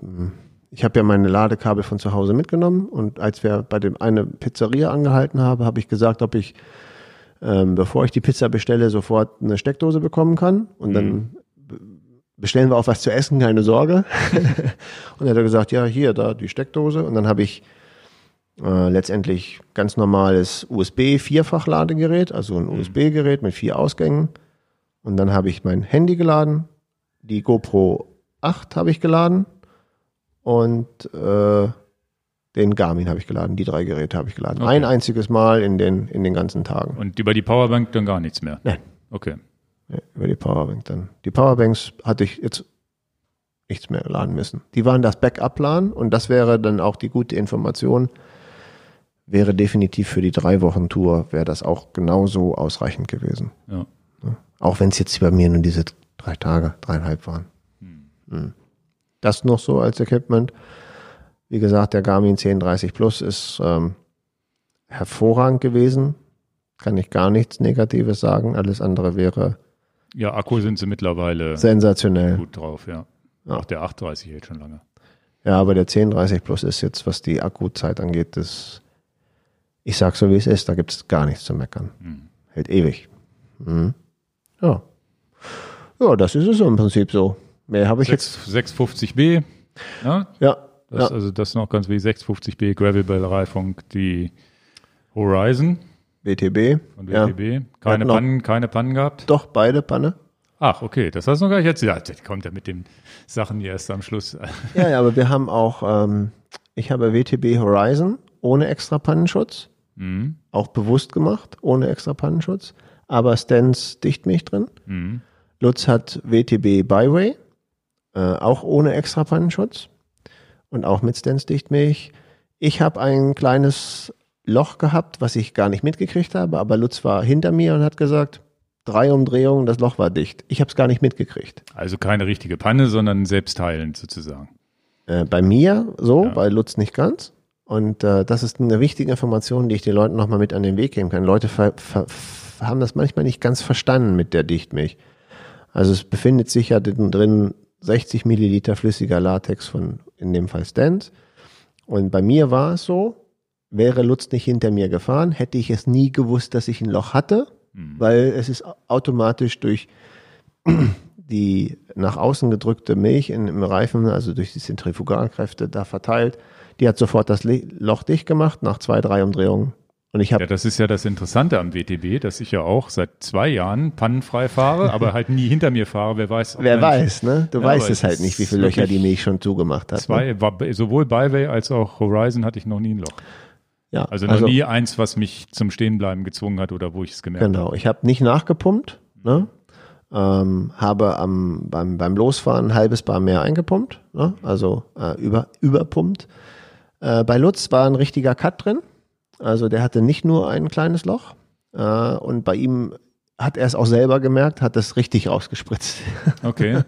ich habe ja meine Ladekabel von zu Hause mitgenommen und als wir bei dem eine Pizzeria angehalten haben, habe ich gesagt, ob ich, ähm, bevor ich die Pizza bestelle, sofort eine Steckdose bekommen kann. Und dann bestellen wir auch was zu essen, keine Sorge. <laughs> und dann hat er gesagt, ja, hier, da die Steckdose. Und dann habe ich äh, letztendlich ganz normales USB-Vierfach-Ladegerät, also ein USB-Gerät mit vier Ausgängen. Und dann habe ich mein Handy geladen, die GoPro 8 habe ich geladen und äh, den Garmin habe ich geladen. Die drei Geräte habe ich geladen. Okay. Ein einziges Mal in den, in den ganzen Tagen. Und über die Powerbank dann gar nichts mehr? Nein. Okay. Ja, über die Powerbank dann. Die Powerbanks hatte ich jetzt nichts mehr laden müssen. Die waren das Backup-Plan und das wäre dann auch die gute Information. Wäre definitiv für die drei Wochen Tour, wäre das auch genauso ausreichend gewesen. Ja. Auch wenn es jetzt bei mir nur diese drei Tage, dreieinhalb waren. Hm. Das noch so als Equipment. Wie gesagt, der Garmin 1030 Plus ist ähm, hervorragend gewesen. Kann ich gar nichts Negatives sagen. Alles andere wäre Ja, Akku sind sie mittlerweile sensationell. gut drauf, ja. Ja. Auch der 830 hält schon lange. Ja, aber der 1030 Plus ist jetzt, was die Akkuzeit angeht, das, ich sag so wie es ist, da gibt es gar nichts zu meckern. Hm. Hält ewig. Mhm. Ja. Ja, das ist es im Prinzip so. Mehr habe ich jetzt. 6, 650B, ja, Ja, das, ja. also das noch ganz wie 650B Gravelbell-Reifung, die Horizon WTB. von Ja. WTB. Keine Pannen, keine Pannen gehabt. Doch, beide Panne. Ach, okay, das hast du noch gar nicht erzählt. Ja, das kommt ja mit den Sachen hier erst am Schluss. Ja, ja, aber wir haben auch, ähm, ich habe WTB Horizon ohne extra Pannenschutz. Mhm. Auch bewusst gemacht, ohne extra Pannenschutz. Aber Stans Dichtmilch drin. Mhm. Lutz hat WTB Byway, äh, auch ohne extra Pannenschutz und auch mit Stans Dichtmilch. Ich habe ein kleines Loch gehabt, was ich gar nicht mitgekriegt habe, aber Lutz war hinter mir und hat gesagt, drei Umdrehungen, das Loch war dicht. Ich habe es gar nicht mitgekriegt. Also keine richtige Panne, sondern selbstheilend sozusagen. Äh, bei mir so, Ja. bei Lutz nicht ganz. Und äh, das ist eine wichtige Information, die ich den Leuten nochmal mit an den Weg geben kann. Leute ver, ver, haben das manchmal nicht ganz verstanden mit der Dichtmilch. Also es befindet sich ja drin, drin 60 Milliliter flüssiger Latex von in dem Fall Stans. Und bei mir war es so, wäre Lutz nicht hinter mir gefahren, hätte ich es nie gewusst, dass ich ein Loch hatte, weil es ist automatisch durch <clears throat> die nach außen gedrückte Milch in, im Reifen, also durch die Zentrifugalkräfte da verteilt, die hat sofort das Loch dicht gemacht nach zwei, drei Umdrehungen. Und ich habe Ja, das ist ja das Interessante am WTB, dass ich ja auch seit zwei Jahren pannenfrei fahre, <laughs> aber halt nie hinter mir fahre. Wer weiß. Wer weiß, ne? Du Ja, weißt es halt nicht, wie viele Löcher die Milch schon zugemacht hat. Ne? Zwei, war, sowohl Byway als auch Horizon hatte ich noch nie ein Loch. Ja, Also noch nie eins, was mich zum Stehenbleiben gezwungen hat oder wo ich es gemerkt habe. Genau, ich habe nicht nachgepumpt, ne? ähm, habe am, beim, beim Losfahren ein halbes Bar mehr eingepumpt, ne? also äh, über, überpumpt. Äh, bei Lutz war ein richtiger Cut drin, also der hatte nicht nur ein kleines Loch äh, und bei ihm hat er es auch selber gemerkt, hat es richtig rausgespritzt. <laughs> Okay.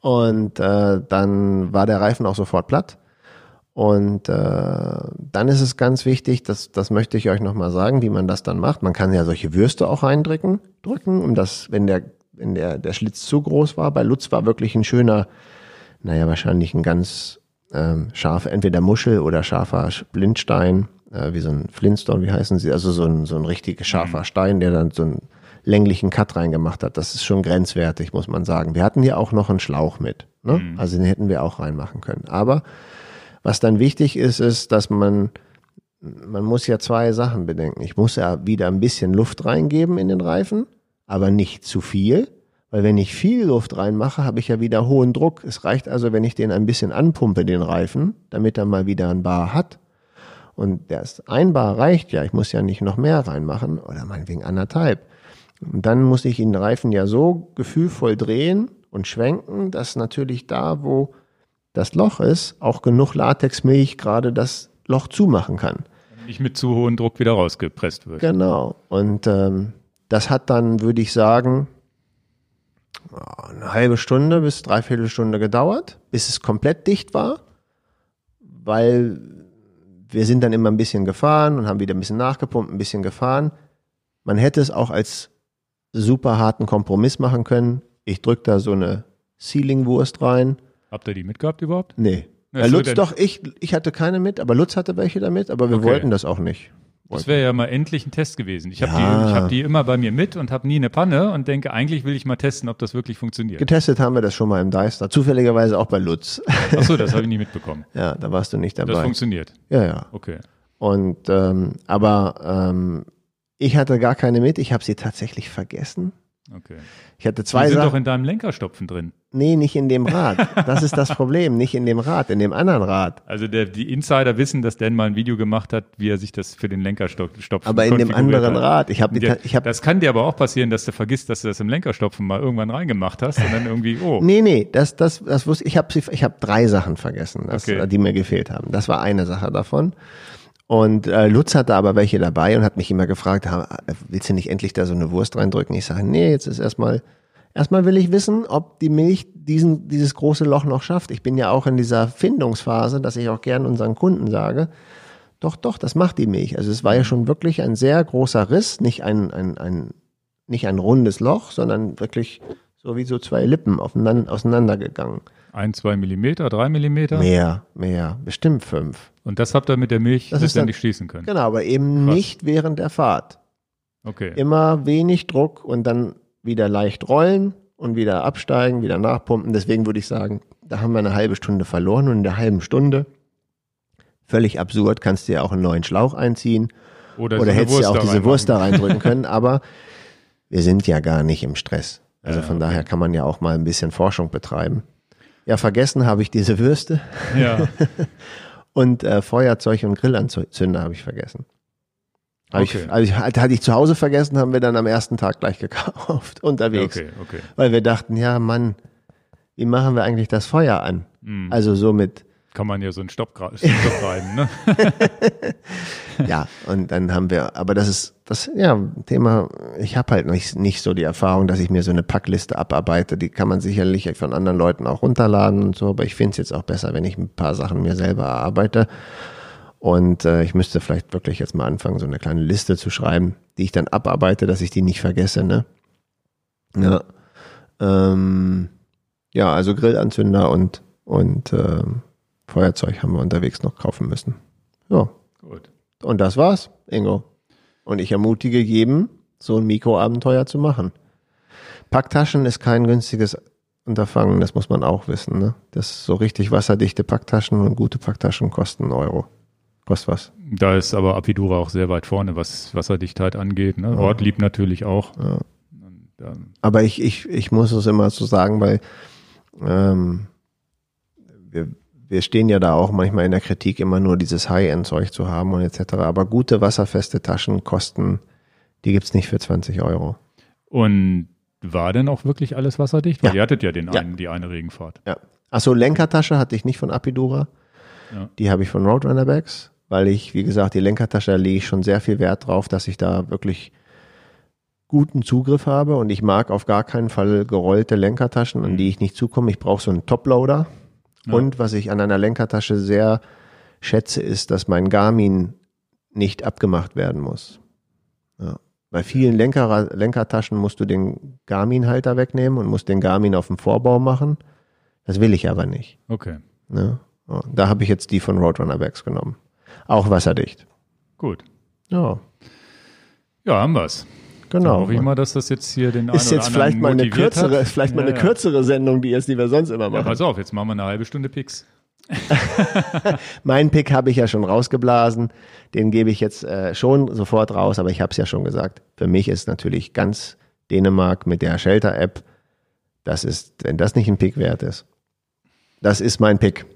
Und äh, dann war der Reifen auch sofort platt. Und äh, dann ist es ganz wichtig, das, das möchte ich euch nochmal sagen, wie man das dann macht. Man kann ja solche Würste auch reindrücken, drücken, um das, wenn der, wenn der, der Schlitz zu groß war. Bei Lutz war wirklich ein schöner, naja, wahrscheinlich ein ganz ähm, scharfer, entweder Muschel oder scharfer Blindstein, äh, wie so ein Flintstone, wie heißen sie? Also so ein, so ein richtig scharfer Stein, der dann so einen länglichen Cut reingemacht hat. Das ist schon grenzwertig, muss man sagen. Wir hatten ja auch noch einen Schlauch mit. Ne? Also den hätten wir auch reinmachen können. Aber was dann wichtig ist, ist, dass man, man muss ja zwei Sachen bedenken. Ich muss ja wieder ein bisschen Luft reingeben in den Reifen, aber nicht zu viel. Weil wenn ich viel Luft reinmache, habe ich ja wieder hohen Druck. Es reicht also, wenn ich den ein bisschen anpumpe, den Reifen, damit er mal wieder ein Bar hat. Und das ein Bar reicht ja. Ich muss ja nicht noch mehr reinmachen oder meinetwegen anderthalb. Und dann muss ich den Reifen ja so gefühlvoll drehen und schwenken, dass natürlich da, wo das Loch ist, auch genug Latexmilch gerade das Loch zumachen kann. Nicht mit zu hohem Druck wieder rausgepresst wird. Genau. Und ähm, das hat dann, würde ich sagen, eine halbe Stunde bis dreiviertel Stunde gedauert, bis es komplett dicht war, weil wir sind dann immer ein bisschen gefahren und haben wieder ein bisschen nachgepumpt, ein bisschen gefahren. Man hätte es auch als super harten Kompromiss machen können. Ich drücke da so eine Sealing-Wurst rein. Habt ihr die mitgehabt überhaupt? Nee, Ja, Lutz doch, ich, ich hatte keine mit, aber Lutz hatte welche damit, aber wir Okay. wollten das auch nicht. Das wäre ja mal endlich ein Test gewesen. Ich habe Ja. die, ich hab die immer bei mir mit und habe nie eine Panne und denke, eigentlich will ich mal testen, ob das wirklich funktioniert. Getestet haben wir das schon mal im Deister, zufälligerweise auch bei Lutz. Achso, das habe ich <laughs> nie mitbekommen. ja, da warst du nicht Das dabei. funktioniert. Ja, ja. Okay. Und ähm, aber ähm, ich hatte gar keine mit, ich habe sie tatsächlich vergessen. Okay. Ich hatte Die zwei sind doch Sachen. in deinem Lenkerstopfen drin. Nee, nicht in dem Rad. Das ist das Problem, nicht in dem Rad, in dem anderen Rad. Also der, die Insider wissen, dass Dan mal ein Video gemacht hat, wie er sich das für den Lenkerstopfen Aber in dem anderen hat. Rad. Ich habe Der, ich hab, das kann dir aber auch passieren, dass du vergisst, dass du das im Lenkerstopfen mal irgendwann reingemacht hast und dann irgendwie, oh, Nee, nee, das, das, das wusste ich. Ich habe ich hab drei Sachen vergessen, das, Okay. die mir gefehlt haben. Das war eine Sache davon. Und äh, Lutz hatte aber welche dabei und hat mich immer gefragt, "Ha, willst du nicht endlich da so eine Wurst reindrücken? Ich sage, nee, jetzt ist erstmal, erstmal will ich wissen, ob die Milch diesen, dieses große Loch noch schafft. Ich bin ja auch in dieser Findungsphase, dass ich auch gern unseren Kunden sage, doch, doch, das macht die Milch. Also es war ja schon wirklich ein sehr großer Riss, nicht ein, ein, ein, nicht ein rundes Loch, sondern wirklich so wie so zwei Lippen aufeinander, auseinandergegangen. ein, zwei Millimeter, drei Millimeter. Mehr, mehr, bestimmt fünf. Und das habt ihr mit der Milch Das ist letztendlich schließen können. Genau, aber eben Krass. nicht während der Fahrt. Okay. Immer wenig Druck und dann wieder leicht rollen und wieder absteigen, wieder nachpumpen. Deswegen würde ich sagen, da haben wir eine halbe Stunde verloren und in der halben Stunde, völlig absurd, kannst du ja auch einen neuen Schlauch einziehen Oder, oder so hättest ja auch diese. Wurst da reindrücken <laughs> können, aber wir sind ja gar nicht im Stress. Also von daher kann man ja auch mal ein bisschen Forschung betreiben. Ja, vergessen habe ich diese Würste Ja, <laughs> und äh, Feuerzeug und Grillanzünder habe ich vergessen. Hab Okay. ich, also ich, hatte ich zu Hause vergessen, haben wir dann am ersten Tag gleich gekauft, <laughs> unterwegs. okay, okay. Weil wir dachten, ja Mann, wie machen wir eigentlich das Feuer an? Hm. Also so mit, Kann man ja so einen Stopp, <laughs> Stopp reiben, ne? <laughs> ja, und dann haben wir, aber das ist das ja Thema, ich habe halt nicht, nicht so die Erfahrung, dass ich mir so eine Packliste abarbeite. Die kann man sicherlich von anderen Leuten auch runterladen und so, aber ich finde es jetzt auch besser, wenn ich ein paar Sachen mir selber erarbeite. Und äh, ich müsste vielleicht wirklich jetzt mal anfangen, so eine kleine Liste zu schreiben, die ich dann abarbeite, dass ich die nicht vergesse, ne? Ja. Ähm, ja, also Grillanzünder und, und ähm, Feuerzeug haben wir unterwegs noch kaufen müssen. Ja. Gut. Und das war's, Ingo. Und ich ermutige jeden, so ein Mikroabenteuer zu machen. Packtaschen ist kein günstiges Unterfangen, das muss man auch wissen. Ne? Das so richtig wasserdichte Packtaschen und gute Packtaschen kosten einen Euro. Kostet was. Da ist aber Apidura auch sehr weit vorne, was Wasserdichtheit angeht. Ne? Ortlieb natürlich auch. Ja. Und, ähm, Aber ich, ich, ich muss es immer so sagen, weil ähm, wir, wir stehen ja da auch manchmal in der Kritik, immer nur dieses High-End-Zeug zu haben und etc. Aber gute wasserfeste Taschen kosten, die gibt's nicht für 20 Euro. und war denn auch wirklich alles wasserdicht? Weil Ja. ihr hattet ja, den Ja. einen, die eine Regenfahrt. Ja. Achso, Lenkertasche hatte ich nicht von Apidura. Ja. Die habe ich von Roadrunner Bags, weil ich, wie gesagt, die Lenkertasche da lege ich schon sehr viel Wert drauf, dass ich da wirklich guten Zugriff habe und ich mag auf gar keinen Fall gerollte Lenkertaschen, an die ich nicht zukomme. Ich brauche so einen Toploader. Ja. Und was ich an einer Lenkertasche sehr schätze, ist, dass mein Garmin nicht abgemacht werden muss. Ja. Bei vielen Lenker, Lenkertaschen musst du den Garmin-Halter wegnehmen und musst den Garmin auf dem Vorbau machen. Das will ich aber nicht. Okay, Ne? Ja, Da habe ich jetzt die von Roadrunner Bags genommen. Auch wasserdicht. gut. Ja, Ja, haben wir's. Genau. hoffe ich mal, dass das jetzt hier den einen ist jetzt vielleicht mal eine kürzere, hat. vielleicht mal Ja, eine ja. kürzere Sendung, die jetzt, die wir sonst immer Ja, machen. pass auf, jetzt machen wir eine halbe Stunde Picks. <laughs> Mein Pick habe ich ja schon rausgeblasen. Den gebe ich jetzt äh, schon sofort raus, aber ich habe es ja schon gesagt. Für mich ist natürlich ganz Dänemark mit der Shelter-App, das ist, wenn das nicht ein Pick wert ist. Das ist mein Pick.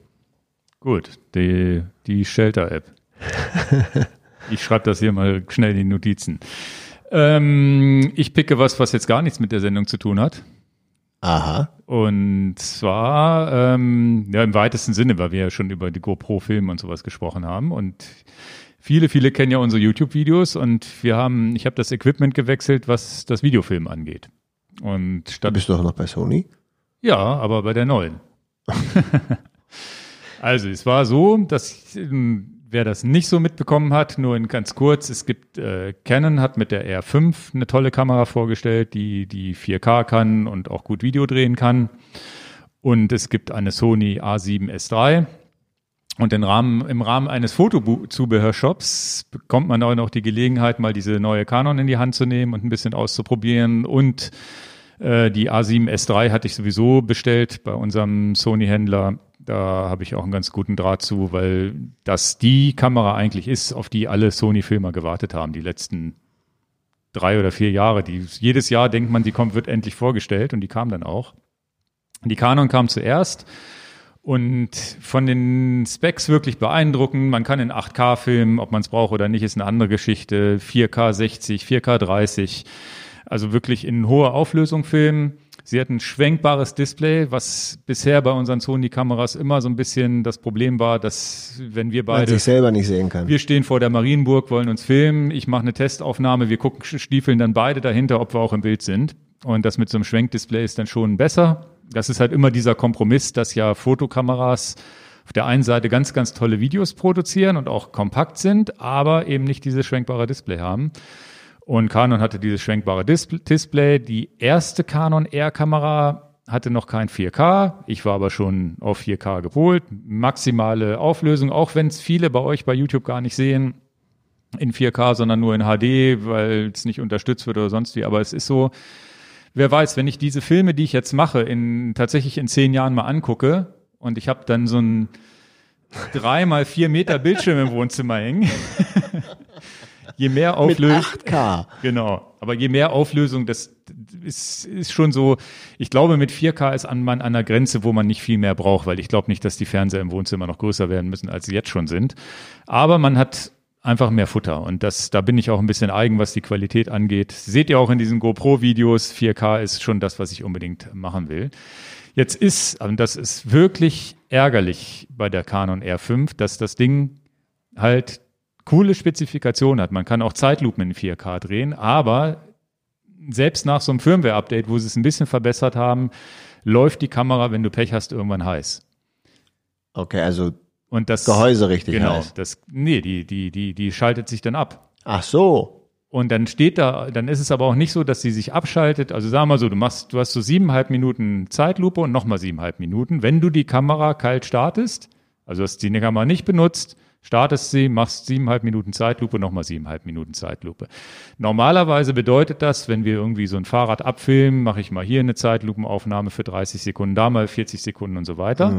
Gut, die, die Shelter-App. <laughs> ich schreibe das hier mal schnell in die Notizen. Ähm, ich picke was, was jetzt gar nichts mit der Sendung zu tun hat. Aha. Und zwar ähm, ja, im weitesten Sinne, weil wir ja schon über die GoPro-Filme und sowas gesprochen haben. Und viele, viele kennen ja unsere YouTube-Videos und wir haben, ich habe das Equipment gewechselt, was das Videofilm angeht. Und statt bist du doch noch bei Sony. ja, aber bei der neuen. <laughs> also es war so, dass ähm, wer das nicht so mitbekommen hat, nur in ganz kurz, es gibt äh, Canon hat mit der R5 eine tolle Kamera vorgestellt, die die 4K kann und auch gut Video drehen kann. Und es gibt eine Sony A7 S3 Und im Rahmen, im Rahmen eines Fotozubehörshops bekommt man auch noch die Gelegenheit, mal diese neue Canon in die Hand zu nehmen und ein bisschen auszuprobieren. Und äh, die A7 S3 hatte ich sowieso bestellt bei unserem Sony-Händler. Da habe ich auch einen ganz guten Draht zu, weil das die Kamera eigentlich ist, auf die alle Sony-Filmer gewartet haben, die letzten drei oder vier Jahre. Die, jedes Jahr denkt man, die kommt, wird endlich vorgestellt und die kam dann auch. Die Canon kam zuerst und von den Specs wirklich beeindruckend. Man kann in 8K filmen, ob man es braucht oder nicht, ist eine andere Geschichte. 4K 60, 4K 30. Also wirklich in hoher Auflösung filmen. Sie hat ein schwenkbares Display, was bisher bei unseren Sony-Kameras immer so ein bisschen das Problem war, dass wenn wir beide Man sich selber nicht sehen kann. wir stehen vor der Marienburg, wollen uns filmen, ich mache eine Testaufnahme, wir gucken, stiefeln dann beide dahinter, ob wir auch im Bild sind. Und das mit so einem Schwenkdisplay ist dann schon besser. Das ist halt immer dieser Kompromiss, dass ja Fotokameras auf der einen Seite ganz, ganz tolle Videos produzieren und auch kompakt sind, aber eben nicht dieses schwenkbare Display haben. Und Canon hatte dieses schwenkbare Dis Display. Die erste Canon R-Kamera hatte noch kein 4K. Ich war aber schon auf 4K gepolt. Maximale Auflösung, auch wenn es viele bei euch bei YouTube gar nicht sehen in 4K, sondern nur in HD, weil es nicht unterstützt wird oder sonst wie. Aber es ist so, wer weiß, wenn ich diese Filme, die ich jetzt mache, in tatsächlich in zehn Jahren mal angucke und ich habe dann so ein drei mal vier Meter Bildschirm im Wohnzimmer hängen. <laughs> je mehr Auflösung. Mit 8K. <laughs> Genau. Aber je mehr Auflösung, das ist, ist schon so, ich glaube, mit 4K ist man an einer Grenze, wo man nicht viel mehr braucht, weil ich glaube nicht, dass die Fernseher im Wohnzimmer noch größer werden müssen, als sie jetzt schon sind. Aber man hat einfach mehr Futter. Und das, da bin ich auch ein bisschen eigen, was die Qualität angeht. Seht ihr auch in diesen GoPro-Videos, 4K ist schon das, was ich unbedingt machen will. Jetzt ist, und das ist wirklich ärgerlich bei der Canon R5, dass das Ding halt coole Spezifikationen hat. Man kann auch Zeitlupen in 4K drehen, aber selbst nach so einem Firmware-Update, wo sie es ein bisschen verbessert haben, läuft die Kamera, wenn du Pech hast, irgendwann heiß. Okay, also Und das Gehäuse richtig genau, heiß. das nee, die die die die schaltet sich dann ab. Ach so. Und dann steht da, dann ist es aber auch nicht so, dass sie sich abschaltet. Also sag mal so, du machst, du hast so siebeneinhalb Minuten Zeitlupe und nochmal siebeneinhalb Minuten. Wenn du die Kamera kalt startest, also hast die Kamera nicht benutzt, startest sie, machst siebeneinhalb Minuten Zeitlupe, nochmal siebeneinhalb Minuten Zeitlupe. Normalerweise bedeutet das, wenn wir irgendwie so ein Fahrrad abfilmen, mache ich mal hier eine Zeitlupenaufnahme für 30 Sekunden, da mal 40 Sekunden und so weiter.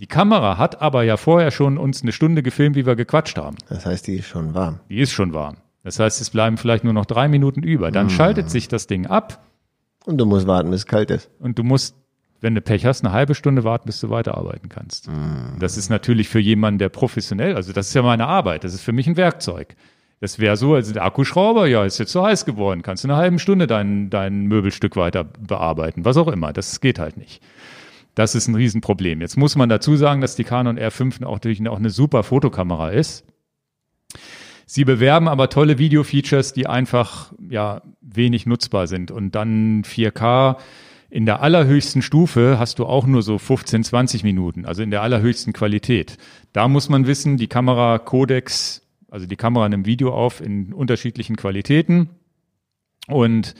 Die Kamera hat aber ja vorher schon uns eine Stunde gefilmt, wie wir gequatscht haben. Das heißt, die ist schon warm. Die ist schon warm. Das heißt, es bleiben vielleicht nur noch drei Minuten über. Dann schaltet sich das Ding ab Und du musst warten, bis es kalt ist. und du musst, wenn du Pech hast, eine halbe Stunde warten, bis du weiterarbeiten kannst. Das ist natürlich für jemanden, der professionell, also das ist ja meine Arbeit, das ist für mich ein Werkzeug. Das wäre so, also der Akkuschrauber, ja, ist jetzt zu heiß geworden, kannst du in einer halben Stunde dein, dein Möbelstück weiter bearbeiten, was auch immer. Das geht halt nicht. Das ist ein Riesenproblem. Jetzt muss man dazu sagen, dass die Canon R5 auch, natürlich auch eine super Fotokamera ist. Sie bewerben aber tolle Video-Features, die einfach ja wenig nutzbar sind. Und dann 4K in der allerhöchsten Stufe hast du auch nur so 15, 20 Minuten, also in der allerhöchsten Qualität. Da muss man wissen, die Kamera Codex, also die Kamera nimmt Video auf in unterschiedlichen Qualitäten. Und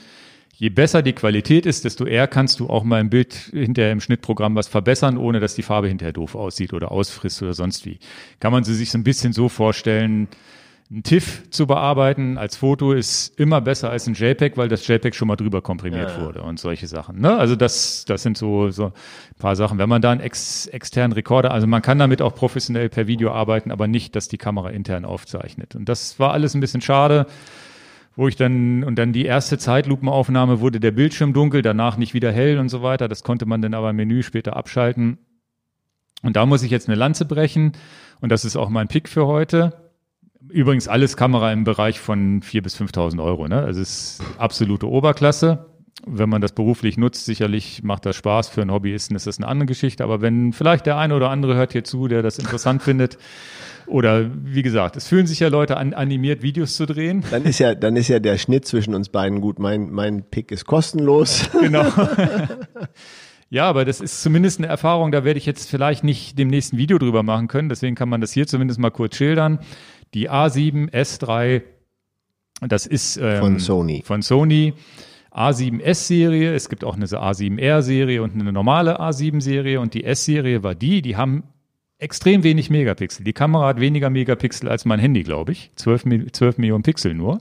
je besser die Qualität ist, desto eher kannst du auch mal im Bild hinterher im Schnittprogramm was verbessern, ohne dass die Farbe hinterher doof aussieht oder ausfrisst oder sonst wie. Kann man sie sich so ein bisschen so vorstellen, ein TIFF zu bearbeiten als Foto ist immer besser als ein JPEG, weil das JPEG schon mal drüber komprimiert Ja. wurde und solche Sachen. Ne? Also das, das sind so, so ein paar Sachen. Wenn man da einen ex, externen Rekorder, also man kann damit auch professionell per Video arbeiten, aber nicht, dass die Kamera intern aufzeichnet. Und das war alles ein bisschen schade wo ich dann, und dann die erste Zeitlupenaufnahme wurde der Bildschirm dunkel, danach nicht wieder hell und so weiter. Das konnte man dann aber im Menü später abschalten. Und da muss ich jetzt eine Lanze brechen. Und das ist auch mein Pick für heute. Übrigens alles Kamera im Bereich von 4.000 bis 5.000 Euro. Ne? Also es ist absolute Oberklasse. Wenn man das beruflich nutzt, sicherlich macht das Spaß. Für einen Hobbyisten ist das eine andere Geschichte. Aber wenn vielleicht der eine oder andere hört hier zu, der das interessant findet, oder wie gesagt, es fühlen sich ja Leute an, animiert, Videos zu drehen. Dann ist ja, dann ist ja der Schnitt zwischen uns beiden gut. Mein, mein Pick ist kostenlos. <laughs> Genau. ja, aber das ist zumindest eine Erfahrung, da werde ich jetzt vielleicht nicht dem nächsten Video drüber machen können. Deswegen kann man das hier zumindest mal kurz schildern. Die A7 S3, das ist ähm, Von Sony. Von Sony. A7 S-Serie, es gibt auch eine A7R-Serie und eine normale A7-Serie und die S-Serie war die, die haben extrem wenig Megapixel. Die Kamera hat weniger Megapixel als mein Handy, glaube ich. 12, 12 Millionen Pixel nur.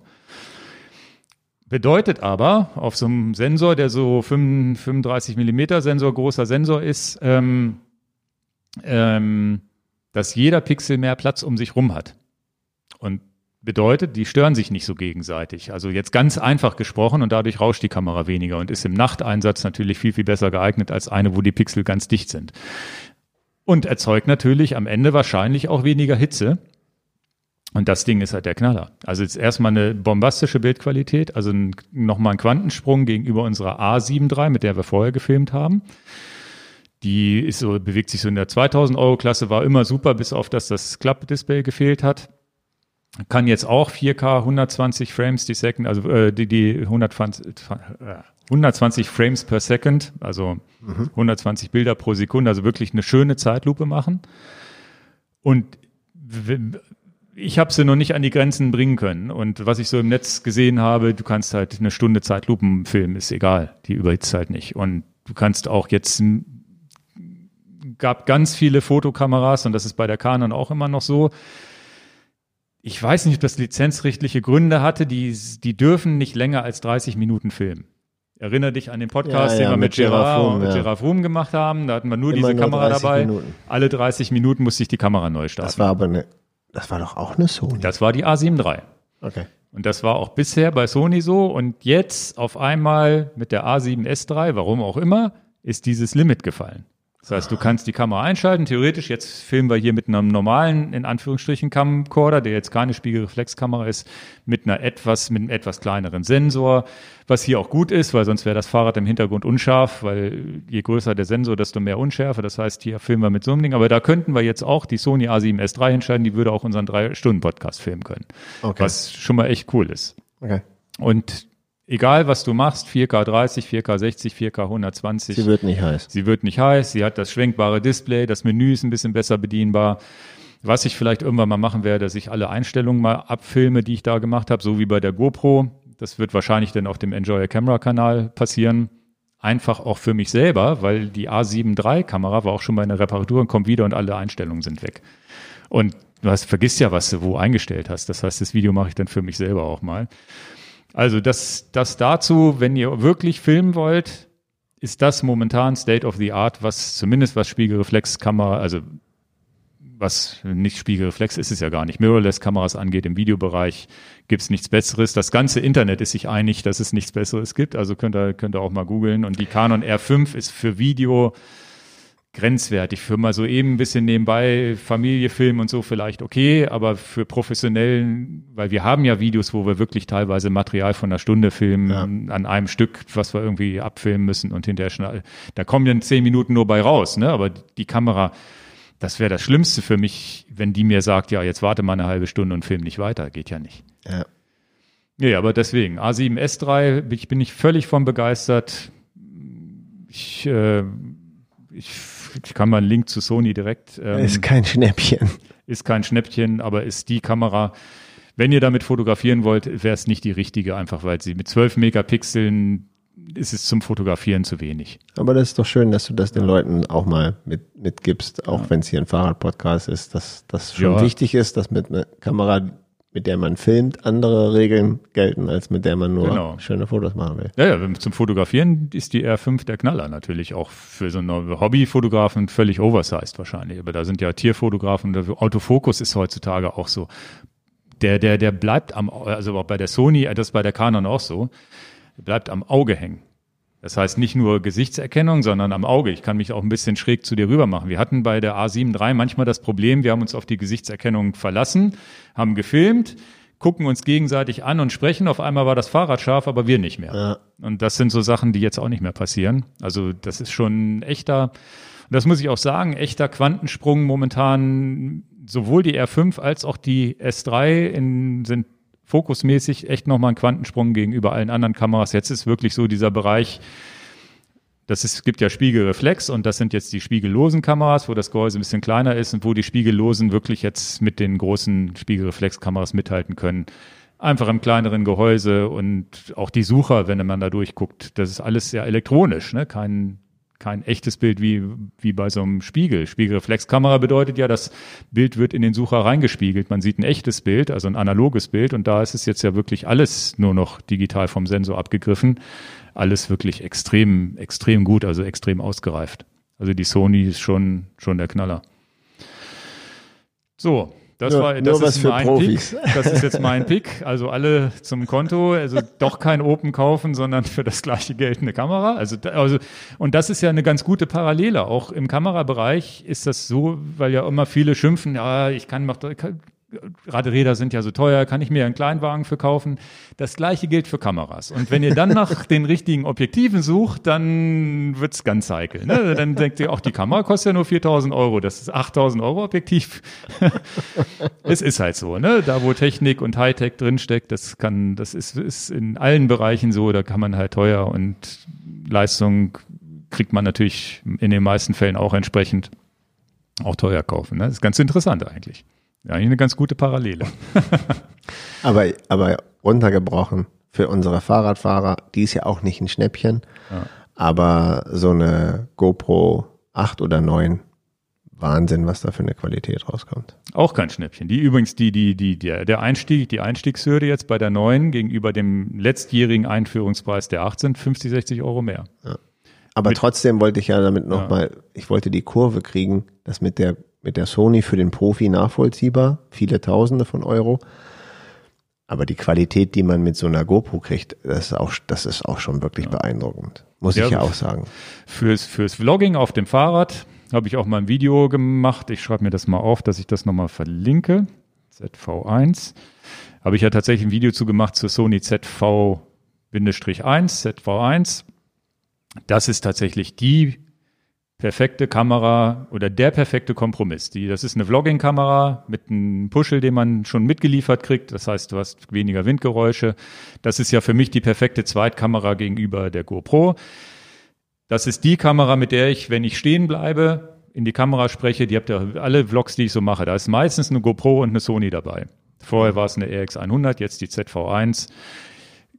Bedeutet aber, auf so einem Sensor, der so 35 Millimeter Sensor, großer Sensor ist, ähm, ähm, dass jeder Pixel mehr Platz um sich rum hat. Und bedeutet, die stören sich nicht so gegenseitig. Also jetzt ganz einfach gesprochen und dadurch rauscht die Kamera weniger und ist im Nachteinsatz natürlich viel, viel besser geeignet als eine, wo die Pixel ganz dicht sind. Und erzeugt natürlich am Ende wahrscheinlich auch weniger Hitze. Und das Ding ist halt der Knaller. Also jetzt erstmal eine bombastische Bildqualität, also nochmal ein Quantensprung gegenüber unserer A7 III, mit der wir vorher gefilmt haben. Die ist so, bewegt sich so in der 2000 Euro Klasse, war immer super, bis auf dass das Klappdisplay gefehlt hat. Kann jetzt auch 4K 120 Frames die Second, also äh, die, die 120, 120 äh, Frames per Second, also mhm. 120 Bilder pro Sekunde, also wirklich eine schöne Zeitlupe machen. Und ich habe sie noch nicht an die Grenzen bringen können. Und was ich so im Netz gesehen habe, du kannst halt eine Stunde Zeitlupen filmen, ist egal. Die überhitzt halt nicht. Und du kannst auch jetzt gab ganz viele Fotokameras und das ist bei der Canon auch immer noch so. Ich weiß nicht, ob das lizenzrechtliche Gründe hatte, die, die dürfen nicht länger als 30 Minuten filmen. Erinnere dich an den Podcast, ja, ja, den wir mit, mit Gerard, Room, und ja. Gerard Room gemacht haben. Da hatten wir nur Immer diese nur Kamera dabei. Minuten. Alle 30 Minuten musste ich die Kamera neu starten. Das war aber eine das war doch auch eine Sony. Das war die A7 III. Okay. Und das war auch bisher bei Sony so. Und jetzt auf einmal mit der A7S III, warum auch immer, ist dieses Limit gefallen. Das heißt, du kannst die Kamera einschalten. Theoretisch, jetzt filmen wir hier mit einem normalen, in Anführungsstrichen, Camcorder, der jetzt keine Spiegelreflexkamera ist, mit einer etwas, mit einem etwas kleineren Sensor, was hier auch gut ist, weil sonst wäre das Fahrrad im Hintergrund unscharf, weil je größer der Sensor, desto mehr Unschärfe. Das heißt, hier filmen wir mit so einem Ding. Aber da könnten wir jetzt auch die Sony A7S III entscheiden, die würde auch unseren drei Stunden Podcast filmen können. Okay. Was schon mal echt cool ist. Okay. Und egal was du machst, 4K 30, 4K 60, 4K 120. Sie wird nicht heiß. Sie wird nicht heiß. Sie hat das schwenkbare Display. Das Menü ist ein bisschen besser bedienbar. Was ich vielleicht irgendwann mal machen werde, dass ich alle Einstellungen mal abfilme, die ich da gemacht habe, so wie bei der GoPro. Das wird wahrscheinlich dann auf dem Enjoy Camera Kanal passieren. Einfach auch für mich selber, weil die A7 III Kamera war auch schon bei einer Reparatur und kommt wieder und alle Einstellungen sind weg. Und du hast, vergisst ja, was du wo eingestellt hast. Das heißt, das Video mache ich dann für mich selber auch mal. Also das, das dazu, wenn ihr wirklich filmen wollt, ist das momentan State of the Art, was zumindest was Spiegelreflexkamera, also was nicht Spiegelreflex ist es ja gar nicht, Mirrorless-Kameras angeht im Videobereich, gibt's nichts Besseres. Das ganze Internet ist sich einig, dass es nichts Besseres gibt. Also könnt ihr, könnt ihr auch mal googeln. Und die Canon R5 ist für Video grenzwertig. Für mal so eben ein bisschen nebenbei Familiefilm und so vielleicht okay, aber für professionellen, weil wir haben ja Videos, wo wir wirklich teilweise Material von einer Stunde filmen ja. an einem Stück, was wir irgendwie abfilmen müssen und hinterher schnell, da kommen dann zehn Minuten nur bei raus, ne? Aber die Kamera, das wäre das Schlimmste für mich, wenn die mir sagt, ja, jetzt warte mal eine halbe Stunde und film nicht weiter. Geht ja nicht. Ja. Ja, aber deswegen, A7S3, ich bin ich völlig von begeistert. Ich, äh, ich ich kann mal einen Link zu Sony direkt. Ähm, ist kein Schnäppchen. Ist kein Schnäppchen, aber ist die Kamera. Wenn ihr damit fotografieren wollt, wäre es nicht die richtige, einfach weil sie mit 12 Megapixeln ist es zum Fotografieren zu wenig. Aber das ist doch schön, dass du das den Leuten auch mal mit, mitgibst, auch ja. wenn es hier ein Fahrradpodcast ist, dass das schon ja. wichtig ist, dass mit einer Kamera mit der man filmt, andere Regeln gelten, als mit der man nur genau. schöne Fotos machen will. Ja, ja, zum Fotografieren ist die R5 der Knaller natürlich auch für so einen Hobbyfotografen völlig oversized wahrscheinlich. Aber da sind ja Tierfotografen, Autofokus ist heutzutage auch so. Der, der, der bleibt am, also auch bei der Sony, das ist bei der Canon auch so, bleibt am Auge hängen. Das heißt nicht nur Gesichtserkennung, sondern am Auge. Ich kann mich auch ein bisschen schräg zu dir rüber machen. Wir hatten bei der A7 III manchmal das Problem, wir haben uns auf die Gesichtserkennung verlassen, haben gefilmt, gucken uns gegenseitig an und sprechen. Auf einmal war das Fahrrad scharf, aber wir nicht mehr. Ja. Und das sind so Sachen, die jetzt auch nicht mehr passieren. Also das ist schon ein echter, das muss ich auch sagen, echter Quantensprung momentan. Sowohl die R5 als auch die S3 in, sind fokusmäßig echt nochmal ein Quantensprung gegenüber allen anderen Kameras. Jetzt ist wirklich so dieser Bereich, das ist, gibt ja Spiegelreflex und das sind jetzt die spiegellosen Kameras, wo das Gehäuse ein bisschen kleiner ist und wo die spiegellosen wirklich jetzt mit den großen Spiegelreflexkameras mithalten können. Einfach im kleineren Gehäuse und auch die Sucher, wenn man da durchguckt, das ist alles sehr elektronisch, ne? kein, kein echtes Bild wie, wie bei so einem Spiegel. Spiegelreflexkamera bedeutet ja, das Bild wird in den Sucher reingespiegelt. Man sieht ein echtes Bild, also ein analoges Bild. Und da ist es jetzt ja wirklich alles nur noch digital vom Sensor abgegriffen. Alles wirklich extrem, extrem gut, also extrem ausgereift. Also die Sony ist schon, schon der Knaller. So, das Nur- war, nur das was ist für mein Profis. Pick. Das ist jetzt mein Pick. Also alle zum Konto. Also doch kein Open kaufen, sondern für das gleiche Geld eine Kamera. Also, also, und das ist ja eine ganz gute Parallele. Auch im Kamerabereich ist das so, weil ja immer viele schimpfen, ja, ich kann, mach, Radräder sind ja so teuer, kann ich mir einen Kleinwagen für kaufen. Das gleiche gilt für Kameras. Und wenn ihr dann nach den richtigen Objektiven sucht, dann wird's ganz heikel. Ne? Dann denkt ihr, auch die Kamera kostet ja nur 4000 Euro. Das ist 8000 Euro Objektiv. <laughs> es ist halt so, ne? Da, wo Technik und Hightech drinsteckt, das kann, das ist, ist in allen Bereichen so, da kann man halt teuer und Leistung kriegt man natürlich in den meisten Fällen auch entsprechend auch teuer kaufen. Ne? Das ist ganz interessant eigentlich. Ja, eigentlich eine ganz gute Parallele. <laughs> Aber, aber runtergebrochen für unsere Fahrradfahrer, die ist ja auch nicht ein Schnäppchen, aber so eine GoPro 8 oder 9, Wahnsinn, was da für eine Qualität rauskommt. Auch kein Schnäppchen. Die übrigens, die, die, die, der, der Einstieg, die Einstiegshürde jetzt bei der neuen gegenüber dem letztjährigen Einführungspreis der 8 sind 50, 60 Euro mehr. Aber Mit- trotzdem wollte ich ja damit Ja. nochmal, ich wollte die Kurve kriegen, dass mit der, mit der Sony für den Profi nachvollziehbar, viele Tausende von Euro. Aber die Qualität, die man mit so einer GoPro kriegt, das ist auch, das ist auch schon wirklich beeindruckend. Muss Ja, ich ja auch sagen. Fürs, fürs Vlogging auf dem Fahrrad habe ich auch mal ein Video gemacht. Ich schreibe mir das mal auf, dass ich das nochmal verlinke. ZV1. Habe ich ja tatsächlich ein Video zu gemacht zur Sony ZV-1, ZV1. Das ist tatsächlich die perfekte Kamera oder der perfekte Kompromiss. Die, das ist eine Vlogging-Kamera mit einem Puschel, den man schon mitgeliefert kriegt. Das heißt, du hast weniger Windgeräusche. Das ist ja für mich die perfekte Zweitkamera gegenüber der GoPro. Das ist die Kamera, mit der ich, wenn ich stehen bleibe, in die Kamera spreche. Die habt ihr alle Vlogs, die ich so mache. Da ist meistens eine GoPro und eine Sony dabei. Vorher war es eine RX100, jetzt die ZV1.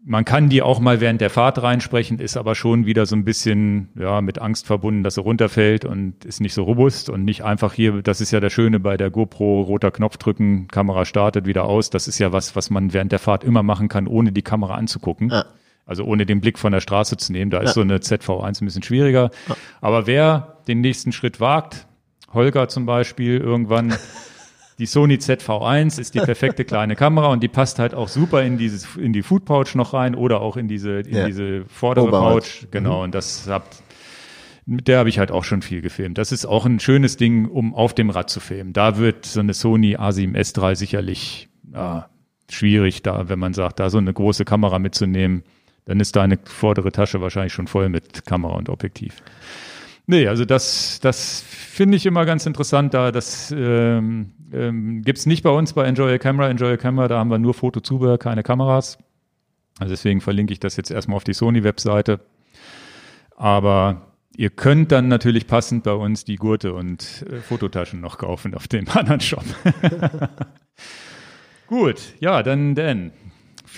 Man kann die auch mal während der Fahrt reinsprechen, ist aber schon wieder so ein bisschen ja, mit Angst verbunden, dass sie runterfällt und ist nicht so robust und nicht einfach hier, das ist ja das Schöne bei der GoPro, roter Knopf drücken, Kamera startet wieder aus. Das ist ja was, was man während der Fahrt immer machen kann, ohne die Kamera anzugucken. Ja. Also ohne den Blick von der Straße zu nehmen. Da ist so eine ZV1 ein bisschen schwieriger. Aber wer den nächsten Schritt wagt, Holger zum Beispiel, irgendwann <laughs> die Sony ZV1 ist die perfekte kleine Kamera und die passt halt auch super in dieses in die Food Pouch noch rein oder auch in diese in Ja. diese vordere Oberhaut. Pouch genau und das habt mit der habe ich halt auch schon viel gefilmt. Das ist auch ein schönes Ding, um auf dem Rad zu filmen. Da wird so eine Sony A7 S3 sicherlich ja, schwierig, da wenn man sagt, da so eine große Kamera mitzunehmen, dann ist deine vordere Tasche wahrscheinlich schon voll mit Kamera und Objektiv. Nee, also das, das finde ich immer ganz interessant. Da das ähm, ähm, gibt es nicht bei uns bei Enjoy a Camera. Enjoy a Camera, da haben wir nur Fotozubehör, keine Kameras. Also deswegen verlinke ich das jetzt erstmal auf die Sony-Webseite. Aber ihr könnt dann natürlich passend bei uns die Gurte und äh, Fototaschen noch kaufen auf dem <laughs> anderen Shop. <laughs> Gut, ja, dann Dan.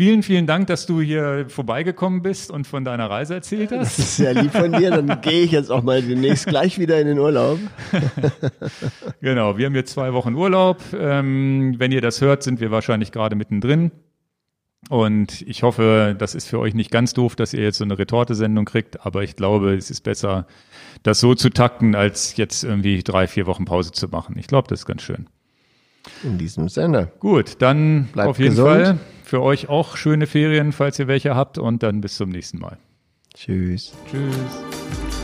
Vielen, vielen Dank, dass du hier vorbeigekommen bist und von deiner Reise erzählt hast. Das ist sehr lieb von dir. Dann <laughs> gehe ich jetzt auch mal demnächst gleich wieder in den Urlaub. <laughs> Genau, wir haben jetzt zwei Wochen Urlaub. Ähm, wenn ihr das hört, sind wir wahrscheinlich gerade mittendrin. Und ich hoffe, das ist für euch nicht ganz doof, dass ihr jetzt so eine Retorte-Sendung kriegt, aber ich glaube, es ist besser, das so zu takten, als jetzt irgendwie drei, vier Wochen Pause zu machen. Ich glaube, das ist ganz schön. In diesem Sinne. Gut, dann Bleibt auf jeden gesund. Fall für euch auch schöne Ferien, falls ihr welche habt und dann bis zum nächsten Mal. Tschüss. Tschüss.